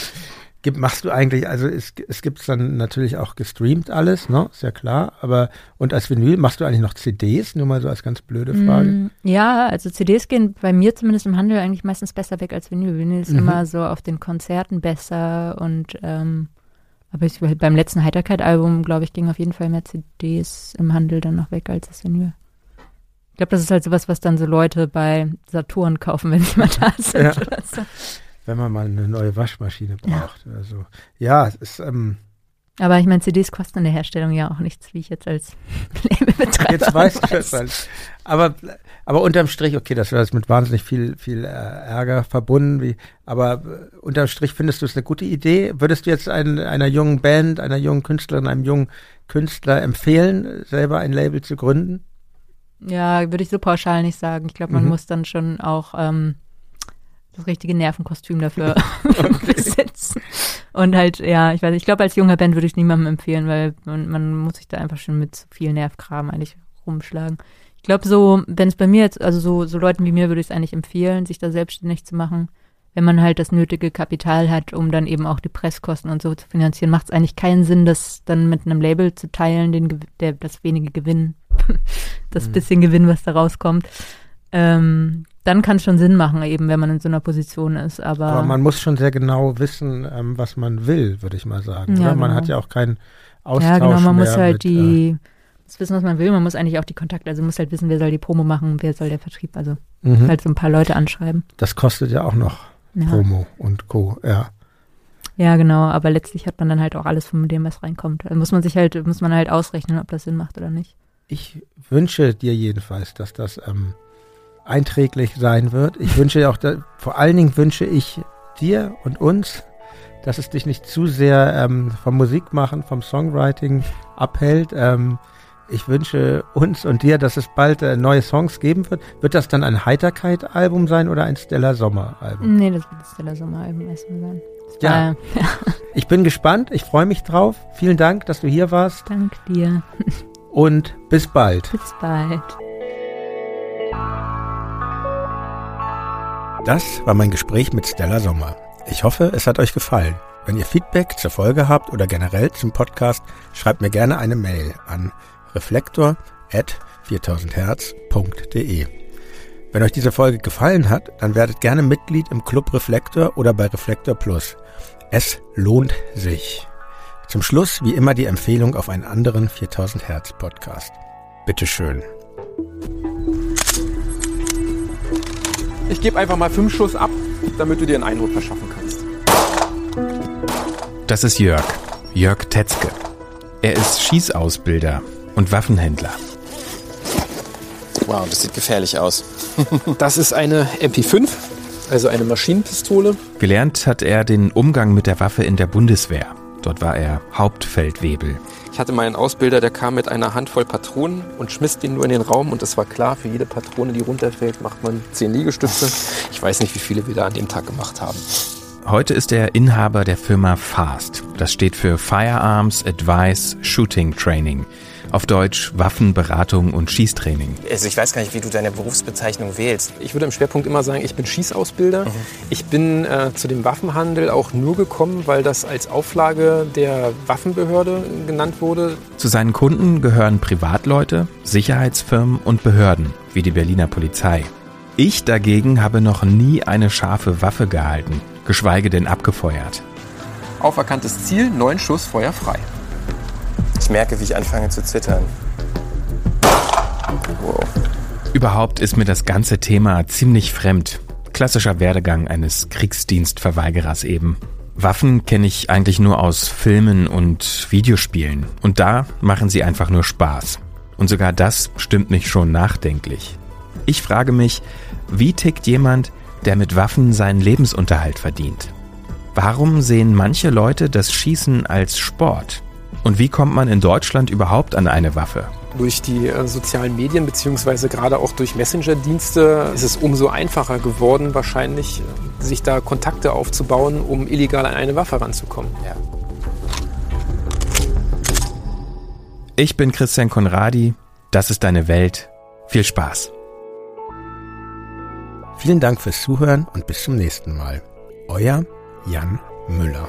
<laughs> sind. machst du eigentlich, also es, es gibt dann natürlich auch gestreamt alles, ne? Ist ja klar. Aber und als Vinyl machst du eigentlich noch CDs? Nur mal so als ganz blöde Frage. Mm, ja, also CDs gehen bei mir zumindest im Handel eigentlich meistens besser weg als Vinyl. Vinyl ist mhm. immer so auf den Konzerten besser und ähm, aber ich, beim letzten Heiterkeit-Album, glaube ich, ging auf jeden Fall mehr CDs im Handel dann noch weg als das Vinyl. Ich glaube, das ist halt sowas, was dann so Leute bei Saturn kaufen, wenn sie mal da sind ja. oder so wenn man mal eine neue Waschmaschine braucht. Ja. Also ja, es ist. Ähm, aber ich meine, CDs kosten in der Herstellung ja auch nichts, wie ich jetzt als <laughs> Labelbetreiber Jetzt weißt du das halt. Aber, aber unterm Strich, okay, das wäre mit wahnsinnig viel, viel äh, Ärger verbunden. Wie, aber äh, unterm Strich findest du es eine gute Idee? Würdest du jetzt ein, einer jungen Band, einer jungen Künstlerin, einem jungen Künstler empfehlen, selber ein Label zu gründen? Ja, würde ich so pauschal nicht sagen. Ich glaube, man mhm. muss dann schon auch ähm, das richtige Nervenkostüm dafür <laughs> <laughs> besitzen. Und halt, ja, ich weiß, ich glaube, als junger Band würde ich niemandem empfehlen, weil man, man muss sich da einfach schon mit zu viel Nervkram eigentlich rumschlagen. Ich glaube, so, wenn es bei mir jetzt, also so, so Leuten wie mir würde ich es eigentlich empfehlen, sich da selbstständig zu machen. Wenn man halt das nötige Kapital hat, um dann eben auch die Presskosten und so zu finanzieren, macht es eigentlich keinen Sinn, das dann mit einem Label zu teilen, den, der, das wenige Gewinn, <laughs> das mhm. bisschen Gewinn, was da rauskommt. Ähm, dann kann es schon Sinn machen, eben wenn man in so einer Position ist. Aber, aber man muss schon sehr genau wissen, ähm, was man will, würde ich mal sagen. Ja, Man hat genau. ja auch keinen Austausch Ja, genau, man muss halt mit, die, äh, das wissen, was man will. Man muss eigentlich auch die Kontakte, also man muss halt wissen, wer soll die Promo machen, wer soll der Vertrieb, also mhm. halt so ein paar Leute anschreiben. Das kostet ja auch noch ja. Promo und Co., ja. Ja, genau, aber letztlich hat man dann halt auch alles von dem, was reinkommt. Da muss man sich halt, muss man halt ausrechnen, ob das Sinn macht oder nicht. Ich wünsche dir jedenfalls, dass das ähm, einträglich sein wird. Ich wünsche auch, vor allen Dingen wünsche ich dir und uns, dass es dich nicht zu sehr ähm, vom Musikmachen, vom Songwriting abhält. Ähm, ich wünsche uns und dir, dass es bald äh, neue Songs geben wird. Wird das dann ein Heiterkeit-Album sein oder ein Stella Sommer-Album? Nee, das wird ein Stella Sommer-Album erstmal sein. Ja. <laughs> ich bin gespannt. Ich freue mich drauf. Vielen Dank, dass du hier warst. Dank dir. Und bis bald. Bis bald. Das war mein Gespräch mit Stella Sommer. Ich hoffe, es hat euch gefallen. Wenn ihr Feedback zur Folge habt oder generell zum Podcast, schreibt mir gerne eine Mail an reflektor.4000herz.de. Wenn euch diese Folge gefallen hat, dann werdet gerne Mitglied im Club Reflektor oder bei Reflektor Plus. Es lohnt sich. Zum Schluss wie immer die Empfehlung auf einen anderen 4000 Hertz Podcast. Bitteschön. Ich gebe einfach mal fünf Schuss ab, damit du dir einen Eindruck verschaffen kannst. Das ist Jörg. Jörg Tetzke. Er ist Schießausbilder und Waffenhändler. Wow, das sieht gefährlich aus. <laughs> das ist eine MP5, also eine Maschinenpistole. Gelernt hat er den Umgang mit der Waffe in der Bundeswehr. Dort war er Hauptfeldwebel. Ich hatte meinen Ausbilder, der kam mit einer Handvoll Patronen und schmiss die nur in den Raum und es war klar, für jede Patrone, die runterfällt, macht man zehn Liegestütze. Ich weiß nicht, wie viele wir da an dem Tag gemacht haben. Heute ist er Inhaber der Firma FAST. Das steht für Firearms Advice Shooting Training. Auf Deutsch Waffenberatung und Schießtraining. Also ich weiß gar nicht, wie du deine Berufsbezeichnung wählst. Ich würde im Schwerpunkt immer sagen, ich bin Schießausbilder. Mhm. Ich bin äh, zu dem Waffenhandel auch nur gekommen, weil das als Auflage der Waffenbehörde genannt wurde. Zu seinen Kunden gehören Privatleute, Sicherheitsfirmen und Behörden, wie die Berliner Polizei. Ich dagegen habe noch nie eine scharfe Waffe gehalten, geschweige denn abgefeuert. Auferkanntes Ziel, neun Schuss, Feuer frei. Ich merke, wie ich anfange zu zittern. Wow. Überhaupt ist mir das ganze Thema ziemlich fremd. Klassischer Werdegang eines Kriegsdienstverweigerers eben. Waffen kenne ich eigentlich nur aus Filmen und Videospielen. Und da machen sie einfach nur Spaß. Und sogar das stimmt mich schon nachdenklich. Ich frage mich, wie tickt jemand, der mit Waffen seinen Lebensunterhalt verdient? Warum sehen manche Leute das Schießen als Sport? Und wie kommt man in Deutschland überhaupt an eine Waffe? Durch die äh, sozialen Medien beziehungsweise gerade auch durch Messenger-Dienste ist es umso einfacher geworden, wahrscheinlich äh, sich da Kontakte aufzubauen, um illegal an eine Waffe ranzukommen. Ja. Ich bin Christian Konradi, das ist deine Welt. Viel Spaß. Vielen Dank fürs Zuhören und bis zum nächsten Mal. Euer Jan Müller.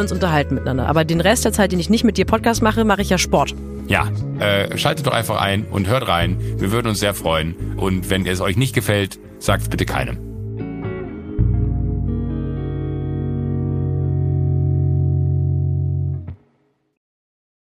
uns unterhalten miteinander, aber den Rest der Zeit, den ich nicht mit dir Podcast mache, mache ich ja Sport. Ja, äh, schaltet doch einfach ein und hört rein. Wir würden uns sehr freuen. Und wenn es euch nicht gefällt, sagt es bitte keinem.